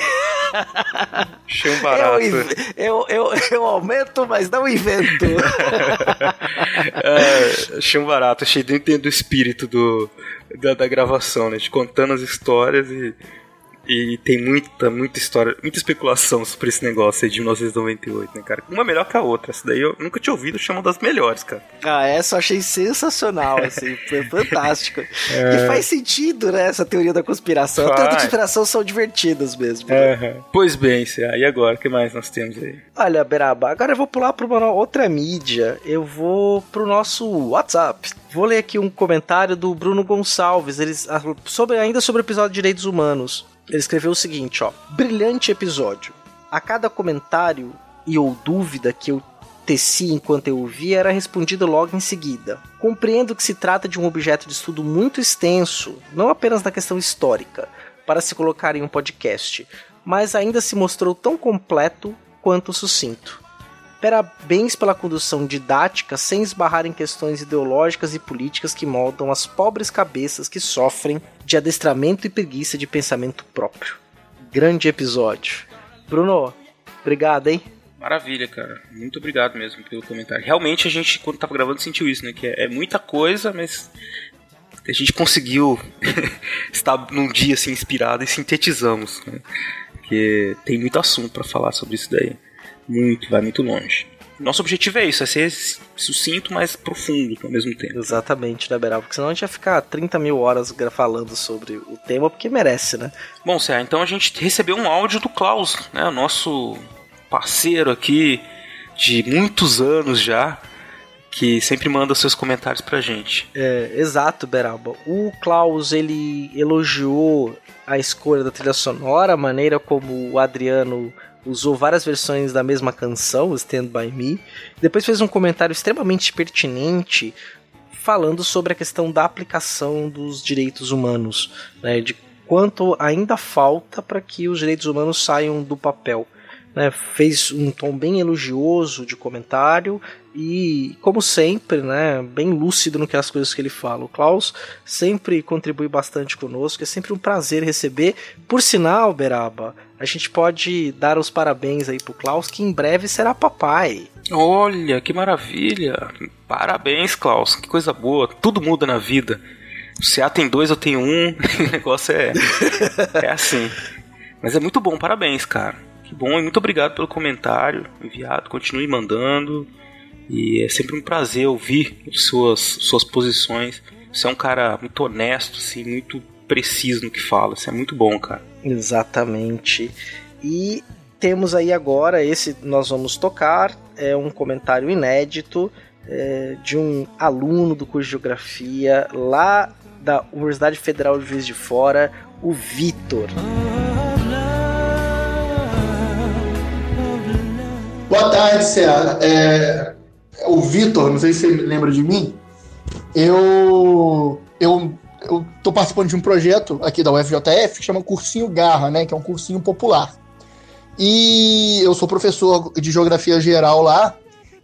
Chão barato. Eu, eu, eu, eu, aumento, mas não invento. é, chão barato, achei dentro do espírito do, da, da gravação, né? De contando as histórias e e tem muita, muita história, muita especulação sobre esse negócio aí de 1998, né, cara? Uma melhor que a outra. Essa daí eu nunca tinha ouvido, chama das melhores, cara. Ah, essa eu achei sensacional, assim, foi fantástico. É... E faz sentido, né, essa teoria da conspiração. Faz. Até a conspiração são divertidas mesmo. Né? Pois bem, e agora, o que mais nós temos aí? Olha, Beraba, agora eu vou pular para uma outra mídia. Eu vou pro nosso WhatsApp. Vou ler aqui um comentário do Bruno Gonçalves, eles, ah, sobre, ainda sobre o episódio de Direitos Humanos. Ele escreveu o seguinte, ó: "Brilhante episódio. A cada comentário e ou dúvida que eu teci enquanto eu ouvia era respondido logo em seguida. Compreendo que se trata de um objeto de estudo muito extenso, não apenas na questão histórica, para se colocar em um podcast, mas ainda se mostrou tão completo quanto sucinto. Parabéns pela condução didática sem esbarrar em questões ideológicas e políticas que moldam as pobres cabeças que sofrem de adestramento e preguiça de pensamento próprio. Grande episódio. Bruno, obrigado, hein? Maravilha, cara. Muito obrigado mesmo pelo comentário. Realmente a gente, quando tava gravando, sentiu isso, né? Que é, é muita coisa, mas a gente conseguiu estar num dia assim inspirado e sintetizamos, né? Porque tem muito assunto para falar sobre isso daí muito, vai muito longe. Nosso objetivo é isso, é ser sucinto, mas profundo ao mesmo tempo. Exatamente, né, Beral? Porque senão a gente ia ficar 30 mil horas falando sobre o tema, porque merece, né? Bom, Cé, então a gente recebeu um áudio do Klaus, né? Nosso parceiro aqui de muitos anos já, que sempre manda seus comentários pra gente. É, exato, Beraba. O Klaus, ele elogiou a escolha da trilha sonora, a maneira como o Adriano usou várias versões da mesma canção, Stand By Me. Depois fez um comentário extremamente pertinente falando sobre a questão da aplicação dos direitos humanos, né, de quanto ainda falta para que os direitos humanos saiam do papel. Né, fez um tom bem elogioso de comentário e, como sempre, né, bem lúcido no que as coisas que ele fala. O Klaus sempre contribui bastante conosco, é sempre um prazer receber. Por sinal, Beraba, a gente pode dar os parabéns aí pro Klaus, que em breve será papai. Olha, que maravilha! Parabéns, Klaus, que coisa boa. Tudo muda na vida. O CA tem dois, eu tenho um. o negócio é, é assim. Mas é muito bom, parabéns, cara. Que bom e muito obrigado pelo comentário enviado. Continue mandando. E é sempre um prazer ouvir suas, suas posições. Você é um cara muito honesto, assim, muito preciso no que fala. Isso é muito bom, cara. Exatamente. E temos aí agora, esse nós vamos tocar, é um comentário inédito é, de um aluno do curso de Geografia lá da Universidade Federal de Juiz de Fora, o Vitor. Boa tarde, Ceará. É, o Vitor, não sei se você lembra de mim, eu, eu eu tô participando de um projeto aqui da UFJF que chama Cursinho Garra, né? Que é um cursinho popular. E eu sou professor de geografia geral lá.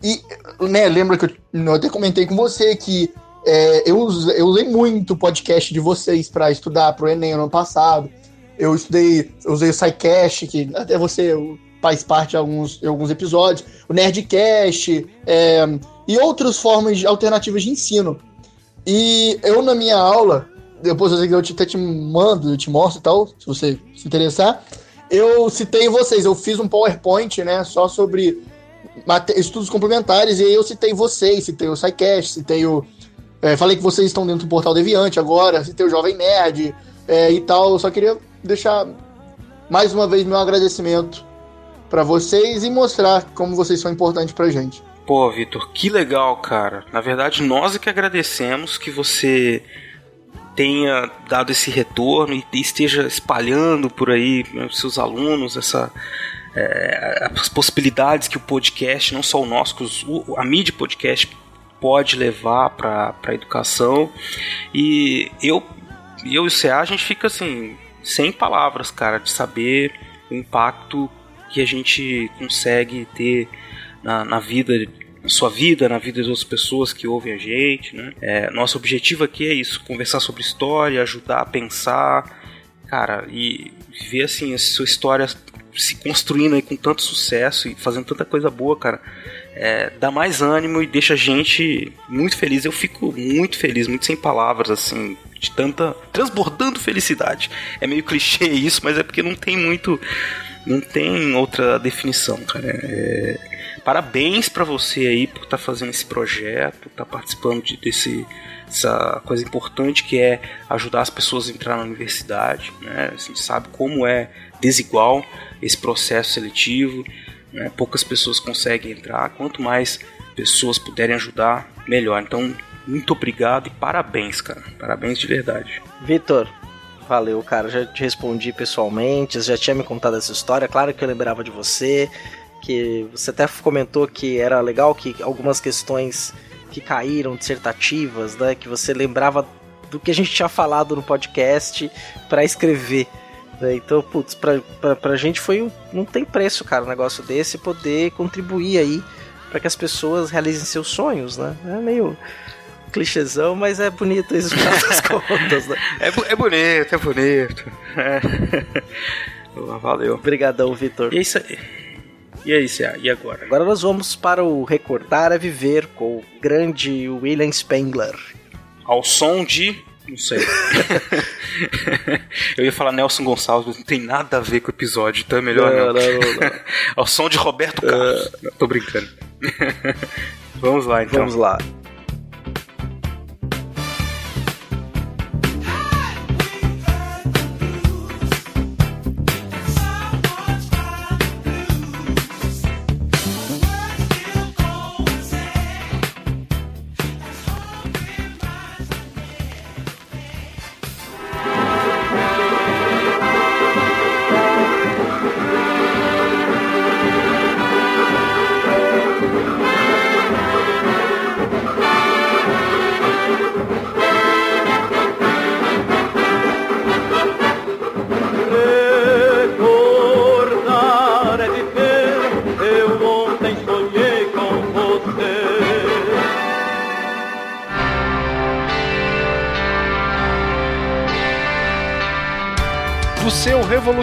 E, né, lembra que eu, eu até comentei com você que é, eu, eu usei muito o podcast de vocês para estudar pro Enem no ano passado. Eu estudei, eu usei o SciCast, que até você faz parte de alguns, de alguns episódios, o Nerdcast, é, e outras formas de, alternativas de ensino. E eu, na minha aula, depois eu até te mando, eu te mostro e tal, se você se interessar. Eu citei vocês, eu fiz um PowerPoint, né, só sobre estudos complementares, e aí eu citei vocês, citei o SciCast, citei o. É, falei que vocês estão dentro do Portal Deviante agora, citei o Jovem Nerd é, e tal. Eu só queria deixar mais uma vez meu agradecimento para vocês e mostrar como vocês são importantes pra gente. Pô, Vitor, que legal, cara. Na verdade, nós é que agradecemos que você tenha dado esse retorno e esteja espalhando por aí né, seus alunos essa é, as possibilidades que o podcast, não só o nosso, o, a mídia podcast pode levar para a educação. E eu, eu e o CA, a gente fica assim, sem palavras, cara, de saber o impacto que a gente consegue ter na, na vida na sua vida, na vida das outras pessoas que ouvem a gente, né? É, nosso objetivo aqui é isso, conversar sobre história, ajudar a pensar, cara, e ver assim a sua história se construindo aí com tanto sucesso e fazendo tanta coisa boa, cara, é, dá mais ânimo e deixa a gente muito feliz. Eu fico muito feliz, muito sem palavras, assim, de tanta. transbordando felicidade. É meio clichê isso, mas é porque não tem muito. não tem outra definição, cara. É, parabéns para você aí por estar tá fazendo esse projeto, estar tá participando de, desse essa coisa importante que é ajudar as pessoas a entrar na universidade, né? A gente sabe como é desigual esse processo seletivo, né? poucas pessoas conseguem entrar. Quanto mais pessoas puderem ajudar, melhor. Então, muito obrigado e parabéns, cara. Parabéns de verdade. Vitor, valeu, cara. Já te respondi pessoalmente, já tinha me contado essa história. Claro que eu lembrava de você, que você até comentou que era legal que algumas questões que caíram dissertativas, né, que você lembrava do que a gente tinha falado no podcast para escrever. Né? Então, putz, pra, pra, pra gente foi um, não tem preço, cara, um negócio desse poder contribuir aí para que as pessoas realizem seus sonhos, né? É meio clichêzão, mas é bonito isso das contas, né? É, é bonito, é bonito. É. Valeu. Obrigadão, Vitor. E é isso aí. E aí, Cia, e agora? Agora nós vamos para o Recordar é Viver com o grande William Spengler. Ao som de não sei. eu ia falar Nelson Gonçalves, mas não tem nada a ver com o episódio, então é melhor não. não. não, não Ao som de Roberto Carlos. Uh... tô brincando. Vamos lá, então. Vamos lá.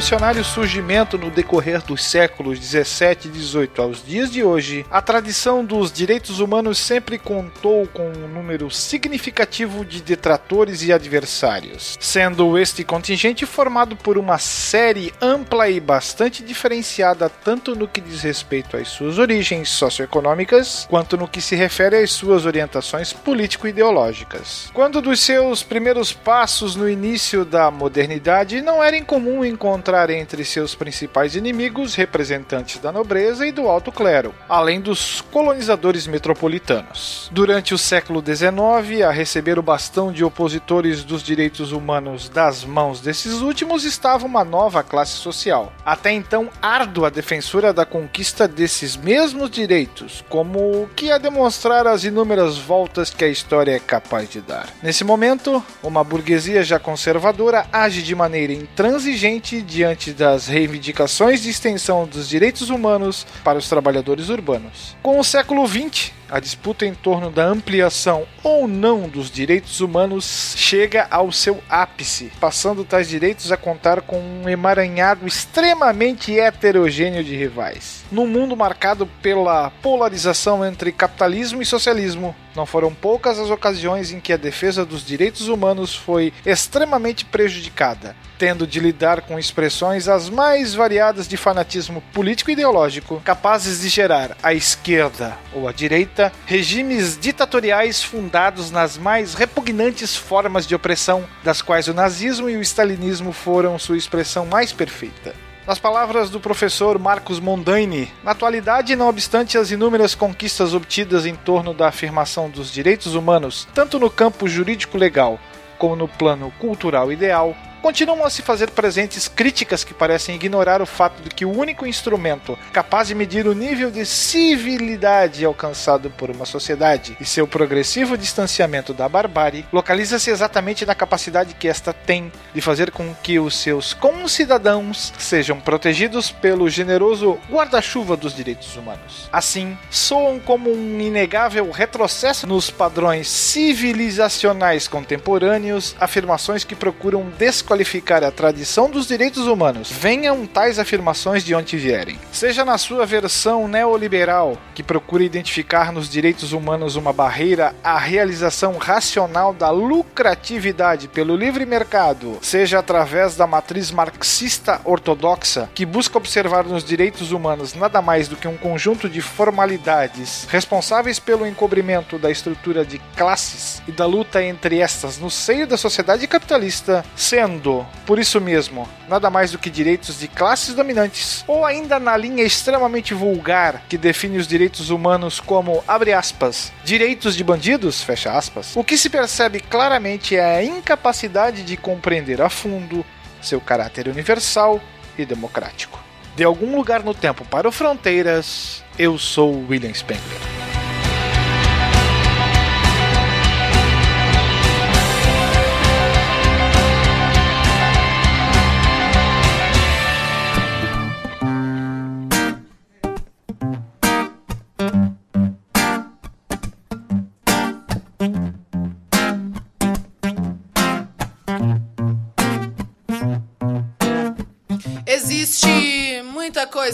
Revolucionário surgimento no decorrer dos séculos 17 e 18 aos dias de hoje, a tradição dos direitos humanos sempre contou com um número significativo de detratores e adversários, sendo este contingente formado por uma série ampla e bastante diferenciada tanto no que diz respeito às suas origens socioeconômicas, quanto no que se refere às suas orientações político-ideológicas. Quando dos seus primeiros passos no início da modernidade, não era incomum encontrar encontrar entre seus principais inimigos representantes da nobreza e do alto clero, além dos colonizadores metropolitanos. Durante o século XIX, a receber o bastão de opositores dos direitos humanos das mãos desses últimos estava uma nova classe social, até então árdua defensora da conquista desses mesmos direitos, como que a demonstrar as inúmeras voltas que a história é capaz de dar. Nesse momento, uma burguesia já conservadora age de maneira intransigente diante das reivindicações de extensão dos direitos humanos para os trabalhadores urbanos. Com o século XX, a disputa em torno da ampliação ou não dos direitos humanos chega ao seu ápice, passando tais direitos a contar com um emaranhado extremamente heterogêneo de rivais. Num mundo marcado pela polarização entre capitalismo e socialismo, não foram poucas as ocasiões em que a defesa dos direitos humanos foi extremamente prejudicada, tendo de lidar com expressões as mais variadas de fanatismo político e ideológico, capazes de gerar à esquerda ou à direita regimes ditatoriais fundados nas mais repugnantes formas de opressão, das quais o nazismo e o stalinismo foram sua expressão mais perfeita. Nas palavras do professor Marcos Mondaini, na atualidade, não obstante as inúmeras conquistas obtidas em torno da afirmação dos direitos humanos, tanto no campo jurídico-legal como no plano cultural ideal, continuam a se fazer presentes críticas que parecem ignorar o fato de que o único instrumento capaz de medir o nível de civilidade alcançado por uma sociedade e seu progressivo distanciamento da barbárie localiza-se exatamente na capacidade que esta tem de fazer com que os seus concidadãos sejam protegidos pelo generoso guarda-chuva dos direitos humanos. Assim, soam como um inegável retrocesso nos padrões civilizacionais contemporâneos afirmações que procuram descobrir desqualificar a tradição dos direitos humanos, venham tais afirmações de onde vierem. Seja na sua versão neoliberal, que procura identificar nos direitos humanos uma barreira à realização racional da lucratividade pelo livre mercado, seja através da matriz marxista ortodoxa, que busca observar nos direitos humanos nada mais do que um conjunto de formalidades responsáveis pelo encobrimento da estrutura de classes e da luta entre estas no seio da sociedade capitalista, sendo por isso mesmo, nada mais do que direitos de classes dominantes, ou ainda na linha extremamente vulgar que define os direitos humanos como, abre aspas, direitos de bandidos, fecha aspas, o que se percebe claramente é a incapacidade de compreender a fundo seu caráter universal e democrático. De algum lugar no tempo para o Fronteiras, eu sou William Spengler.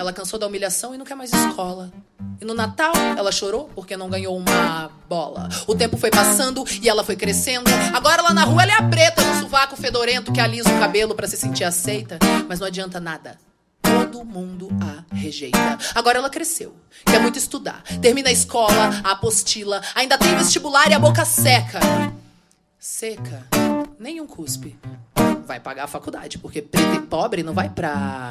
Ela cansou da humilhação e não quer mais escola. E no Natal, ela chorou porque não ganhou uma bola. O tempo foi passando e ela foi crescendo. Agora lá na rua ela é a preta no sovaco fedorento que alisa o cabelo para se sentir aceita. Mas não adianta nada. Todo mundo a rejeita. Agora ela cresceu, quer muito estudar. Termina a escola, a apostila, ainda tem vestibular e a boca seca. Seca, nenhum cuspe. Vai pagar a faculdade, porque preto e pobre não vai pra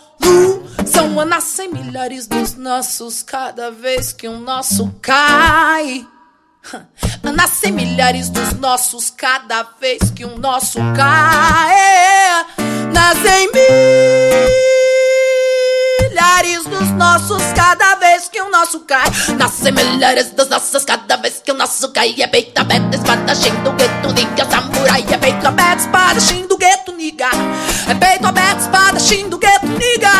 Nascem milhares dos nossos cada vez que um nosso cai. Nascem milhares dos nossos cada vez que um nosso cai. Nascem milhares dos nossos cada vez que o nosso cai. Nascem milhares dos nossos cada vez que o nosso cai. É peito aberto, espadachim do gueto, niga, samurai. É peito aberto, espadachim do gueto, niga. É peito aberto, espadachim do gueto, niga.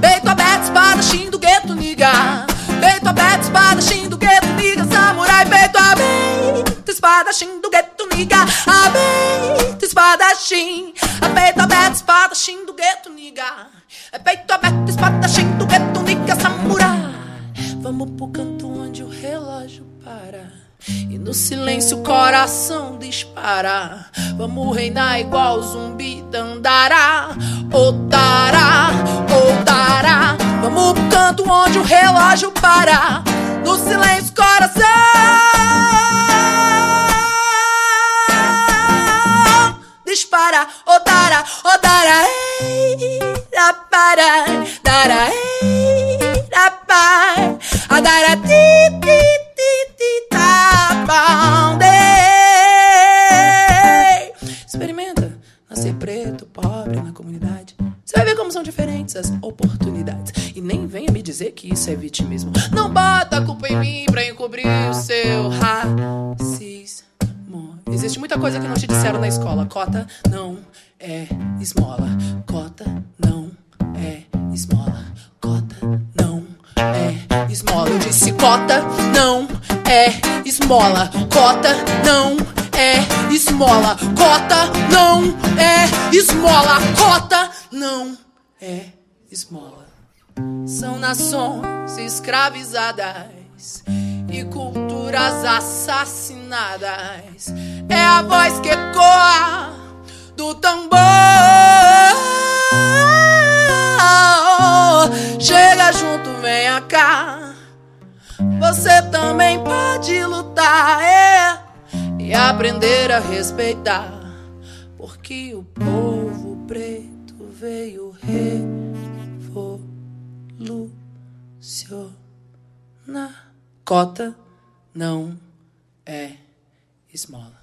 Peito aberto, espadachim do gueto, niga. Peito aberto, espadachim do gueto, niga, samurai. Peito aberto, espadachim do gueto, niga. Aberto, espadachim. Peito aberto, espadachim do gueto, niga. É peito aberto, espadachim do gueto, niga, samurai. Vamos pro canto onde o relógio para. E no silêncio o coração dispara. Vamos reinar igual zumbi dandará. Otará, otará. Vamos pro canto onde o relógio para. No silêncio o coração dispara. Otará, otará. Ei, para, dará, ei, pai. Adara, ti, ti, ti, ti, bom, dei. Experimenta nascer preto, pobre na comunidade. Você vai ver como são diferentes as oportunidades. E nem venha me dizer que isso é vitimismo. Não bota a culpa em mim pra encobrir o seu racismo. Existe muita coisa que não te disseram na escola. Cota não é esmola. Cota não é esmola. Cota não é esmola. Eu disse cota não é esmola. Cota não é esmola. Cota não é esmola. Cota não é esmola. São nações escravizadas e culturas assassinadas. É a voz que ecoa do tambor. Chega junto, venha cá. Você também pode lutar é, e aprender a respeitar. Porque o povo preto veio revolucionar. Cota não é esmola.